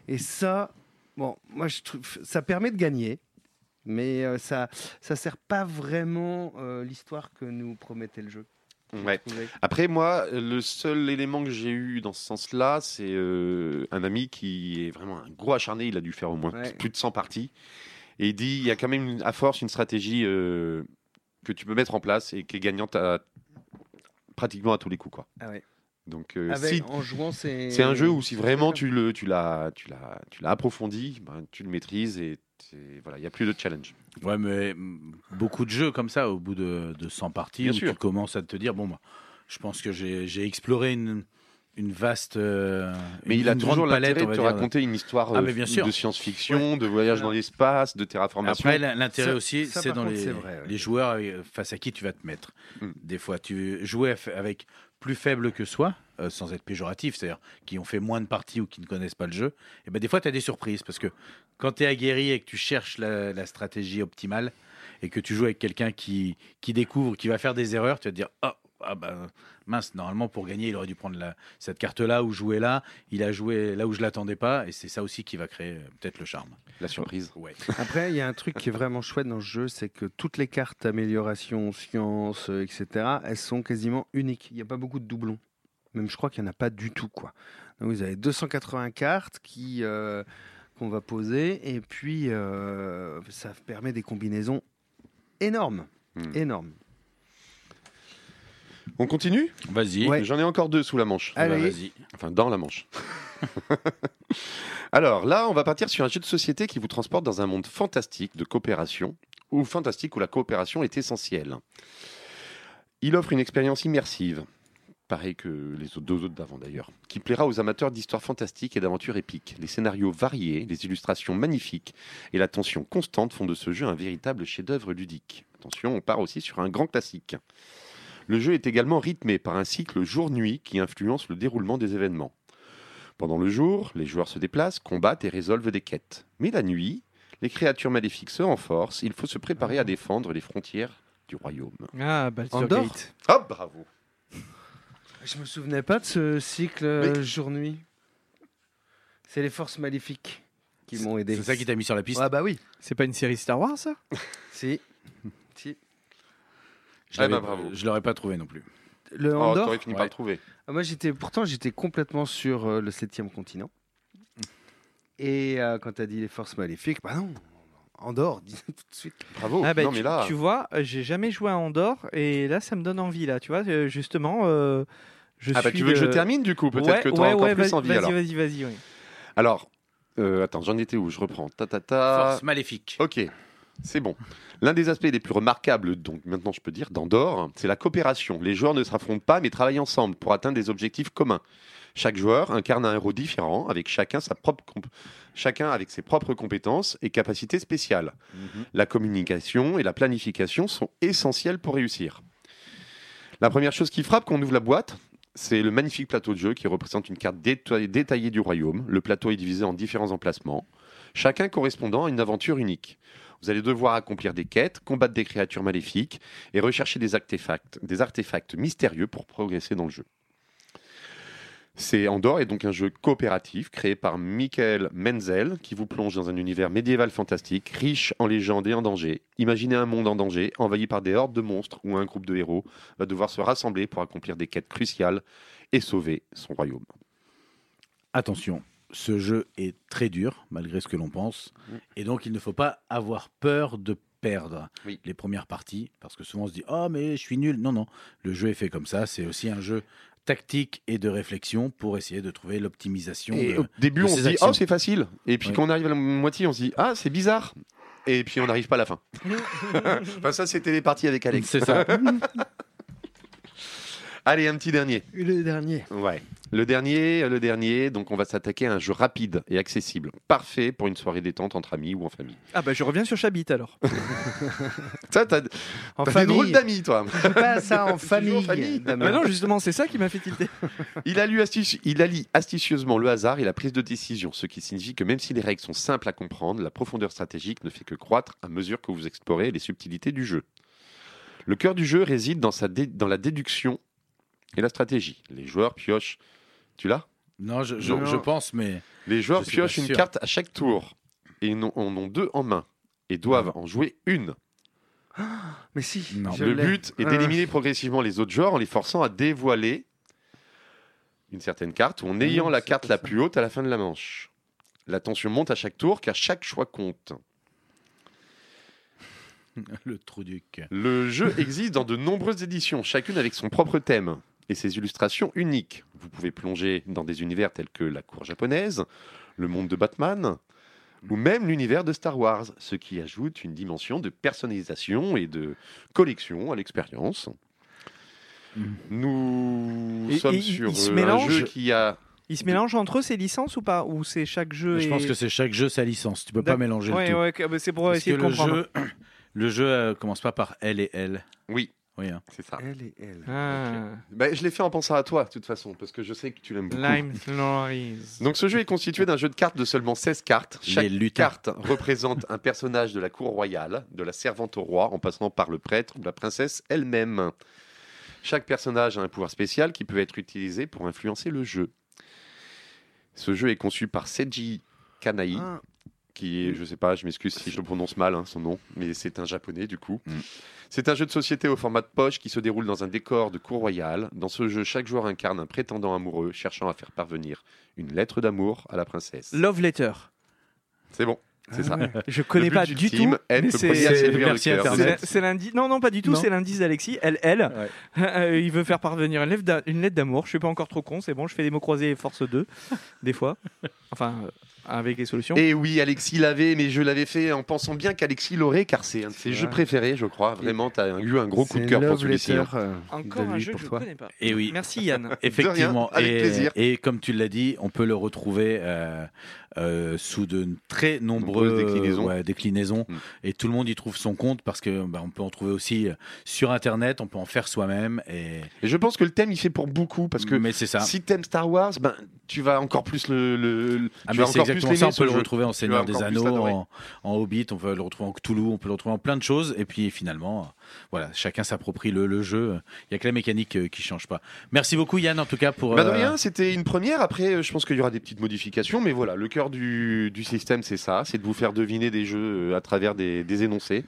Et ça, bon, moi, ça permet de gagner, mais euh, ça ça sert pas vraiment euh, l'histoire que nous promettait le jeu. Ouais. Trouvez Après, moi, le seul élément que j'ai eu dans ce sens-là, c'est euh, un ami qui est vraiment un gros acharné. Il a dû faire au moins Ouais. plus de 100 parties. Et il dit il y a quand même à force une stratégie euh, que tu peux mettre en place et qui est gagnante à, pratiquement à tous les coups. Quoi. Ah ouais. Donc, euh, Avec- si- en jouant, c'est. c'est un jeu où si vraiment tu l'as tu l'as tu l'as approfondi, ben, tu le maîtrises et voilà, il y a plus de challenge. Ouais, mais beaucoup de jeux comme ça, au bout de, de 100 parties, Bien où sûr. tu commences à te dire, bon, bah, je pense que j'ai j'ai exploré une, une vaste. euh, Mais une- il a une toujours l'intérêt de te dire. raconter une histoire Ah, euh, mais bien sûr. de science-fiction, de voyage dans l'espace, de terraformation. Après, l'in- l'intérêt aussi, ça, c'est dans contre, les, c'est vrai, ouais. les joueurs euh, face à qui tu vas te mettre. Mm. Des fois, tu jouais avec plus faible que soi, euh, sans être péjoratif, c'est-à-dire qui ont fait moins de parties ou qui ne connaissent pas le jeu. Et ben des fois, tu as des surprises parce que quand tu es aguerri et que tu cherches la, la stratégie optimale et que tu joues avec quelqu'un qui, qui découvre, qui va faire des erreurs, tu vas te dire oh, ah bah, mince, normalement pour gagner, il aurait dû prendre la- cette carte-là ou jouer là. Il a joué là où je l'attendais pas, et c'est ça aussi qui va créer euh, peut-être le charme. La surprise. Ouais. [LAUGHS] Après, il y a un truc qui est vraiment chouette dans ce jeu, c'est que toutes les cartes amélioration, science, euh, etc., elles sont quasiment uniques. Il n'y a pas beaucoup de doublons. Même je crois qu'il n'y en a pas du tout. Quoi. Donc vous avez 280 cartes qui, euh, qu'on va poser, et puis euh, ça permet des combinaisons énormes. Hmm. Énormes. On continue? Vas-y. Ouais. J'en ai encore deux sous la manche. Allez. Bah, vas-y. Enfin, dans la manche. [LAUGHS] Alors là, on va partir sur un jeu de société qui vous transporte dans un monde fantastique de coopération, ou fantastique où la coopération est essentielle. Il offre une expérience immersive, pareil que les autres- deux autres d'avant d'ailleurs, qui plaira aux amateurs d'histoires fantastiques et d'aventures épiques. Les scénarios variés, les illustrations magnifiques et la tension constante font de ce jeu un véritable chef-d'œuvre ludique. Attention, on part aussi sur un grand classique. Le jeu est également rythmé par un cycle jour-nuit qui influence le déroulement des événements. Pendant le jour, les joueurs se déplacent, combattent et résolvent des quêtes. Mais la nuit, les créatures maléfiques se renforcent, il faut se préparer à défendre les frontières du royaume. Ah, Baldur's Gate. Oh, bravo Je me souvenais pas de ce cycle euh, jour-nuit. C'est les forces maléfiques qui m'ont aidé. C'est ça qui t'a mis sur la piste. Ah bah oui. C'est pas une série Star Wars, ça? Si. [LAUGHS] Je Ah bah, bravo. Je l'aurais pas trouvé non plus. Le Oh, Andorre t'aurais fini par Ouais. le trouver. Ah, Moi, j'étais pourtant j'étais complètement sur euh, le septième continent. Et euh, quand tu as dit les forces maléfiques, bah non, Andorre, [LAUGHS] dis tout de suite. Bravo Ah bah, Non, tu, mais là... tu vois, euh, j'ai jamais joué à Andorre et là, ça me donne envie là. Tu vois, euh, justement, euh, je Ah bah suis tu veux que je termine du coup? Peut-être Ouais, que tu ouais, as encore ouais, plus vas- envie vas-y, alors. Vas-y, vas-y, oui. Alors, euh, attends, j'en étais où? Je reprends. Ta, ta, ta. Force maléfique. Ok, c'est bon. L'un des aspects les plus remarquables, donc maintenant je peux dire, d'Andorre, c'est la coopération. Les joueurs ne s'affrontent pas, mais travaillent ensemble pour atteindre des objectifs communs. Chaque joueur incarne un héros différent, avec chacun, sa propre chacun avec ses propres compétences et capacités spéciales. Mhm. La communication et la planification sont essentielles pour réussir. La première chose qui frappe quand on ouvre la boîte, c'est le magnifique plateau de jeu qui représente une carte déta- détaillée du royaume. Le plateau est divisé en différents emplacements, chacun correspondant à une aventure unique. Vous allez devoir accomplir des quêtes, combattre des créatures maléfiques et rechercher des artefacts, des artefacts mystérieux pour progresser dans le jeu. C'est Andorre est donc un jeu coopératif créé par Michael Menzel qui vous plonge dans un univers médiéval fantastique, riche en légendes et en dangers. Imaginez un monde en danger, envahi par des hordes de monstres où un groupe de héros va devoir se rassembler pour accomplir des quêtes cruciales et sauver son royaume. Attention, ce jeu est très dur, malgré ce que l'on pense. Mm. Et donc, il ne faut pas avoir peur de perdre Oui. les premières parties, parce que souvent on se dit Oh, mais je suis nul. Non, non, le jeu est fait comme ça. C'est aussi un jeu tactique et de réflexion pour essayer de trouver l'optimisation. Et de- au début, de on se dit actions. oh c'est facile, et puis Oui. quand on arrive à la moitié, on se dit ah c'est bizarre, et puis on n'arrive pas à la fin. [LAUGHS] enfin ça c'était les parties avec Alex. C'est ça. [LAUGHS] Allez un petit dernier. Le dernier. Ouais. Le dernier, le dernier. Donc on va s'attaquer à un jeu rapide et accessible, parfait pour une soirée détente entre amis ou en famille. Ah bah je reviens sur Chabit alors. [LAUGHS] Ça t'as En t'as des famille. drôles d'amis toi. Pas ça en [LAUGHS] famille. en famille. Ah bah non justement c'est ça qui m'a fait tilter. [LAUGHS] Il, a lu astuci- il allie astucieusement le hasard et la prise de décision, ce qui signifie que même si les règles sont simples à comprendre, la profondeur stratégique ne fait que croître à mesure que vous explorez les subtilités du jeu. Le cœur du jeu réside dans, sa dé- dans la déduction et la stratégie. Les joueurs piochent. Tu l'as? Non, je, je- Non. je pense, mais Les joueurs piochent une carte à chaque tour et ils en en ont deux en main et doivent en jouer une. [GASPS] Mais si. Non. je Le l'ai. but est Ah. d'éliminer progressivement les autres joueurs en les forçant à dévoiler une certaine carte ou en ayant non, la carte la plus haute à la fin de la manche. La tension monte à chaque tour car chaque choix compte. [LAUGHS] le trou du cul. Le jeu existe dans de nombreuses éditions, chacune avec son propre thème et ses illustrations uniques. Vous pouvez plonger dans des univers tels que la cour japonaise, le monde de Batman ou même l'univers de Star Wars, ce qui ajoute une dimension de personnalisation et de collection à l'expérience. Mhm. Nous Et- sommes et sur il se un mélange jeu qui a Ils se mélangent entre eux ces licences ou pas? Ou c'est chaque jeu Je est- pense que c'est chaque jeu sa licence. Tu peux pas mélanger Ouais, le tout. ouais, que- bah, c'est pour Parce essayer que de le comprendre. jeu, [CLEARS THROAT] le jeu euh, commence pas par L et L. oui, Oui, hein. c'est ça. Elle et elle. Ah. Ben, je l'ai fait en pensant à toi de toute façon parce que je sais que tu l'aimes beaucoup. Lime. Donc ce jeu est constitué d'un jeu de cartes de seulement 16 cartes. Chaque carte représente un personnage de la cour royale, de la servante au roi, en passant par le prêtre ou la princesse elle-même. Chaque personnage a un pouvoir spécial qui peut être utilisé pour influencer le jeu. Ce jeu est conçu par Seiji Kanai, Ah, qui est, je sais pas, je m'excuse si je le prononce mal, hein, son nom, mais c'est un japonais du coup. Mm. C'est un jeu de société au format de poche qui se déroule dans un décor de cour royale. Dans ce jeu, chaque joueur incarne un prétendant amoureux cherchant à faire parvenir une lettre d'amour à la princesse. Love Letter. C'est bon, c'est ça. Je connais but pas du du team tout. c'est- l'indice. Non, non, pas du tout. Non. C'est l'indice d'Alexis. Elle, elle. Ouais. Euh, il veut faire parvenir une lettre d'a- une lettre d'amour. Je suis pas encore trop con. C'est bon. Je fais des mots croisés force 2 des fois. Enfin, euh, avec les solutions. Et oui, Alexis l'avait, mais je l'avais fait en pensant bien qu'Alexis l'aurait, car c'est un de ses jeux préférés, je crois. Vraiment, tu as eu un gros coup de cœur pour celui-ci. Hein. euh, Encore un lui jeu que pour je toi. ne connais pas. Et oui. Merci Yann. [LAUGHS] Effectivement. avec et, plaisir. et comme tu l'as dit, on peut le retrouver euh, euh, sous de très nombreuses Nombreuses déclinaisons. ouais, déclinaisons. Mm. Et tout le monde y trouve son compte parce que bah, on peut en trouver aussi sur Internet, on peut en faire soi-même. Et... Et je pense que le thème, il fait pour beaucoup, parce que Mais c'est ça. si t'aimes Star Wars, ben, tu vas encore plus le. le- le- Ah, tu vas encore exactement ça. l'aimer, On peut le jeu. retrouver en Seigneur des Anneaux, en, en Hobbit, on peut le retrouver en Cthulhu, on peut le retrouver en plein de choses. Et puis finalement, voilà, chacun s'approprie le, le jeu. Il n'y a que la mécanique euh, qui change pas. Merci beaucoup Yann en tout cas pour. Bah de euh, rien, c'était une première. Après, euh, je pense qu'il y aura des petites modifications, mais voilà, le cœur du, du système, c'est ça, c'est de vous faire deviner des jeux à travers des, des énoncés,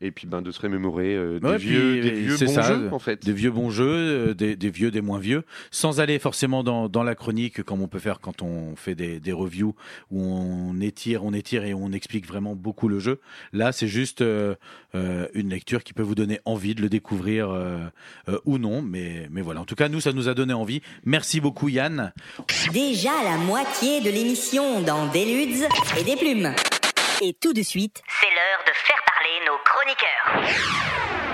et puis ben, de se remémorer euh, des Ouais, vieux, puis, des vieux c'est bons ça, jeux, en fait. des vieux bons jeux, euh, des, des vieux, des moins vieux, sans aller forcément dans, dans la chronique comme on peut faire quand on fait des, des reviews où on étire, on étire et on explique vraiment beaucoup le jeu. Là, c'est juste euh, euh, une lecture qui peut vous donner envie de le découvrir euh, euh, ou non, mais, mais voilà. En tout cas, nous, ça nous a donné envie. Merci beaucoup, Yann. Déjà la moitié de l'émission dans des ludes et des plumes. Et tout de suite, c'est l'heure de faire parler nos chroniqueurs.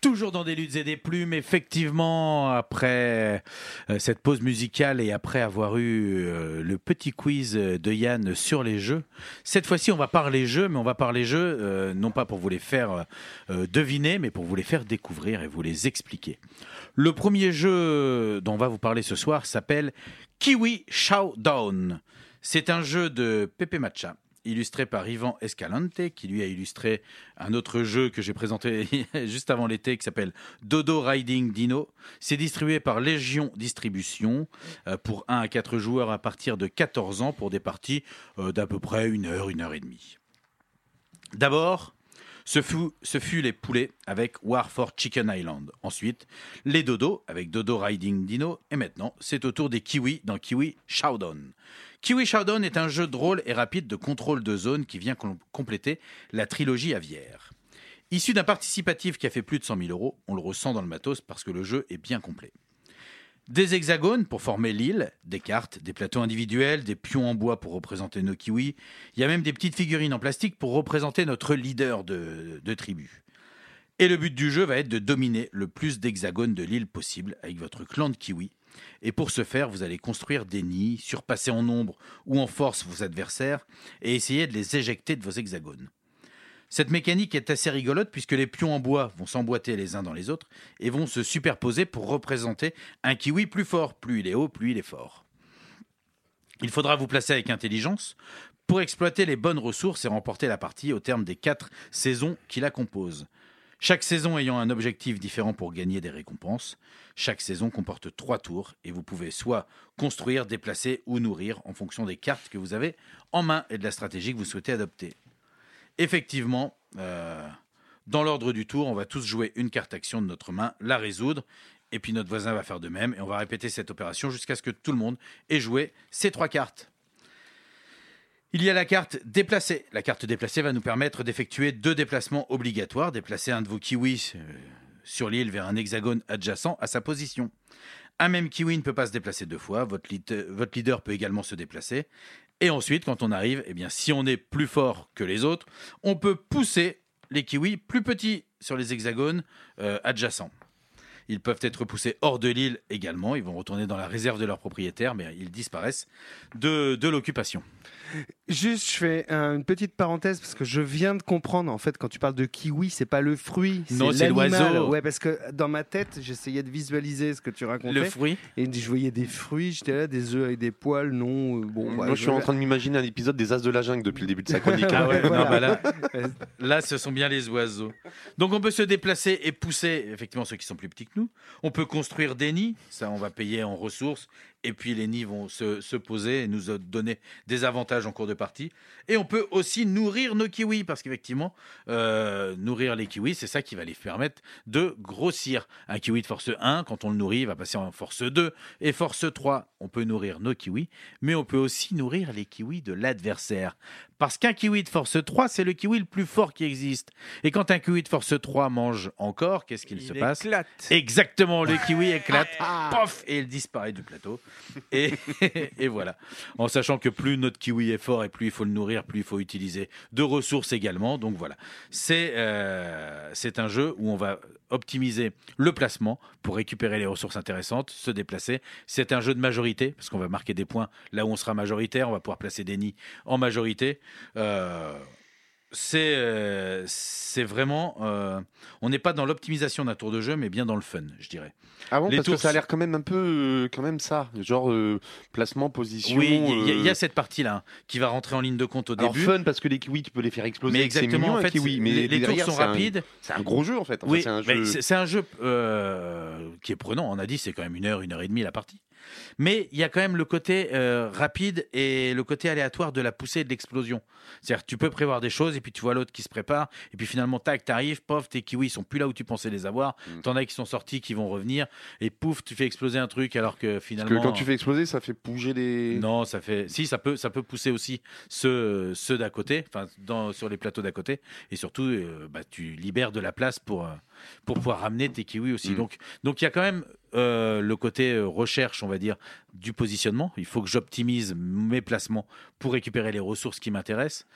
Toujours dans des luttes et des plumes, effectivement, après euh, cette pause musicale et après avoir eu euh, le petit quiz de Yann sur les jeux, cette fois-ci on va parler jeux, mais on va parler jeux euh, non pas pour vous les faire euh, deviner, mais pour vous les faire découvrir et vous les expliquer. Le premier jeu dont on va vous parler ce soir s'appelle Kiwi Showdown. C'est un jeu de Pepe Matcha illustré par Ivan Escalante, qui lui a illustré un autre jeu que j'ai présenté [LAUGHS] juste avant l'été, qui s'appelle Dodo Riding Dino. C'est distribué par Légion Distribution euh, pour 1 à 4 joueurs à partir de 14 ans pour des parties euh, d'à peu près une heure, une heure et demie. D'abord, ce fut, les poulets avec War for Chicken Island. Ensuite, les dodos avec Dodo Riding Dino. Et maintenant, c'est au tour des kiwis dans Kiwi Showdown. Kiwi Showdown est un jeu de rôle et rapide de contrôle de zone qui vient com- compléter la trilogie aviaire. Issu d'un participatif qui a fait plus de 100 000 euros, on le ressent dans le matos parce que le jeu est bien complet. Des hexagones pour former l'île, des cartes, des plateaux individuels, des pions en bois pour représenter nos kiwis. Il y a même des petites figurines en plastique pour représenter notre leader de, de tribu. Et le but du jeu va être de dominer le plus d'hexagones de l'île possible avec votre clan de kiwis. Et pour ce faire, vous allez construire des nids, surpasser en nombre ou en force vos adversaires et essayer de les éjecter de vos hexagones. Cette mécanique est assez rigolote puisque les pions en bois vont s'emboîter les uns dans les autres et vont se superposer pour représenter un kiwi plus fort. Plus il est haut, plus il est fort. Il faudra vous placer avec intelligence pour exploiter les bonnes ressources et remporter la partie au terme des quatre saisons qui la composent. Chaque saison ayant un objectif différent pour gagner des récompenses. Chaque saison comporte trois tours et vous pouvez soit construire, déplacer ou nourrir en fonction des cartes que vous avez en main et de la stratégie que vous souhaitez adopter. Effectivement, euh, dans l'ordre du tour, on va tous jouer une carte action de notre main, la résoudre, et puis notre voisin va faire de même, et on va répéter cette opération jusqu'à ce que tout le monde ait joué ces trois cartes. Il y a la carte déplacer. La carte déplacer va nous permettre d'effectuer deux déplacements obligatoires, déplacer un de vos kiwis euh, sur l'île vers un hexagone adjacent à sa position. Un même kiwi ne peut pas se déplacer deux fois, votre, votre leader peut également se déplacer. Et ensuite, quand on arrive, eh bien, si on est plus fort que les autres, on peut pousser les kiwis plus petits sur les hexagones euh, adjacents. Ils peuvent être poussés hors de l'île également. Ils vont retourner dans la réserve de leur propriétaire, mais ils disparaissent de, de l'occupation. Juste, je fais un- une petite parenthèse parce que je viens de comprendre en fait quand tu parles de kiwi, c'est pas le fruit, Non, c'est l'oiseau. Ouais, parce que dans ma tête, j'essayais de visualiser ce que tu racontais. Le fruit Et je voyais des fruits, j'étais là, des œufs avec des poils, non. euh, Bon, Moi, je suis en train de m'imaginer un épisode des As de la Jungle depuis le début de sa chronique. [LAUGHS] Ah ouais, Voilà. non, bah là, là, ce sont bien les oiseaux. Donc on peut se déplacer et pousser, effectivement, ceux qui sont plus petits que On peut construire des nids, ça on va payer en ressources, et puis les nids vont se, se poser et nous donner des avantages en cours de partie. Et on peut aussi nourrir nos kiwis, parce qu'effectivement, euh, nourrir les kiwis, c'est ça qui va les permettre de grossir. Un kiwi de force 1, quand on le nourrit, il va passer en force 2 et force 3. On peut nourrir nos kiwis, mais on peut aussi nourrir les kiwis de l'adversaire. Parce qu'un kiwi de force 3, c'est le kiwi le plus fort qui existe. Et quand un kiwi de force 3 mange encore, qu'est-ce qu'il Il se passe? éclate. Exactement, le kiwi éclate, [LAUGHS] pof, et il disparaît du plateau. Et, [LAUGHS] et voilà. En sachant que plus notre kiwi est fort et plus il faut le nourrir, plus il faut utiliser de ressources également. Donc voilà, c'est euh, un jeu où on va optimiser le placement pour récupérer les ressources intéressantes, se déplacer. C'est un jeu de majorité, parce qu'on va marquer des points là où on sera majoritaire, on va pouvoir placer des nids en majorité. Euh, c'est euh, c'est vraiment. euh, on n'est pas dans l'optimisation d'un tour de jeu, mais bien dans le fun, je dirais. Ah bon, Les parce tours que ça a l'air quand même un peu, euh, quand même ça, genre euh, placement, position. Oui, il y, a- il y euh, a cette partie-là hein, qui va rentrer en ligne de compte au Alors début. fun parce que les kiwis tu peux les faire exploser. mais c'est exactement, mignon, en un fait, kiwi, mais les, les tours derrière, sont c'est un- rapides. C'est un gros jeu en fait. Enfin, oui, c'est un mais jeu. c'est c'est un jeu euh, qui est prenant. On a dit c'est quand même une heure, une heure et demie la partie. Mais il y a quand même le côté euh, rapide et le côté aléatoire de la poussée et de l'explosion. C'est-à-dire tu peux prévoir des choses et puis tu vois l'autre qui se prépare et puis finalement tac t'arrives, pof tes kiwis ils sont plus là où tu pensais les avoir. Mm. T'en as qui sont sortis, qui vont revenir et pouf tu fais exploser un truc alors que Parce finalement. que quand tu fais exploser, ça fait bouger les. Non, ça fait. Si, ça peut, ça peut pousser aussi ceux, ceux d'à côté, enfin, sur les plateaux d'à côté. Et surtout, euh, bah, tu libères de la place pour, euh, pour pouvoir ramener tes kiwis aussi. Mm. Donc, donc, il y a quand même euh, le côté euh, recherche, on va dire, du positionnement. Il faut que j'optimise mes placements pour récupérer les ressources qui m'intéressent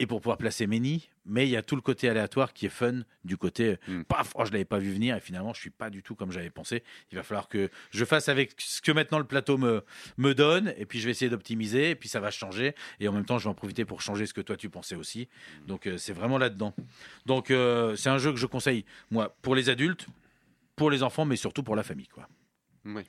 et pour pouvoir placer mes nids. Mais il y a tout le côté aléatoire qui est fun du côté Mm. paf, oh, je l'avais pas vu venir et finalement je suis pas du tout comme j'avais pensé. Il va falloir que je fasse avec ce que maintenant le plateau me, me donne et puis je vais essayer d'optimiser et puis ça va changer et en même temps je vais en profiter pour changer ce que toi tu pensais aussi. Donc euh, c'est vraiment là-dedans. Donc euh, c'est un jeu que je conseille moi pour les adultes, pour les enfants mais surtout pour la famille quoi. Ouais.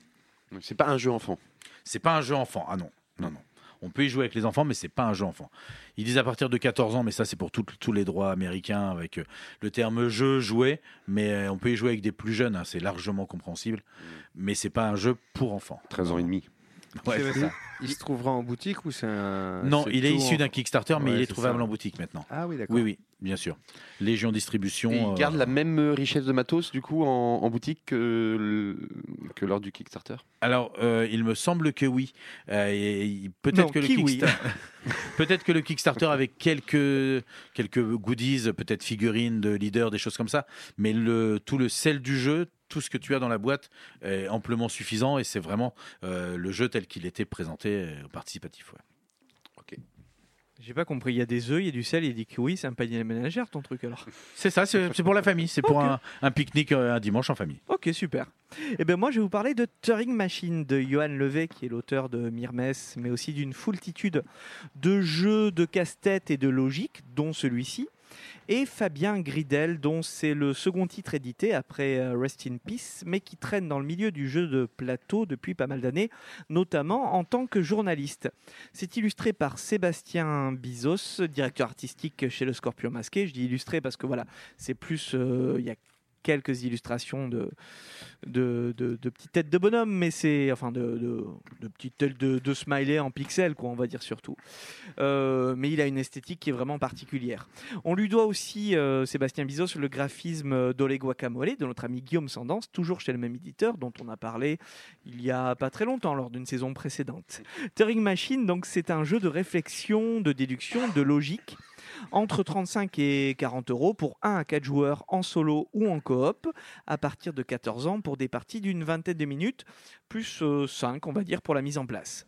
C'est pas un jeu enfant. C'est pas un jeu enfant. Ah non. Non non. On peut y jouer avec les enfants, mais c'est pas un jeu enfant. Ils disent à partir de 14 ans, mais ça c'est pour tout- tous les droits américains avec euh, le terme jeu jouer, mais euh, on peut y jouer avec des plus jeunes, hein, c'est largement compréhensible, mais c'est pas un jeu pour enfants. 13 ans et demi. Ouais, c'est ça. Il se trouvera en boutique ou c'est un. Non, il est issu en- d'un Kickstarter, mais Ouais, il est trouvable ça. en boutique maintenant. Ah oui, d'accord. Oui, oui, bien sûr. Légion Distribution. Et euh, ils gardent la même euh, richesse de matos du coup en, en boutique que, le- que lors du Kickstarter? Alors, euh, il me semble que oui. Euh, peut-être que le. Kickstarter, [LAUGHS] peut-être que le Kickstarter avec quelques quelques goodies, peut-être figurines de leaders, des choses comme ça. Mais le tout le sel du jeu, tout ce que tu as dans la boîte est amplement suffisant et c'est vraiment euh, le jeu tel qu'il était présenté euh, au participatif. ouais. J'ai pas compris. Il y a des œufs, il y a du sel, il y a des kiwis. C'est un panier ménagère ton truc alors. [LAUGHS] C'est ça, c'est c'est pour la famille, c'est pour Ok. un, un pique-nique euh, un dimanche en famille. Ok, super. Et ben moi, je vais vous parler de Turing Machine de Johan Levet, qui est l'auteur de Myrmes, mais aussi d'une foultitude de jeux de casse-tête et de logique, dont celui-ci. Et Fabien Gridel, dont c'est le second titre édité après euh, Rest in Peace, mais qui traîne dans le milieu du jeu de plateau depuis pas mal d'années, notamment en tant que journaliste. C'est illustré par Sébastien Bizos, directeur artistique chez le Scorpion Masqué. Je dis illustré parce que voilà, c'est plus. euh, quelques illustrations de, de, de- petites têtes de bonhomme, mais c'est. Enfin, de, petites têtes de, smiley en pixels, quoi, on va dire surtout. Euh, mais il a une esthétique qui est vraiment particulière. On lui doit aussi, euh, Sébastien Bizos, le graphisme d'Ole Guacamole, de notre ami Guillaume Sandance, toujours chez le même éditeur, dont on a parlé il y a pas très longtemps, lors d'une saison précédente. Turing Machine, donc, c'est un jeu de réflexion, de déduction, de logique entre 35 et 40 euros pour 1 à 4 joueurs en solo ou en coop, à partir de 14 ans pour des parties d'une vingtaine de minutes, plus 5 on va dire pour la mise en place.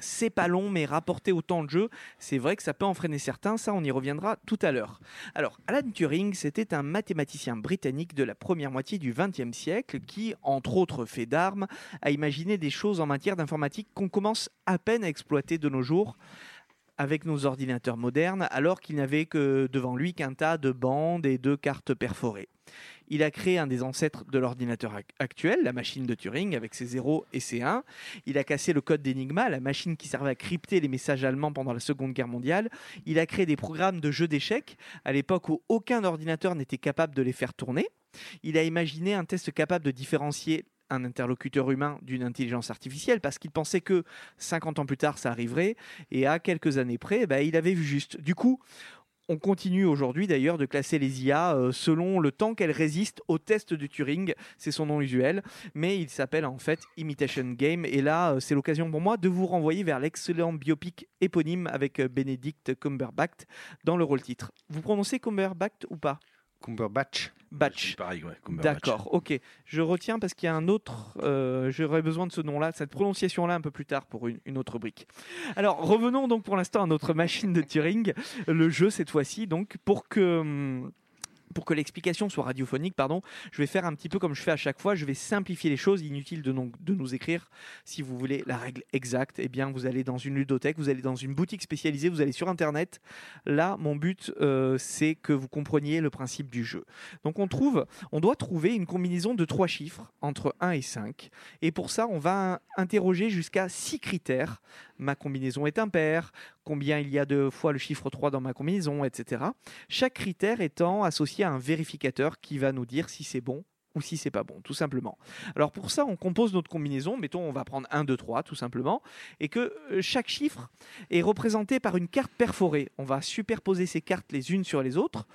C'est pas long, mais rapporté au temps de jeu, c'est vrai que ça peut en freiner certains, ça on y reviendra tout à l'heure. Alors, Alan Turing, c'était un mathématicien britannique de la première moitié du XXe siècle qui, entre autres faits d'armes, a imaginé des choses en matière d'informatique qu'on commence à peine à exploiter de nos jours avec nos ordinateurs modernes, alors qu'il n'avait que devant lui qu'un tas de bandes et de cartes perforées. Il a créé un des ancêtres de l'ordinateur ac- actuel, la machine de Turing, avec ses 0 et ses 1. Il a cassé le code d'Enigma, la machine qui servait à crypter les messages allemands pendant la Seconde Guerre mondiale. Il a créé des programmes de jeux d'échecs, à l'époque où aucun ordinateur n'était capable de les faire tourner. Il a imaginé un test capable de différencier un interlocuteur humain d'une intelligence artificielle parce qu'il pensait que 50 ans plus tard ça arriverait et à quelques années près eh ben, il avait vu juste. Du coup, on continue aujourd'hui d'ailleurs de classer les IA euh, selon le temps qu'elles résistent au test de Turing, c'est son nom usuel, mais il s'appelle en fait Imitation Game et là euh, c'est l'occasion pour moi de vous renvoyer vers l'excellent biopic éponyme avec euh, Benedict Cumberbatch dans le rôle titre. Vous prononcez Cumberbatch ou pas? Cumberbatch. Batch. pareil, ouais, Cumberbatch. D'accord, ok. Je retiens parce qu'il y a un autre. euh, J'aurais besoin de ce nom-là, cette prononciation-là un peu plus tard pour une, une autre brique. Alors revenons donc pour l'instant à notre machine de Turing, le jeu cette fois-ci. Donc pour que. hum, Pour que l'explication soit radiophonique, pardon, je vais faire un petit peu comme je fais à chaque fois. Je vais simplifier les choses. Inutile de, nous écrire. Si vous voulez la règle exacte, eh bien, vous allez dans une ludothèque, vous allez dans une boutique spécialisée, vous allez sur Internet. Là, mon but, euh, c'est que vous compreniez le principe du jeu. Donc, on trouve, doit trouver une combinaison de trois chiffres entre 1 et 5. Et pour ça, on va interroger jusqu'à 6 critères. Ma combinaison est impaire, combien il y a de fois le chiffre 3 dans ma combinaison, etc. Chaque critère étant associé à un vérificateur qui va nous dire si c'est bon ou si c'est pas bon, tout simplement. Alors pour ça, on compose notre combinaison, mettons on va prendre 1, 2, 3, tout simplement, et que euh, chaque chiffre est représenté par une carte perforée. On va superposer ces cartes les unes sur les autres.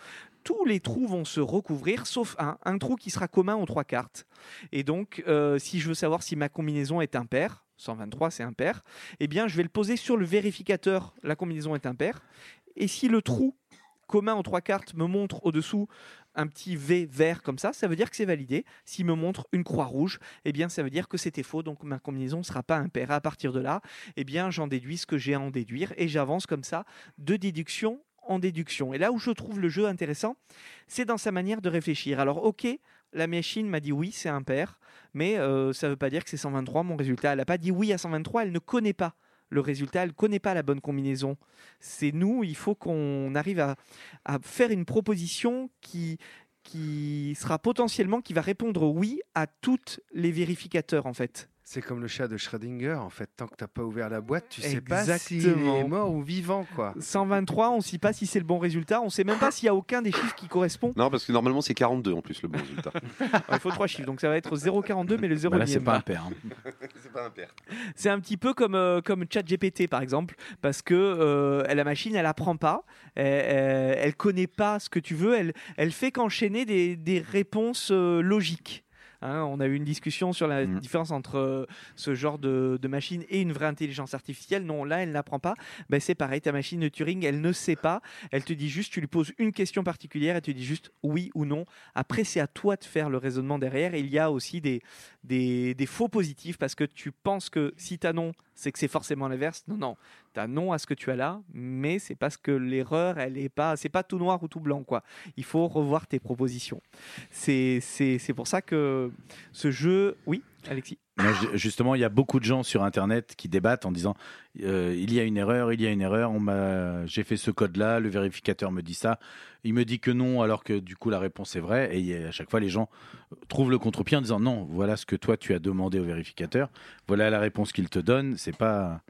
Tous les trous vont se recouvrir, sauf un, un trou qui sera commun aux trois cartes. Et donc, euh, si je veux savoir si ma combinaison est impaire, 123 c'est impair, eh bien je vais le poser sur le vérificateur, la combinaison est impaire. Et si le trou commun aux trois cartes me montre au-dessous un petit V vert comme ça, ça veut dire que c'est validé. S'il me montre une croix rouge, eh bien ça veut dire que c'était faux, donc ma combinaison ne sera pas impaire. À partir de là, eh bien j'en déduis ce que j'ai à en déduire et j'avance comme ça de déduction en déduction. Et là où je trouve le jeu intéressant, c'est dans sa manière de réfléchir. Alors ok, la machine m'a dit oui, c'est impair, mais euh, ça ne veut pas dire que c'est 123 mon résultat. Elle n'a pas dit oui à 123, elle ne connaît pas le résultat, elle ne connaît pas la bonne combinaison. C'est nous, il faut qu'on arrive à, à faire une proposition qui, qui sera potentiellement, qui va répondre oui à toutes les vérificateurs en fait. C'est comme le chat de Schrödinger, en fait. Tant que t'as pas ouvert la boîte, tu sais pas s'il Exactement. est mort ou vivant, quoi. 123, on ne sait pas si c'est le bon résultat, on sait même pas s'il y a aucun des chiffres qui correspond. Non, parce que normalement c'est 42 en plus le bon résultat. [LAUGHS] Il faut trois chiffres, donc ça va être 0,42, mais le 0 Bah là, [LAUGHS] c'est pas un pair. hein. c'est pas un père. C'est un petit peu comme, euh, comme ChatGPT par exemple, parce que euh, la machine elle apprend pas, elle, elle, elle connaît pas ce que tu veux, elle, elle fait qu'enchaîner des, des réponses euh, logiques. Hein, on a eu une discussion sur la Mhm. différence entre euh, ce genre de, de machine et une vraie intelligence artificielle. Non, là, elle n'apprend pas. Ben, c'est pareil, ta machine de Turing, elle ne sait pas. Elle te dit juste, tu lui poses une question particulière et tu dis juste oui ou non. Après, c'est à toi de faire le raisonnement derrière. Et il y a aussi des, des, des faux positifs parce que tu penses que si tu as non, c'est que c'est forcément l'inverse. Non, non, tu as non à ce que tu as là, mais c'est parce que l'erreur, elle est pas, c'est pas tout noir ou tout blanc. quoi. Il faut revoir tes propositions. C'est c'est- c'est pour ça que ce jeu. Oui, Alexis? Justement, il y a beaucoup de gens sur Internet qui débattent en disant euh, il y a une erreur, il y a une erreur. J'ai fait ce code-là, le vérificateur me dit ça, il me dit que non, alors que du coup la réponse est vraie. Et à chaque fois, les gens trouvent le contre-pied en disant non, voilà ce que toi tu as demandé au vérificateur, voilà la réponse qu'il te donne. C'est pas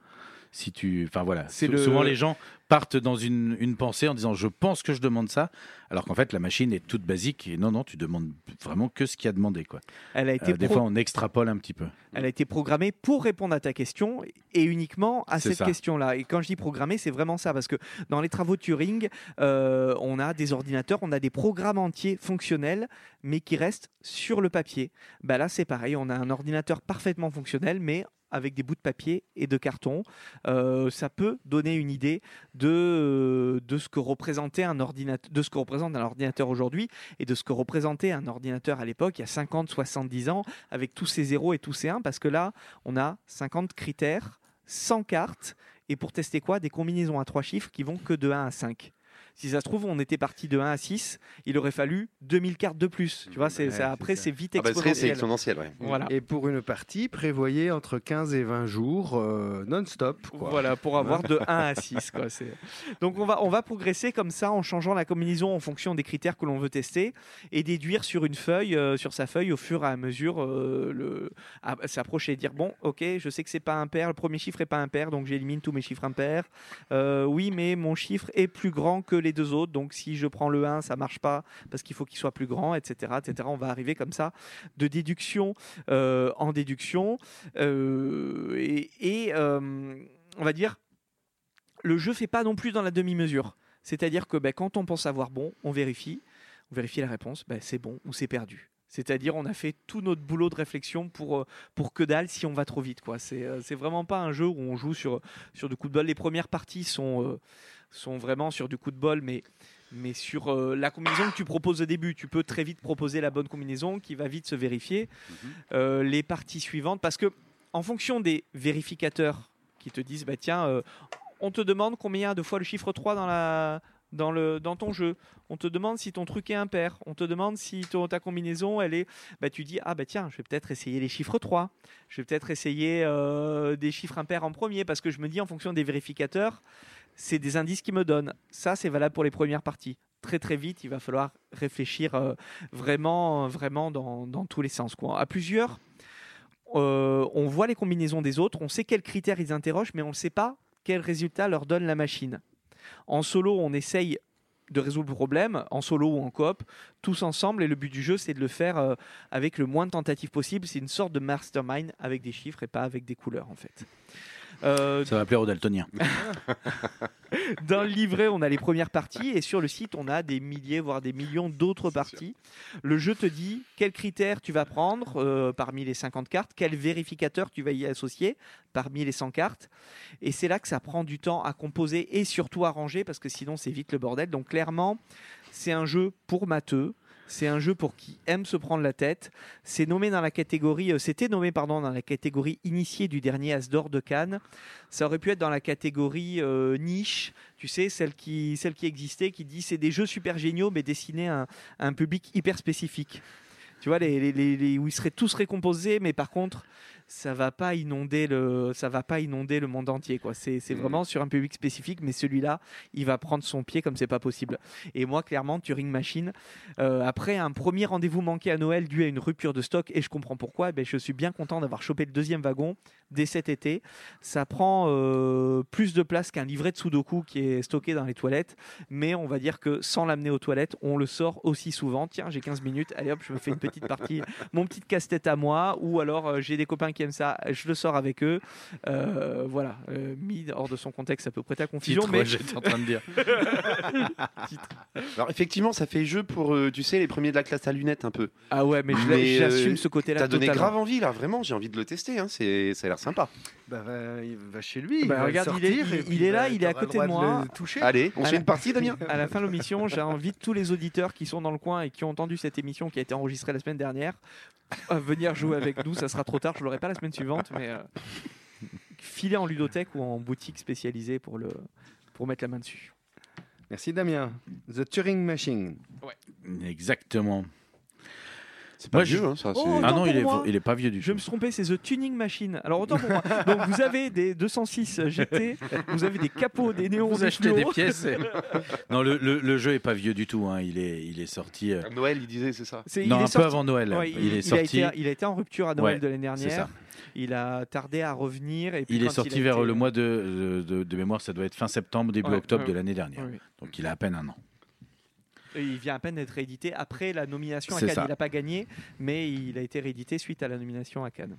si tu, enfin voilà. C'est le- Souvent, les gens partent dans une, une pensée en disant je pense que je demande ça, alors qu'en fait la machine est toute basique. Et non, non, tu demandes vraiment que ce qu'il y a demandé quoi. Elle a été Euh, des pro- fois, on extrapole un petit peu. Elle a été programmée pour répondre à ta question et uniquement à cette question-là. Et quand je dis programmée, c'est vraiment ça, parce que dans les travaux Turing, euh, on a des ordinateurs, on a des programmes entiers fonctionnels, mais qui restent sur le papier. Bah là, c'est pareil, on a un ordinateur parfaitement fonctionnel, mais avec des bouts de papier et de carton. Euh, ça peut donner une idée de, de ce que représentait un ordinateur, de ce que représente un ordinateur aujourd'hui et de ce que représentait un ordinateur à l'époque, il y a 50, 70 ans, avec tous ces zéros et tous ces 1, parce que là, on a 50 critères, 100 cartes, et pour tester quoi? Des combinaisons à trois chiffres qui vont que de 1 à 5. Si ça se trouve, on était parti de 1 à 6, il aurait fallu 2000 cartes de plus. Tu vois, c'est, Ouais, ça, après, c'est vite Ah bah, exponentiel. exponentiel, ouais. Voilà. Et pour une partie, prévoyez entre 15 et 20 jours euh, non-stop. Voilà, pour avoir de 1 à 6. Quoi. c'est- [LAUGHS] Donc on va, on va progresser comme ça en changeant la combinaison en fonction des critères que l'on veut tester et déduire sur une feuille, euh, sur sa feuille au fur et à mesure, euh, le, s'approcher et dire bon, ok, je sais que c'est pas impair, le premier chiffre est pas impair, donc j'élimine tous mes chiffres impairs. Euh, oui, mais mon chiffre est plus grand que les deux autres, donc si je prends le 1, ça marche pas parce qu'il faut qu'il soit plus grand, etc., etc. On va arriver comme ça de déduction euh, en déduction euh, et, euh, on va dire le jeu fait pas non plus dans la demi-mesure. C'est-à-dire que ben, quand on pense avoir bon, on vérifie, on vérifie la réponse, ben, c'est bon ou c'est perdu. C'est-à-dire on a fait tout notre boulot de réflexion pour, pour que dalle si on va trop vite. quoi. C'est vraiment pas un jeu où on joue sur, sur du coup de bol. Les premières parties sont, sont vraiment sur du coup de bol, mais, mais sur euh, la combinaison que tu proposes au début. Tu peux très vite proposer la bonne combinaison qui va vite se vérifier. Euh, les parties suivantes, parce que en fonction des vérificateurs qui te disent, bah tiens, euh, on te demande combien de fois le chiffre 3 dans, la, dans, le, dans ton jeu. On te demande si ton truc est impair. On te demande si ton- ta combinaison, elle est... Bah, tu dis, ah bah tiens, je vais peut-être essayer les chiffres 3. Je vais peut-être essayer euh, des chiffres impairs en premier, parce que je me dis, en fonction des vérificateurs, c'est des indices qui me donnent. Ça, c'est valable pour les premières parties. Très très vite, il va falloir réfléchir euh, vraiment, vraiment dans, dans tous les sens. À plusieurs, euh, on voit les combinaisons des autres, on sait quels critères ils interrogent, mais on ne sait pas quel résultat leur donne la machine. En solo, on essaye de résoudre le problème, en solo ou en coop, tous ensemble, et le but du jeu, c'est de le faire euh, avec le moins de tentatives possible. C'est une sorte de mastermind avec des chiffres et pas avec des couleurs, en fait. Euh, Ça va plaire aux daltoniens. [LAUGHS] dans le livret, on a les premières parties et sur le site, on a des milliers, voire des millions d'autres parties. Le jeu te dit quels critères tu vas prendre euh, parmi les 50 cartes, quel vérificateur tu vas y associer parmi les 100 cartes. Et c'est là que ça prend du temps à composer et surtout à ranger parce que sinon c'est vite le bordel. Donc clairement, c'est un jeu pour matheux. C'est un jeu pour qui aime se prendre la tête. C'est nommé dans la catégorie, euh, c'était nommé pardon dans la catégorie initiée du dernier As d'or de Cannes. Ça aurait pu être dans la catégorie euh, niche, tu sais, celle qui, celle qui existait, qui dit c'est des jeux super géniaux mais destinés à un, public hyper spécifique. Tu vois, les, les- les- où ils seraient tous récompensés, mais par contre, ça va pas inonder le, ça va pas inonder le monde entier. Quoi. C'est, Mm. vraiment sur un public spécifique, mais celui-là, il va prendre son pied comme c'est pas possible. Et moi, clairement, Turing Machine, euh, après un premier rendez-vous manqué à Noël dû à une rupture de stock, et je comprends pourquoi, ben, je suis bien content d'avoir chopé le deuxième wagon dès cet été. Ça prend euh, plus de place qu'un livret de Sudoku qui est stocké dans les toilettes, mais on va dire que sans l'amener aux toilettes, on le sort aussi souvent. Tiens, j'ai 15 minutes, allez hop, je me fais une petite partie, [LAUGHS] mon petit casse-tête à moi, ou alors euh, j'ai des copains qui aiment ça, je le sors avec eux. Euh, voilà, euh, mis hors de son contexte, ça peut prêter à confusion, Titre, mais ouais, j'étais en train de dire. [LAUGHS] [LAUGHS] Alors effectivement, ça fait jeu pour, euh, tu sais, les premiers de la classe à lunettes un peu. ah ouais, mais j'assume euh, ce côté-là T'as donné totalement. grave envie là, vraiment. J'ai envie de le tester. Hein. C'est, ça a l'air sympa. Bah, va, il va chez lui. Bah, il va regarde, il est- il- il là, bah, il est à côté de moi. toucher. Allez, on À fait la- une partie, Damien. [LAUGHS] À la fin de l'émission, j'invite tous les auditeurs qui sont dans le coin et qui ont entendu cette émission qui a été enregistrée la semaine dernière à venir jouer avec nous. Ça sera trop tard, je l'aurai pas la semaine suivante, mais euh, filer en ludothèque ou en boutique spécialisée pour, le, pour mettre la main dessus. Merci Damien. The Turing Machine. Exactement. C'est pas Moi, vieux, je- hein, ça. Oh, non. Ah non, il est, moi. il est pas vieux du Je tout. me suis trompé, c'est The Tuning Machine. Alors autant pour moi. Donc vous avez des 206 GT, vous avez des capots, des néons, Vous des achetez des pièces. et- non, le, le- le jeu est pas vieux du tout. hein. Il est, il est sorti. euh, À Noël, il disait, c'est ça. Non, il est un sorti- peu avant Noël. Ouais, il, est il sorti. A été, il a été en rupture à Noël Ouais, de l'année c'est ça. dernière. Il a tardé à revenir. Et puis Il est sorti vers été- le mois de, de, de mémoire, ça doit être fin septembre, début Ouais, octobre ouais, de l'année dernière. Donc il a à peine un an. Il vient à peine d'être réédité après la nomination à Cannes. ça. Il n'a pas gagné, mais il a été réédité suite à la nomination à Cannes.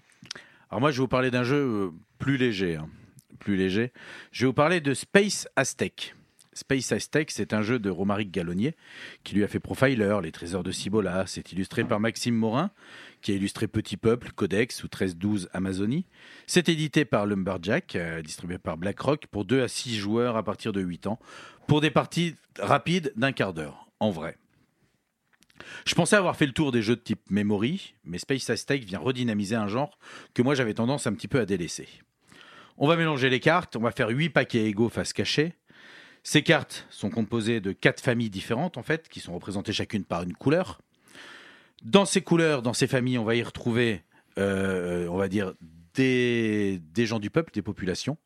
Alors moi, je vais vous parler d'un jeu euh, plus léger. hein. Plus léger. Je vais vous parler de Space Aztec. Space Aztec, c'est un jeu de Romaric Gallonnier qui lui a fait Profiler, Les Trésors de Cibola. C'est illustré par Maxime Morin, qui a illustré Petit Peuple, Codex ou 13-12 Amazonie. C'est édité par Lumberjack, euh, distribué par BlackRock pour 2 à 6 joueurs à partir de 8 ans, pour des parties rapides d'un quart d'heure, en vrai. Je pensais avoir fait le tour des jeux de type Memory, mais Space Aztec vient redynamiser un genre que moi j'avais tendance un petit peu à délaisser. On va mélanger les cartes, on va faire 8 paquets égaux face cachée. Ces cartes sont composées de 4 familles différentes en fait, qui sont représentées chacune par une couleur. Dans ces couleurs, dans ces familles, on va y retrouver, euh, on va dire, des, des gens du peuple, des populations.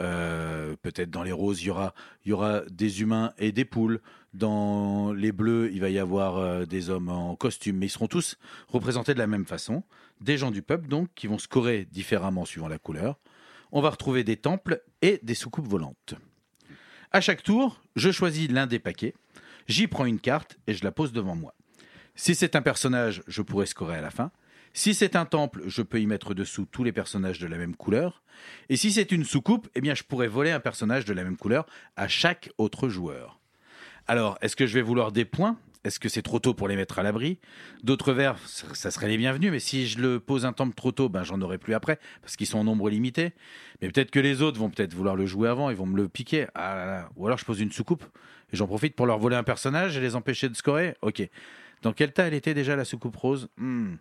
Euh, Peut-être dans les roses, il y, aura, des humains et des poules. Dans les bleus, il va y avoir euh, des hommes en costume, mais ils seront tous représentés de la même façon. Des gens du peuple, donc, qui vont scorer différemment suivant la couleur. On va retrouver des temples et des soucoupes volantes. À chaque tour, je choisis l'un des paquets, j'y prends une carte et je la pose devant moi. Si c'est un personnage, je pourrais scorer à la fin. Si c'est un temple, je peux y mettre dessous tous les personnages de la même couleur. Et si c'est une soucoupe, eh bien, je pourrais voler un personnage de la même couleur à chaque autre joueur. Alors, est-ce que je vais vouloir des points? Est-ce que c'est trop tôt pour les mettre à l'abri? D'autres vers, ça serait les bienvenus, mais si je le pose un temple trop tôt, ben, j'en aurai plus après, parce qu'ils sont en nombre limité. Mais peut-être que les autres vont peut-être vouloir le jouer avant, ils vont me le piquer. Ah. Ou alors je pose une soucoupe, et j'en profite pour leur voler un personnage et les empêcher de scorer. Ok. Dans quel tas elle était déjà la soucoupe rose? Hmm.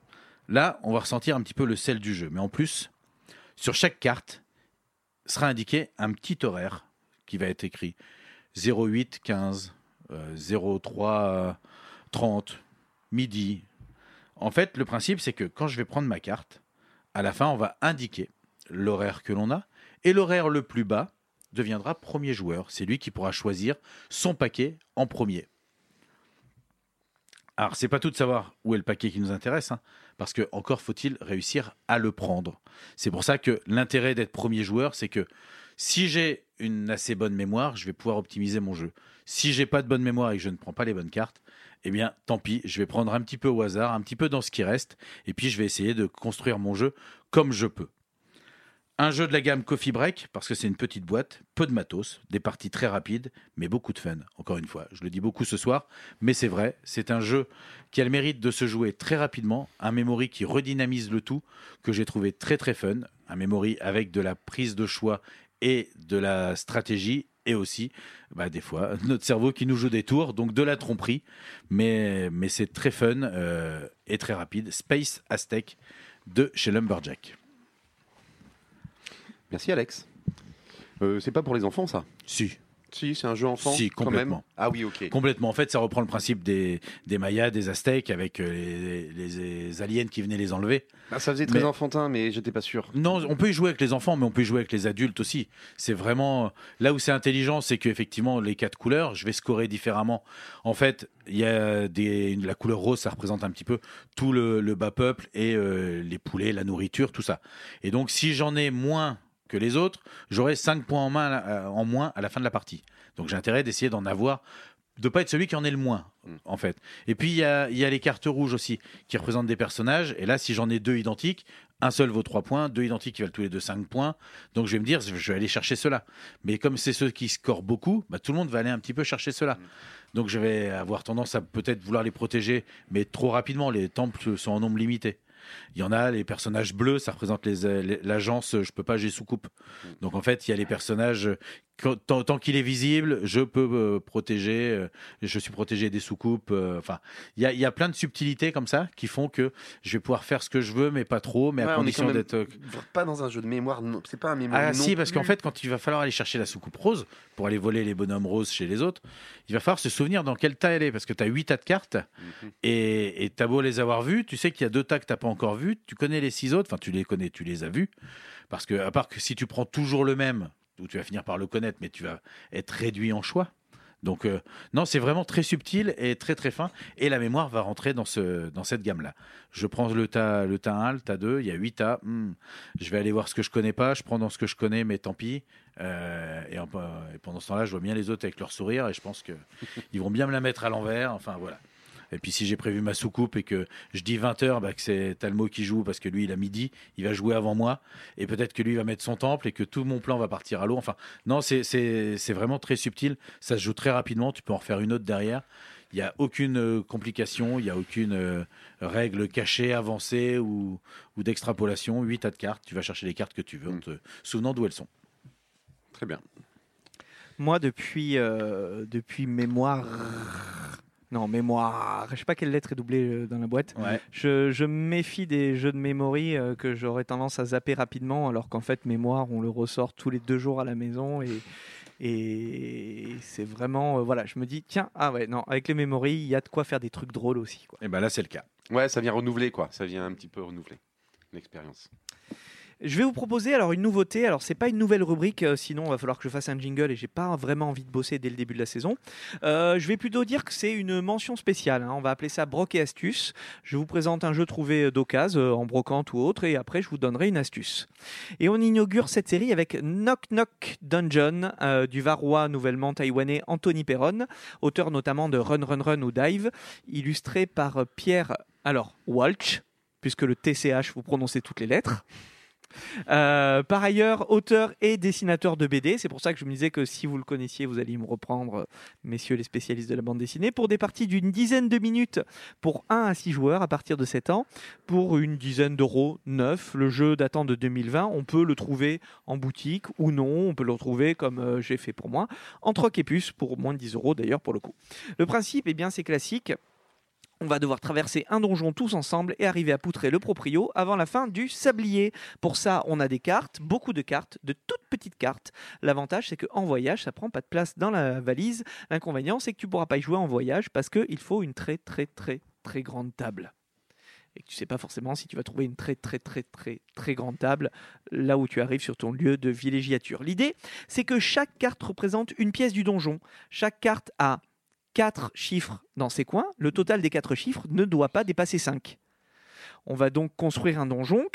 Là, on va ressentir un petit peu le sel du jeu. Mais en plus, sur chaque carte sera indiqué un petit horaire qui va être écrit 08 15, euh, 03 euh, 30, midi. En fait, le principe, c'est que quand je vais prendre ma carte, à la fin, on va indiquer l'horaire que l'on a. Et l'horaire le plus bas deviendra premier joueur. C'est lui qui pourra choisir son paquet en premier. Alors, c'est pas tout de savoir où est le paquet qui nous intéresse, hein, parce que encore faut-il réussir à le prendre. C'est pour ça que l'intérêt d'être premier joueur, c'est que si j'ai une assez bonne mémoire, je vais pouvoir optimiser mon jeu. Si j'ai pas de bonne mémoire et que je ne prends pas les bonnes cartes, eh bien, tant pis, je vais prendre un petit peu au hasard, un petit peu dans ce qui reste, et puis je vais essayer de construire mon jeu comme je peux. Un jeu de la gamme Coffee Break, parce que c'est une petite boîte, peu de matos, des parties très rapides, mais beaucoup de fun. Encore une fois, je le dis beaucoup ce soir, mais c'est vrai, c'est un jeu qui a le mérite de se jouer très rapidement, un memory qui redynamise le tout, que j'ai trouvé très très fun, un memory avec de la prise de choix et de la stratégie, et aussi, bah, des fois, [LAUGHS] notre cerveau qui nous joue des tours, donc de la tromperie, mais, mais c'est très fun euh, et très rapide. Space Aztec de chez Lumberjack. Merci Alex. Euh, c'est pas pour les enfants ça? Si. Si, c'est un jeu enfant. Si, quand même? complètement. Ah oui, ok. Complètement. En fait, ça reprend le principe des, des Mayas, des Aztèques, avec euh, les, les- les aliens qui venaient les enlever. Ah, ça faisait très Mais- enfantin, mais j'étais pas sûr. Non, on peut y jouer avec les enfants, mais on peut y jouer avec les adultes aussi. C'est vraiment là où c'est intelligent, c'est qu'effectivement les quatre couleurs, je vais scorer différemment. En fait, il y a des la couleur rose, ça représente un petit peu tout le, le bas peuple et euh, les poulets, la nourriture, tout ça. Et donc, si j'en ai moins que les autres, j'aurai 5 points en, main, euh, en moins à la fin de la partie. Donc, j'ai intérêt d'essayer d'en avoir, de pas être celui qui en est le moins, en fait. Et puis, il y a, il y a les cartes rouges aussi, qui représentent des personnages. Et là, si j'en ai deux identiques, un seul vaut 3 points, deux identiques qui valent tous les deux 5 points. Donc, je vais me dire, je vais aller chercher cela. Mais comme c'est ceux qui scorent beaucoup, bah, tout le monde va aller un petit peu chercher cela. Donc, je vais avoir tendance à peut-être vouloir les protéger, mais trop rapidement. Les temples sont en nombre limité. Il y en a, les personnages bleus, ça représente les, euh, l'agence, euh, je peux pas, j'ai sous-coupe. Donc en fait, il y a les personnages, euh, tant, tant qu'il est visible, je peux euh, protéger, euh, je suis protégé des sous-coupes. Enfin, il y y a plein de subtilités comme ça qui font que je vais pouvoir faire ce que je veux, mais pas trop, mais Ouais, à condition d'être. Pas dans un jeu de mémoire, c'est pas un mémoire. ah non si, parce qu'en fait, quand il va falloir aller chercher la soucoupe rose pour aller voler les bonhommes roses chez les autres, il va falloir se souvenir dans quel tas elle est, parce que tu as 8 tas de cartes, Mhm. et tu as beau les avoir vus, tu sais qu'il y a deux tas que tu pas encore vus, tu connais les six autres, enfin tu les connais, tu les as vus, parce que à part que si tu prends toujours le même, où tu vas finir par le connaître, mais tu vas être réduit en choix. Donc euh, non, c'est vraiment très subtil et très très fin, et la mémoire va rentrer dans, ce, dans cette gamme-là. Je prends le tas, le tas 1, le tas 2, il y a 8 tas, hmm, je vais aller voir ce que je connais pas, je prends dans ce que je connais, mais tant pis. Euh, et, et pendant ce temps-là, je vois bien les autres avec leur sourire, et je pense que [LAUGHS] ils vont bien me la mettre à l'envers, enfin voilà. Et puis si j'ai prévu ma soucoupe et que je dis 20 heures, bah, que c'est Talmo qui joue parce que lui il a midi, il va jouer avant moi et peut-être que lui va mettre son temple et que tout mon plan va partir à l'eau. Enfin non, c'est- c'est c'est vraiment très subtil, ça se joue très rapidement, tu peux en refaire une autre derrière. Il n'y a aucune euh, complication, il n'y a aucune euh, règle cachée, avancée ou, ou d'extrapolation. 8 tas de cartes, tu vas chercher les cartes que tu veux en te souvenant d'où elles sont. Très bien. Moi, depuis, euh, depuis mémoire. Non, mémoire. Je sais pas quelle lettre est doublée euh, dans la boîte. Ouais. Je, je me méfie des jeux de mémoire euh, que j'aurais tendance à zapper rapidement, alors qu'en fait, mémoire, on le ressort tous les deux jours à la maison et. Et c'est vraiment, euh, voilà, je me dis, tiens, ah ouais, non, avec les mémoires, il y a de quoi faire des trucs drôles aussi. Quoi. Et ben là c'est le cas. Ouais, ça vient renouveler, quoi. Ça vient un petit peu renouveler l'expérience. Je vais vous proposer alors une nouveauté. Alors c'est pas une nouvelle rubrique, euh, sinon il va falloir que je fasse un jingle et j'ai pas vraiment envie de bosser dès le début de la saison. Euh, je vais plutôt dire que c'est une mention spéciale. hein. On va appeler ça broc et astuce. Je vous présente un jeu trouvé d'occasion euh, en brocante ou autre et après je vous donnerai une astuce. Et on inaugure cette série avec Knock Knock Dungeon du Varois nouvellement taïwanais Anthony Perron, auteur notamment de Run Run Run ou Dive, illustré par Pierre alors Walsh, puisque le TCH vous prononcez toutes les lettres. Euh, par ailleurs, auteur et dessinateur de BD. C'est pour ça que je me disais que si vous le connaissiez, vous alliez me reprendre, euh, messieurs les spécialistes de la bande dessinée, pour des parties d'une dizaine de minutes pour 1 à 6 joueurs à partir de 7 ans, pour une dizaine d'euros neuf. Le jeu datant de 2020, on peut le trouver en boutique ou non, on peut le retrouver comme euh, j'ai fait pour moi, en troc et puce pour moins de 10 euros d'ailleurs pour le coup. Le principe, eh bien, c'est classique. On va devoir traverser un donjon tous ensemble et arriver à poutrer le proprio avant la fin du sablier. Pour ça, on a des cartes, beaucoup de cartes, de toutes petites cartes. L'avantage, c'est qu'en voyage, ça prend pas de place dans la valise. L'inconvénient, c'est que tu pourras pas y jouer en voyage parce qu'il faut une très très très très grande table. Et que tu sais pas forcément si tu vas trouver une très très très très très grande table là où tu arrives sur ton lieu de villégiature. L'idée, c'est que chaque carte représente une pièce du donjon. Chaque carte a quatre chiffres dans ses coins. Le total des quatre chiffres ne doit pas dépasser 5. On va donc construire un donjon,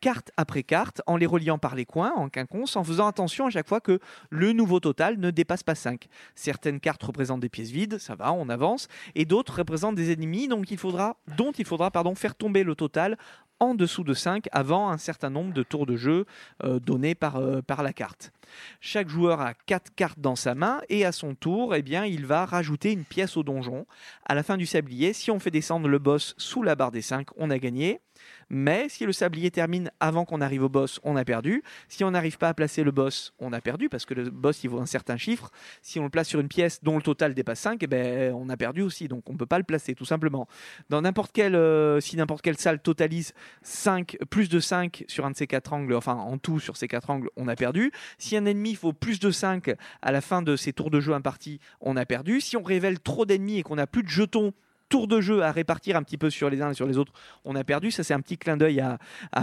carte après carte, en les reliant par les coins, en quinconce, en faisant attention à chaque fois que le nouveau total ne dépasse pas 5. Certaines cartes représentent des pièces vides, ça va, on avance, et d'autres représentent des ennemis, dont il faudra faire tomber le total en dessous de 5 avant un certain nombre de tours de jeu euh, donnés euh, par la carte. Chaque joueur a 4 cartes dans sa main et à son tour, eh bien, il va rajouter une pièce au donjon. À la fin du sablier, si on fait descendre le boss sous la barre des 5, on a gagné. Mais si le sablier termine avant qu'on arrive au boss, on a perdu. Si on n'arrive pas à placer le boss, on a perdu parce que le boss il vaut un certain chiffre. Si on le place sur une pièce dont le total dépasse 5, eh ben, on a perdu aussi. Donc on ne peut pas le placer tout simplement. Dans n'importe quelle, euh, si n'importe quelle salle totalise 5, plus de 5 sur un de ces quatre angles, enfin en tout sur ces quatre angles, on a perdu. Un ennemi faut plus de 5 à la fin de ces tours de jeu impartis, on a perdu. Si on révèle trop d'ennemis et qu'on n'a plus de jetons tour de jeu à répartir un petit peu sur les uns et sur les autres, on a perdu. Ça, c'est un petit clin d'œil à,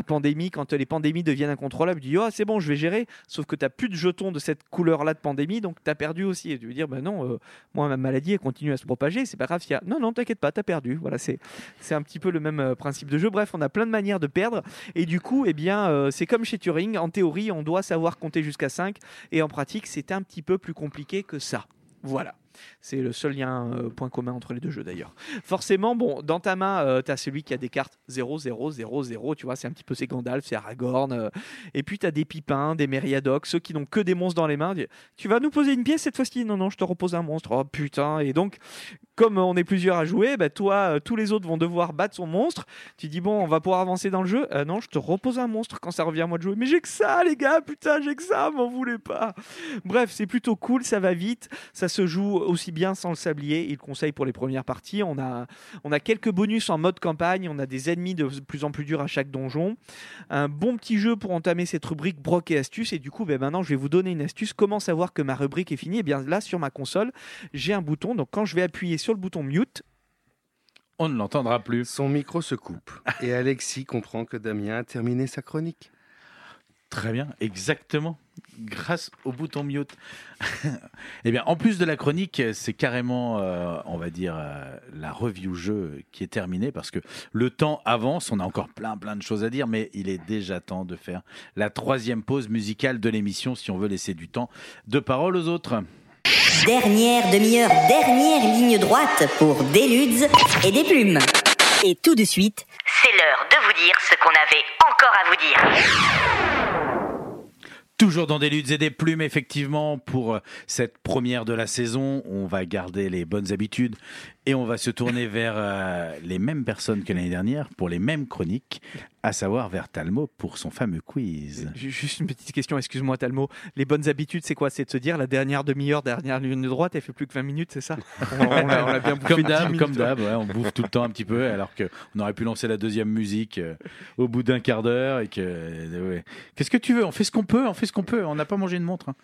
Pandémie. Quand les pandémies deviennent incontrôlables, tu dis Oh, c'est bon, je vais gérer. Sauf que tu n'as plus de jetons de cette couleur-là de pandémie, donc tu as perdu aussi. Et tu veux dire Ben non, euh, moi, ma maladie, elle continue à se propager. C'est pas grave. y. Non, non, t'inquiète pas, tu as perdu. Voilà, c'est, c'est un petit peu le même euh, principe de jeu. Bref, on a plein de manières de perdre. Et du coup, eh bien, euh, c'est comme chez Turing. En théorie, on doit savoir compter jusqu'à 5. Et en pratique, c'est un petit peu plus compliqué que ça. Voilà. C'est le seul lien, euh, point commun entre les deux jeux d'ailleurs. Forcément, bon, dans ta main, euh, tu as celui qui a des cartes 0, 0, 0, 0, tu vois, c'est un petit peu c'est Gandalf, c'est Aragorn. euh. et puis tu as des pipins, des Meriadocs, ceux qui n'ont que des monstres dans les mains. Tu vas nous poser une pièce cette fois-ci? Non, non, je te repose un monstre. Oh putain. Et donc, comme on est plusieurs à jouer, bah, toi, euh, tous les autres vont devoir battre son monstre. Tu dis, bon, on va pouvoir avancer dans le jeu. Non, je te repose un monstre quand ça revient à moi de jouer. Mais j'ai que ça, les gars, putain, j'ai que ça, m'en voulez pas. Bref, c'est plutôt cool, ça va vite. Ça se joue aussi bien sans le sablier. Il conseille pour les premières parties. On a, on a quelques bonus en mode campagne. On a des ennemis de plus en plus durs à chaque donjon. Un bon petit jeu pour entamer cette rubrique broc et astuces. Et du coup, ben, maintenant, je vais vous donner une astuce. Comment savoir que ma rubrique est finie? Et bien là, sur ma console, j'ai un bouton. Donc quand je vais appuyer sur le bouton mute, On ne l'entendra plus. Son micro se coupe. Et Alexis comprend que Damien a terminé sa chronique. Très bien, exactement. Grâce au bouton mute. [LAUGHS] eh bien, en plus de la chronique, c'est carrément, euh, on va dire, euh, la review jeu qui est terminée parce que le temps avance. On a encore plein, plein de choses à dire, mais il est déjà temps de faire la troisième pause musicale de l'émission si on veut laisser du temps de parole aux autres. Dernière demi-heure, dernière ligne droite pour des ludes et des plumes. Et tout de suite, c'est l'heure de vous dire ce qu'on avait encore à vous dire. Toujours dans des luttes et des plumes, effectivement, pour euh, cette première de la saison, on va garder les bonnes habitudes et on va se tourner vers euh, les mêmes personnes que l'année dernière pour les mêmes chroniques, à savoir vers Talmo pour son fameux quiz. Ju- Juste une petite question, excuse-moi Talmo. Les bonnes habitudes, c'est quoi? C'est de se dire la dernière demi-heure, dernière ligne droite, elle fait plus que 20 minutes, c'est ça? On, on l'a- on l'a bien bouffé Comme 10 d'hab, comme d'hab, ouais, on bouffe tout le temps un petit peu, alors qu'on aurait pu lancer la deuxième musique euh, au bout d'un quart d'heure. et que euh, ouais. Qu'est-ce que tu veux? On fait ce qu'on peut, on fait ce qu'on peut. On n'a pas mangé une montre. hein.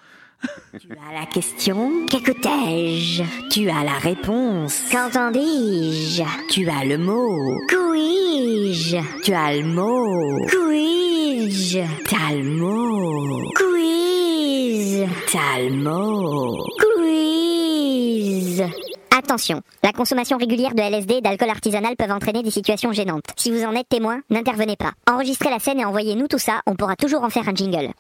Tu as la question Qu'écoutais-je? Tu as la réponse Qu'entendis-je Tu as le mot Couis-je Tu as le mot Couis-je T'as le mot Quiz T'as le mot Quiz Attention, la consommation régulière de LSD et d'alcool artisanal peuvent entraîner des situations gênantes. Si vous en êtes témoin, n'intervenez pas. Enregistrez la scène et envoyez-nous tout ça, on pourra toujours en faire un jingle.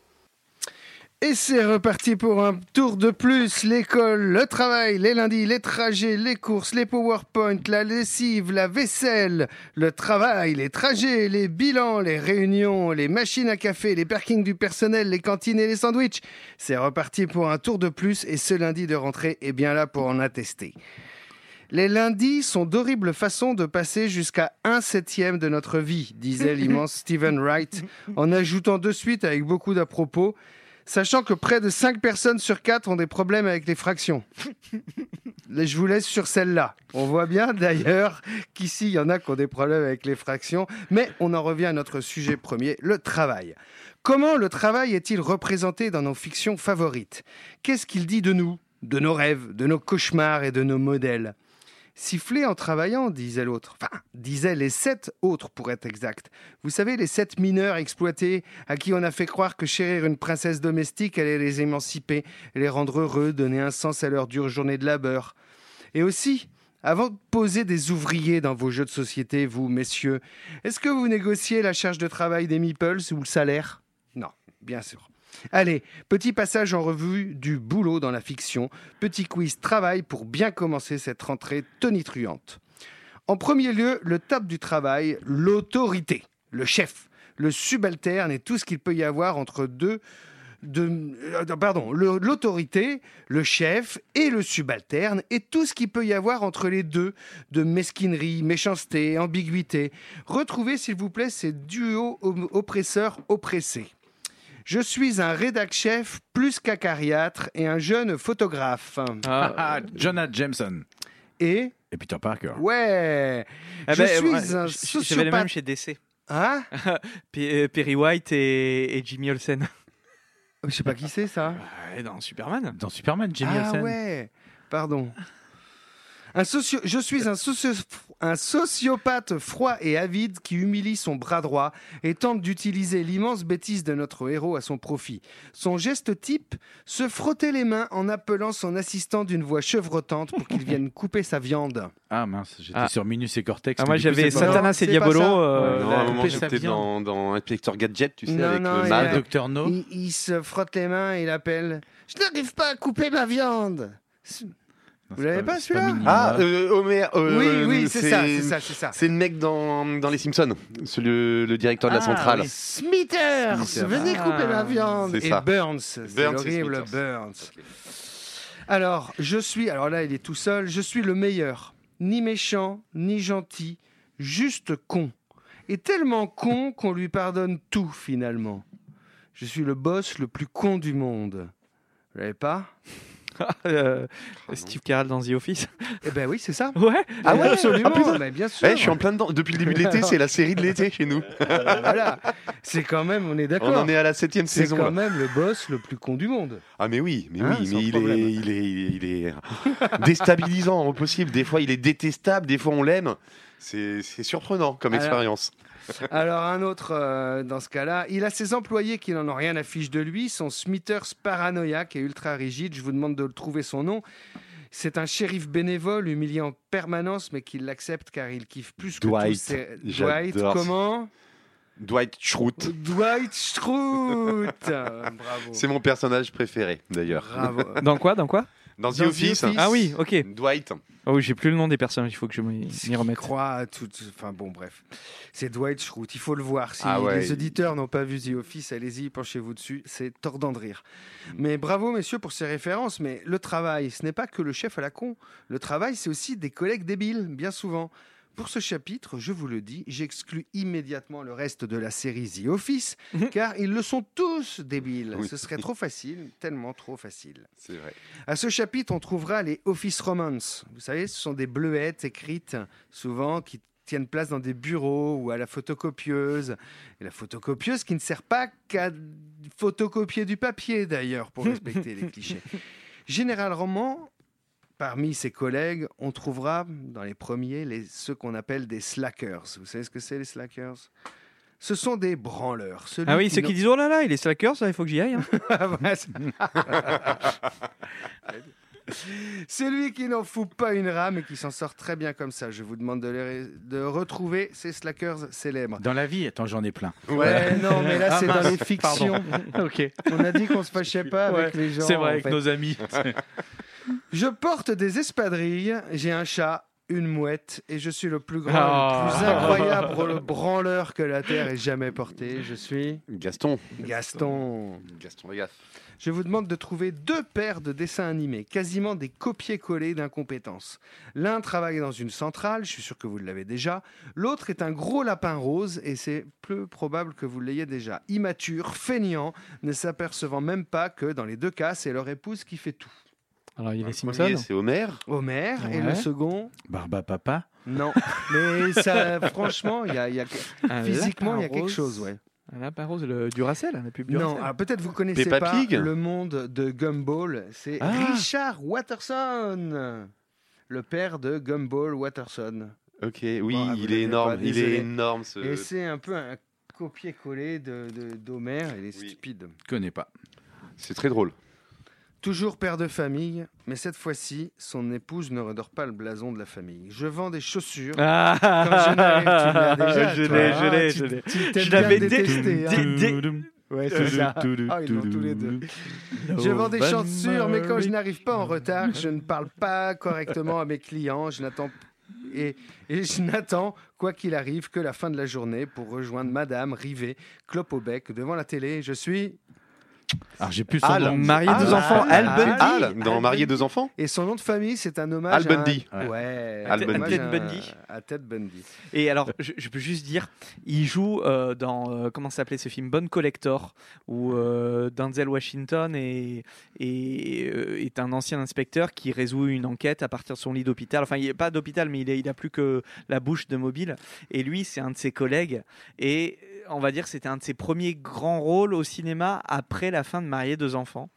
Et c'est reparti pour un tour de plus. L'école, le travail, les lundis, les trajets, les courses, les PowerPoint, la lessive, la vaisselle, le travail, les trajets, les bilans, les réunions, les machines à café, les parkings du personnel, les cantines et les sandwichs. C'est reparti pour un tour de plus et ce lundi de rentrée est bien là pour en attester. Les lundis sont d'horribles façons de passer jusqu'à un septième de notre vie, disait l'immense [LAUGHS] Stephen Wright, en ajoutant de suite avec beaucoup d'à-propos, sachant que près de 5 personnes sur 4 ont des problèmes avec les fractions. Je vous laisse sur celle-là. On voit bien d'ailleurs qu'ici, il y en a qui ont des problèmes avec les fractions, mais on en revient à notre sujet premier, le travail. Comment le travail est-il représenté dans nos fictions favorites? Qu'est-ce qu'il dit de nous, de nos rêves, de nos cauchemars et de nos modèles? Siffler en travaillant, disait l'autre. Enfin, disaient les sept autres pour être exact. Vous savez, les sept mineurs exploités à qui on a fait croire que chérir une princesse domestique allait les émanciper, les rendre heureux, donner un sens à leur dure journée de labeur. Et aussi, avant de poser des ouvriers dans vos jeux de société, vous, messieurs, est-ce que vous négociez la charge de travail des meeples ou le salaire? Non, bien sûr. Allez, petit passage en revue du boulot dans la fiction, petit quiz travail pour bien commencer cette rentrée tonitruante. En premier lieu, le top du travail, l'autorité, le chef, le subalterne et tout ce qu'il peut y avoir entre deux de, euh, pardon, le- l'autorité, le chef et le subalterne, et tout ce qu'il peut y avoir entre les deux, de mesquinerie, méchanceté, ambiguïté. Retrouvez, s'il vous plaît, ces duos op- oppresseurs-oppressés. Je suis un rédac-chef plus qu'acariâtre et un jeune photographe. [LAUGHS] Ah, Jonah Jameson Et, et Peter Parker. ouais, Ah je ben, suis ouais, un J'avais sociopathe. mêmes chez DC. Hein? [LAUGHS] Euh, Perry White et, et Jimmy Olsen. Je sais pas qui c'est ça. Ouais, dans Superman. Dans Superman, Jimmy ah Olsen. ouais, pardon. Un socio- je suis un, socio- un sociopathe froid et avide qui humilie son bras droit et tente d'utiliser l'immense bêtise de notre héros à son profit. Son geste type, se frotter les mains en appelant son assistant d'une voix chevrotante pour qu'il vienne couper sa viande. [LAUGHS] Ah mince, j'étais Ah. sur Minus et Cortex. Ah, moi j'avais Satanas et Diabolo. euh, non, à un moment, j'étais dans, dans Inspecteur Gadget, tu sais, Non, avec non, le mal. Docteur No. Il, il se frotte les mains et il appelle « Je n'arrive pas à couper ma viande !» Vous l'avez pas, celui-là. Ah, euh, Homer. euh, Oui, oui, c'est ça, c'est ça, c'est ça. C'est le mec dans, dans Les Simpsons, c'est le, le directeur de la Ah, centrale. oui. Smithers, Smithers. venez Ah, couper ma viande. c'est Et ça. Burns, c'est Burns et l'horrible Smithers. Burns. Alors, je suis, alors là, il est tout seul, je suis le meilleur. Ni méchant, ni gentil, juste con. Et tellement con qu'on lui pardonne tout, finalement. Je suis le boss le plus con du monde. Vous l'avez pas? [LAUGHS] euh, Ah, Steve Carell dans The Office. Eh ben oui, c'est ça. [LAUGHS] Ouais. Ah ouais absolument. Ah, mais bien sûr. Eh, je suis en plein dedans. Depuis le début de l'été, c'est la série de l'été chez nous. [LAUGHS] Voilà. C'est quand même, on est On d'accord. en est à la septième C'est saison. quand là. même le boss le plus con du monde. Ah mais oui, mais Hein, oui, mais il est, il est, il est, il est déstabilisant au possible. Des fois, il est détestable. Des fois, on l'aime. C'est c'est surprenant comme Alors- expérience. [LAUGHS] Alors un autre, euh, dans ce cas-là, il a ses employés qui n'en ont rien à fiche de lui, son Smithers paranoïaque et ultra rigide, je vous demande de le trouver son nom. C'est un shérif bénévole, humilié en permanence, mais qui l'accepte car il kiffe plus que Dwight. tous ses- J'adore. Dwight, comment? Dwight Schrute, Dwight Schrute [LAUGHS] Bravo. c'est mon personnage préféré d'ailleurs. Bravo. Dans quoi Dans quoi? Dans The Dans The Office. Ah oui, ok. Dwight. Oh, oui, j'ai plus le nom des personnages, il faut que je m'y remette. crois à tout. Enfin bon, bref. C'est Dwight Schrute. Il faut le voir. Si Ah ouais, les auditeurs n'ont pas vu The Office, allez-y, penchez-vous dessus. C'est tordant de rire. Mm. Mais bravo, messieurs, pour ces références. Mais le travail, ce n'est pas que le chef à la con. Le travail, c'est aussi des collègues débiles, bien souvent. Pour ce chapitre, je vous le dis, j'exclus immédiatement le reste de la série The Office, car ils le sont tous débiles. Oui. Ce serait trop facile, tellement trop facile. C'est vrai. À ce chapitre, on trouvera les Office Romance. Vous savez, ce sont des bleuettes écrites, souvent, qui tiennent place dans des bureaux ou à la photocopieuse. Et la photocopieuse qui ne sert pas qu'à photocopier du papier, d'ailleurs, pour [LAUGHS] respecter les clichés. Généralement, parmi ses collègues, on trouvera dans les premiers les, ceux qu'on appelle des slackers. Vous savez ce que c'est, les slackers? Ce sont des branleurs. Celui Ah oui, ceux qui disent oh là là, il est slacker, ça, il faut que j'y aille. hein. [LAUGHS] C'est- [LAUGHS] Celui qui n'en fout pas une rame et qui s'en sort très bien comme ça. Je vous demande de, les- de retrouver ces slackers célèbres. Dans la vie, attends, j'en ai plein. Ouais, non, mais là, Ah, c'est dans les fictions. [LAUGHS] ok. On a dit qu'on se fâchait pas avec les gens. C'est vrai, en avec fait. nos amis. Je porte des espadrilles, j'ai un chat, une mouette, et je suis le plus grand, Oh. le plus incroyable branleur que la Terre ait jamais porté. Je suis Gaston. Gaston. Gaston Lagaffe. Je vous demande de trouver deux paires de dessins animés, quasiment des copier-coller d'incompétence. L'un travaille dans une centrale, je suis sûr que vous l'avez déjà. L'autre est un gros lapin rose, et c'est peu probable que vous l'ayez déjà. Immature, feignant, ne s'apercevant même pas que dans les deux cas, c'est leur épouse qui fait tout. Alors, il y a les Le Simpsons. premier, c'est Homer. Homer, et le second, Barba Papa. non. [LAUGHS] Mais ça, franchement, il y a, y physiquement, il y a quelque chose, ouais. Un lapin rose, le Duracell, la pub Non, Duracell. alors peut-être vous connaissez Peppa pas Pig le monde de Gumball. C'est Ah. Richard Watterson, le père de Gumball Watterson. Ok, oui, Bon, ah, il est énorme. pas, il est énorme ce. Et c'est un peu un copier-coller de, de- d'Homer. Il est Oui. stupide. Je connais pas. C'est très drôle. Toujours père de famille, mais cette fois-ci, son épouse ne redore pas le blason de la famille. Je vends des chaussures. Ah, Quand je tu l'as déjà, je l'ai, je l'ai, tu- je l'avais le dé- détester, hein. Ouais, c'est ça. [LAUGHS] Ah, ils l'ont tous les deux. Je vends des chaussures, mais quand je n'arrive pas en retard, je ne parle pas correctement à mes clients. Je n'attends et, et je n'attends, quoi qu'il arrive, que la fin de la journée pour rejoindre Madame rivée, clope au bec, devant la télé. Je suis Alors j'ai plus son Al. nom. Marié Al. deux enfants, Al Bundy. Al, dans Marié Bundy. deux enfants Et son nom de famille, c'est un hommage Al à Bundy. Ouais, Al un Bundy. Ted Bundy. À Ted Bundy. Et alors, je, je peux juste dire, il joue euh, dans euh, comment s'appelait ce film, Bonne Collector, où euh, Denzel Washington est, est, euh, est un ancien inspecteur qui résout une enquête à partir de son lit d'hôpital. Enfin, il n'est pas d'hôpital, mais il, est- il a plus que la bouche de mobile. Et lui, c'est un de ses collègues. Et on va dire que c'était un de ses premiers grands rôles au cinéma après la fin de Marier deux enfants.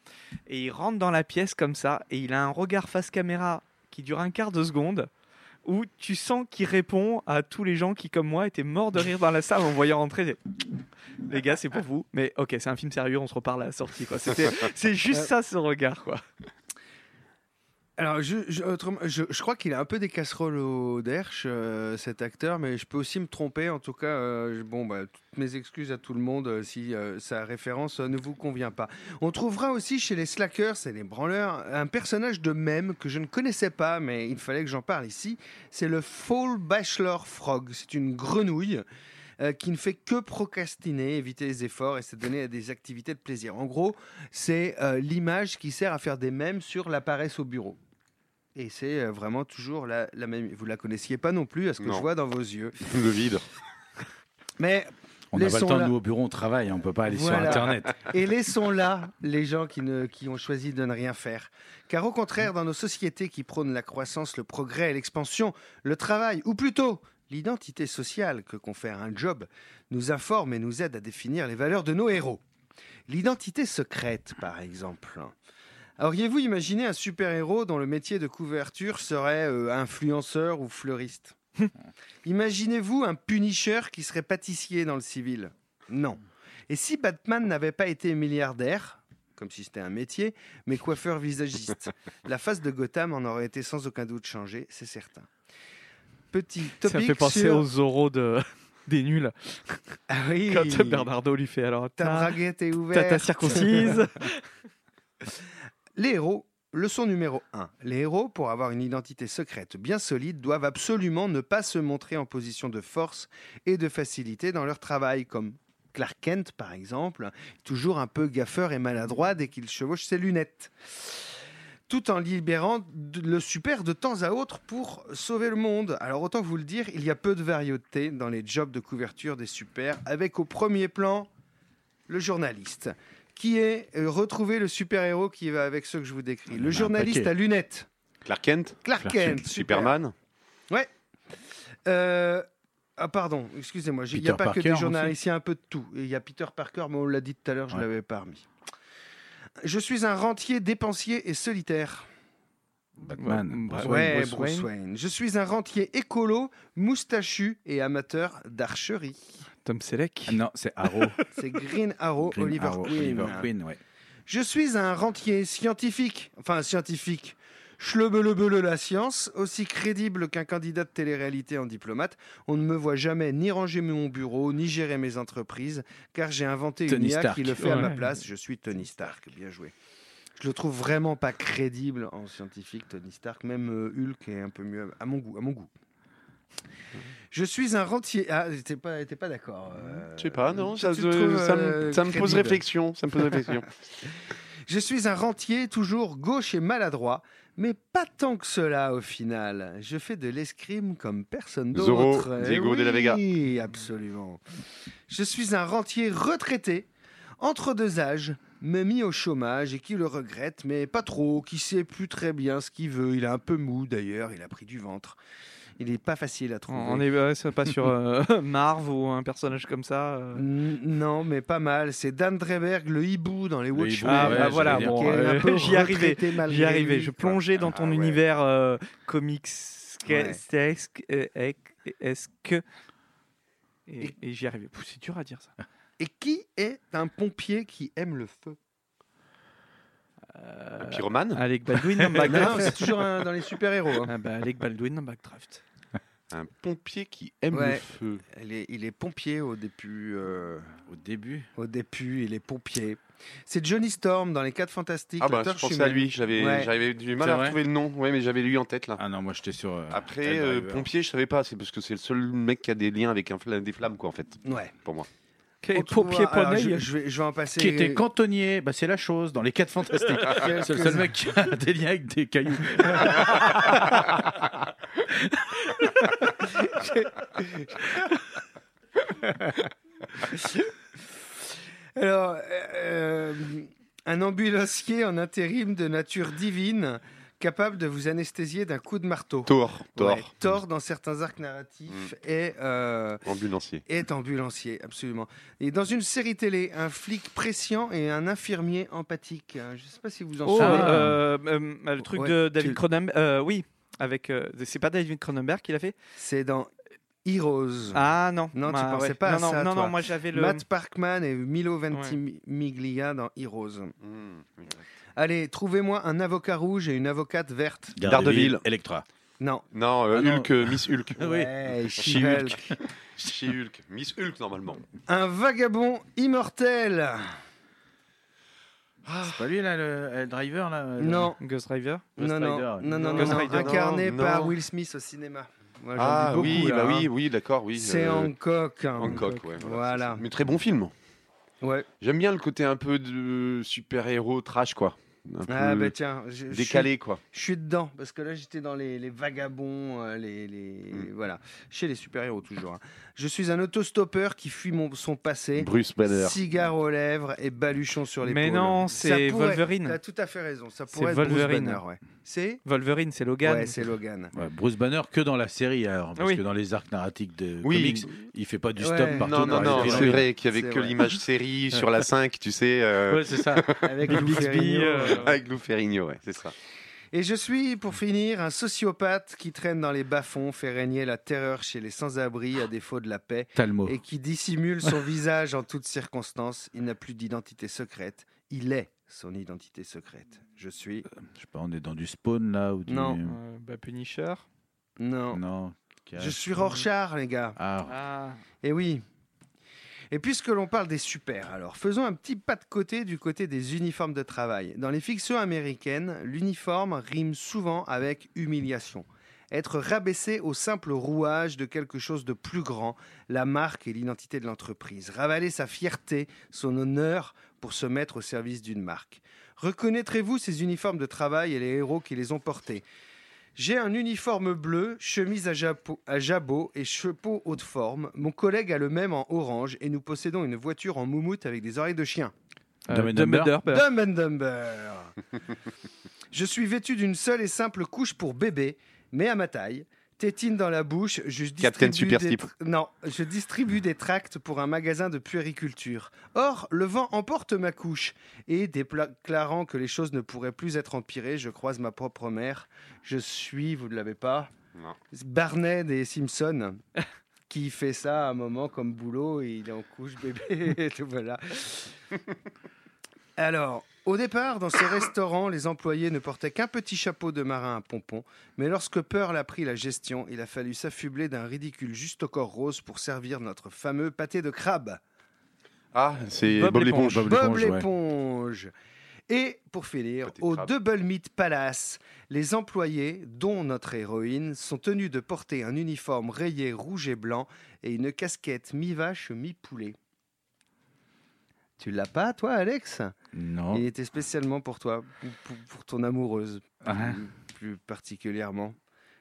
Et il rentre dans la pièce comme ça, et il a un regard face caméra qui dure un quart de seconde où tu sens qu'il répond à tous les gens qui, comme moi, étaient morts de rire dans la salle en voyant rentrer. Les gars, c'est pour vous. Mais ok, c'est un film sérieux, on se reparle à la sortie. quoi. C'était- C'est juste Euh, ça, ce regard. quoi. Alors, je, crois qu'il a un peu des casseroles au derche, euh, cet acteur, mais je peux aussi me tromper. En tout cas, euh, bon, bah, toutes mes excuses à tout le monde euh, si euh, sa référence ne vous convient pas. On trouvera aussi chez les slackers et les branleurs un personnage de même que je ne connaissais pas, mais il fallait que j'en parle ici. C'est le Fall Bachelor Frog. C'est une grenouille. Euh, qui ne fait que procrastiner, éviter les efforts et se donner à des activités de plaisir. En gros, c'est euh, l'image qui sert à faire des mèmes sur la paresse au bureau. Et c'est euh, vraiment toujours la, la même. Vous la connaissiez pas non plus, à ce que Non. je vois dans vos yeux. [LAUGHS] Le vide. Mais On n'a pas le temps, là- nous au bureau, on travaille, on peut pas aller Voilà. sur Internet. [LAUGHS] Et laissons là les gens qui, ne, qui ont choisi de ne rien faire. Car au contraire, dans nos sociétés qui prônent la croissance, le progrès et l'expansion, le travail, ou plutôt l'identité sociale que confère un job, nous informe et nous aide à définir les valeurs de nos héros. L'identité secrète, par exemple. Auriez-vous imaginé un super-héros dont le métier de couverture serait euh, influenceur ou fleuriste? [LAUGHS] Imaginez-vous un Punisher qui serait pâtissier dans le civil? Non. Et si Batman n'avait pas été milliardaire, comme si c'était un métier, mais coiffeur visagiste, [LAUGHS] la face de Gotham en aurait été sans aucun doute changée, c'est certain. Petit Ça me fait penser sur... aux Zorro de... [LAUGHS] des nuls. Ah oui, [LAUGHS] Quand Bernardo lui fait alors. ta braguette est ouverte. ta circoncise. Les héros, leçon numéro 1. Les héros, pour avoir une identité secrète bien solide, doivent absolument ne pas se montrer en position de force et de facilité dans leur travail, comme Clark Kent par exemple, toujours un peu gaffeur et maladroit dès qu'il chevauche ses lunettes. Tout en libérant le super de temps à autre pour sauver le monde. Alors autant vous le dire, il y a peu de variété dans les jobs de couverture des super, avec au premier plan le journaliste qui est euh, retrouver le super-héros qui va avec ceux que je vous décris. Le journaliste à lunettes, Clark Kent Clark Clark Kent, Kent, super. Superman Euh, ah pardon, excusez-moi, il n'y a pas que des journalistes, il y a un peu de tout. Il y a Peter Parker, mais on l'a dit tout à l'heure, je ne Ouais. l'avais pas remis. Je suis un rentier dépensier et solitaire. Batman. Bruce ouais, Wayne. Bruce Wayne. Je suis un rentier écolo, moustachu et amateur d'archerie. Tom Selleck. Ah non, c'est Arrow. [LAUGHS] C'est Green Arrow, Green Oliver Arrow, Queen. Oliver Queen, ouais. Je suis un rentier scientifique, enfin scientifique, Schlebelebele la science, aussi crédible qu'un candidat de télé-réalité en diplomate. On ne me voit jamais ni ranger mon bureau, ni gérer mes entreprises, car j'ai inventé Tony une IA Stark. qui le fait à ma place. Je suis Tony Stark, bien joué. Je le trouve vraiment pas crédible en scientifique, Tony Stark. Même euh, Hulk est un peu mieux à mon goût. À mon goût. Je suis un rentier. Ah, t'es pas, t'es pas d'accord. euh, Je sais pas, non, ça, tu te se- trouves, ça me, euh, ça me pose réflexion. Ça me pose réflexion. [LAUGHS] Je suis un rentier toujours gauche et maladroit, mais pas tant que cela au final. Je fais de l'escrime comme personne d'autre. Eh Diego de la Vega. Oui, absolument. Je suis un rentier retraité, entre deux âges, me mis au chômage et qui le regrette, mais pas trop, qui sait plus très bien ce qu'il veut. Il est un peu mou d'ailleurs, il a pris du ventre. Il n'est pas facile à trouver. On est ouais, c'est pas sur euh, [LAUGHS] [LAUGHS] Marv ou un personnage comme ça. euh. Non, mais pas mal. C'est Dan Dreberg, le hibou dans les Le Watchmen. Ah, ouais, bah voilà, bon, euh, [LAUGHS] j'y arrivais. J'y arrivais. Je plongeais dans ton Ah ouais. univers euh, comics Ouais. est-ce que et, et j'y arrivais. C'est dur à dire ça. Et qui est un pompier qui aime le feu? Euh, Pyromane Alec Baldwin dans Backdraft. c'est toujours un- dans les super-héros. hein. Ah bah, Alec Baldwin dans Backdraft. Un pompier qui aime Ouais. le feu. Il, est, il est pompier au début. euh, Au début. au début, il est pompier. C'est Johnny Storm dans les 4 Fantastiques. Ah bah, je pensais Schumann. à lui. J'avais Ouais. j'avais du mal à retrouver le nom. Ouais, mais j'avais lui en tête là. Ah non, moi j'étais sur. euh, Après, euh, pompier, je savais pas. C'est parce que c'est le seul mec qui a des liens avec un, des flammes, quoi, en fait, Ouais. pour moi. Trouvera- pompier alors, poney. je, je vais, je vais en passer. Qui était cantonnier bah, C'est la chose dans les 4 fantastiques. [LAUGHS] C'est le seul mec qui a des liens avec des cailloux. [LAUGHS] [LAUGHS] Alors, euh, un ambulancier en intérim de nature divine, capable de vous anesthésier d'un coup de marteau. Thor, Thor, Ouais, Thor, dans certains arcs narratifs, est, euh, ambulancier. est ambulancier, absolument. Et dans une série télé, un flic prescient et un infirmier empathique. Je ne sais pas si vous en Oh, souvenez. euh, euh, le truc Ouais, de David Cronenberg. euh, oui, avec. euh, c'est pas David Cronenberg qui l'a fait? C'est dans Heroes. Ah non. Non, tu Ah, pensais ouais. pas à non, non, ça, Non, toi. non, moi j'avais le. Matt Parkman et Milo Ventimiglia dans Heroes. Mmh. Allez, trouvez-moi un avocat rouge et une avocate verte. Daredevil. Electra. Non. Non, euh, Ah non. Hulk, euh, Miss Hulk. [LAUGHS] Oui. She-Hulk. She-Hulk. Miss Hulk, normalement. Un vagabond immortel. C'est pas lui là, le, le driver là le- Non. Ghost Rider. Ghost Non, non, Rider. non, non, non, non, Rider. incarné Non, par non. Will Smith au cinéma. Moi, Ah beaucoup, oui, là, bah hein. oui, oui, d'accord, oui. C'est euh, Hancock. hein. Hancock, ouais. Voilà. Mais très bon film. Ouais. J'aime bien le côté un peu de super-héros trash, quoi. Un Ah peu bah tiens, je, je décalé, quoi. Je suis dedans parce que là j'étais dans les, les vagabonds, euh, les, les- Mm. voilà, chez les super héros toujours. hein. Je suis un autostoppeur qui fuit mon, son passé. Bruce Banner. Cigare aux lèvres et baluchon sur les Mais non, c'est Wolverine. T'as tout à fait raison. Ça C'est pourrait être Bruce Wolverine. Banner, ouais. C'est Wolverine, c'est Logan. Ouais, c'est Logan. Ouais, Bruce Banner que dans la série alors, parce Oui. que dans les arcs narratifs de Oui. comics, il fait pas du Ouais. stop partout. Non, non, non, c'est vrai qu'il y avait que l'image série sur la [LAUGHS] 5, tu sais, euh, Ouais, c'est ça. Avec Bixby, Ferrigno. euh, avec Lou Ferrigno, ouais, c'est ça. Et je suis, pour finir, un sociopathe qui traîne dans les bas-fonds, fait régner la terreur chez les sans-abri à défaut de la paix, Talmo. et qui dissimule son [LAUGHS] visage en toutes circonstances. Il n'a plus d'identité secrète. Il est son identité secrète. Je suis. Je sais pas, on est dans du spawn là ou du... Non. Euh, bah, Punisher. Non. Non. Je suis Rorschach, les gars. Ah, Ah. Et oui. Et puisque l'on parle des super, alors faisons un petit pas de côté du côté des uniformes de travail. Dans les fictions américaines, l'uniforme rime souvent avec humiliation. Être rabaissé au simple rouage de quelque chose de plus grand, la marque et l'identité de l'entreprise. Ravaler sa fierté, son honneur pour se mettre au service d'une marque. Reconnaîtrez-vous ces uniformes de travail et les héros qui les ont portés? J'ai un uniforme bleu, chemise à, japo- à jabot et chapeau haute forme. Mon collègue a le même en orange et nous possédons une voiture en moumoute avec des oreilles de chien. Euh, Dumb and. Dumber. Dumb and Dumber. [LAUGHS] Je suis vêtu d'une seule et simple couche pour bébé, mais à ma taille. Tétine dans la bouche, je Captain distribue, Super des, Slip. tr- non, je distribue des tracts pour un magasin de puériculture. Or, le vent emporte ma couche. Et déclarant que les choses ne pourraient plus être empirées, je croise ma propre mère. Je suis, vous ne l'avez pas, Non. Barney des Simpsons. [LAUGHS] qui fait ça à un moment comme boulot et il est en couche bébé [LAUGHS] et tout voilà. Alors, au départ, dans ce restaurant, les employés ne portaient qu'un petit chapeau de marin à pompons, mais lorsque Pearl a pris la gestion, il a fallu s'affubler d'un ridicule juste au corps rose pour servir notre fameux pâté de crabe. Ah, c'est Bob Bob, l'éponge. l'éponge. Bob Bob l'éponge, ouais. Et pour finir, au crabe. Double Meat Palace, les employés, dont notre héroïne, sont tenus de porter un uniforme rayé rouge et blanc et une casquette mi-vache, mi-poulet. Tu l'as pas, toi, Alex? Non. Il était spécialement pour toi, pour, ton amoureuse, Ah. plus, plus particulièrement.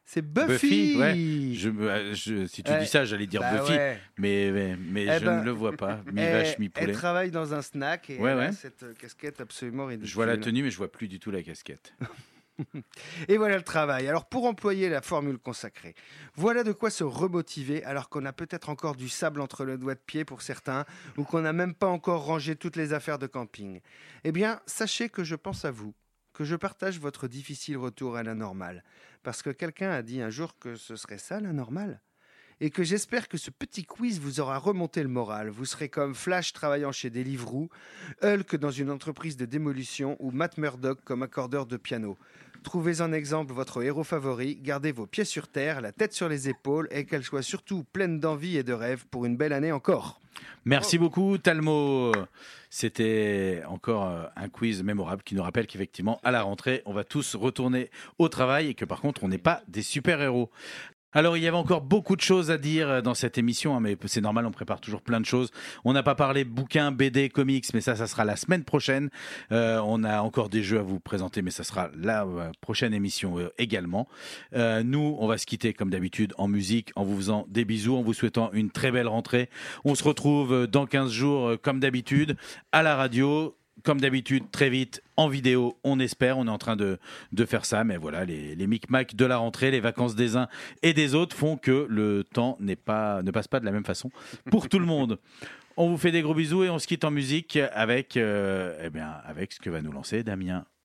C'est Buffy, Buffy, ouais. Je, me- euh, je- si tu Eh, dis ça, j'allais dire Bah Buffy, ouais. mais, mais, mais Eh je ben, ne le vois pas. [LAUGHS] Mi Elle- vache, mi Elle poulet. travaille dans un snack et Ouais, elle a cette euh, casquette absolument ridicule. Je vois la tenue, mais je vois plus du tout la casquette. [LAUGHS] [LAUGHS] Et voilà le travail. Alors pour employer la formule consacrée, voilà de quoi se remotiver alors qu'on a peut-être encore du sable entre le doigt de pied pour certains ou qu'on n'a même pas encore rangé toutes les affaires de camping. Eh bien, sachez que je pense à vous, que je partage votre difficile retour à la normale. Parce que quelqu'un a dit un jour que ce serait ça la normale? Et que j'espère que ce petit quiz vous aura remonté le moral. Vous serez comme Flash travaillant chez Deliveroo, Hulk dans une entreprise de démolition ou Matt Murdock comme accordeur de piano. Trouvez en exemple votre héros favori, gardez vos pieds sur terre, la tête sur les épaules et qu'elle soit surtout pleine d'envie et de rêves pour une belle année encore. Merci beaucoup, Talmo. C'était encore euh, un quiz mémorable qui nous rappelle qu'effectivement, à la rentrée, on va tous retourner au travail et que par contre, on n'est pas des super-héros. Alors il y avait encore beaucoup de choses à dire euh, dans cette émission, hein, mais c'est normal, on prépare toujours plein de choses. On n'a pas parlé bouquins, BD, comics, mais ça, ça sera la semaine prochaine. Euh, on a encore des jeux à vous présenter, mais ça sera la euh, prochaine émission euh, également. Euh, nous, on va se quitter comme d'habitude en musique, en vous faisant des bisous, en vous souhaitant une très belle rentrée. On se retrouve dans 15 jours, comme d'habitude, à la radio. Comme d'habitude, très vite, en vidéo, on espère. On est en train de, faire ça. Mais voilà, les, micmacs de la rentrée, les vacances des uns et des autres font que le temps pas, ne passe pas de la même façon pour tout le monde. On vous fait des gros bisous et on se quitte en musique avec, euh, eh bien, avec ce que va nous lancer Damien.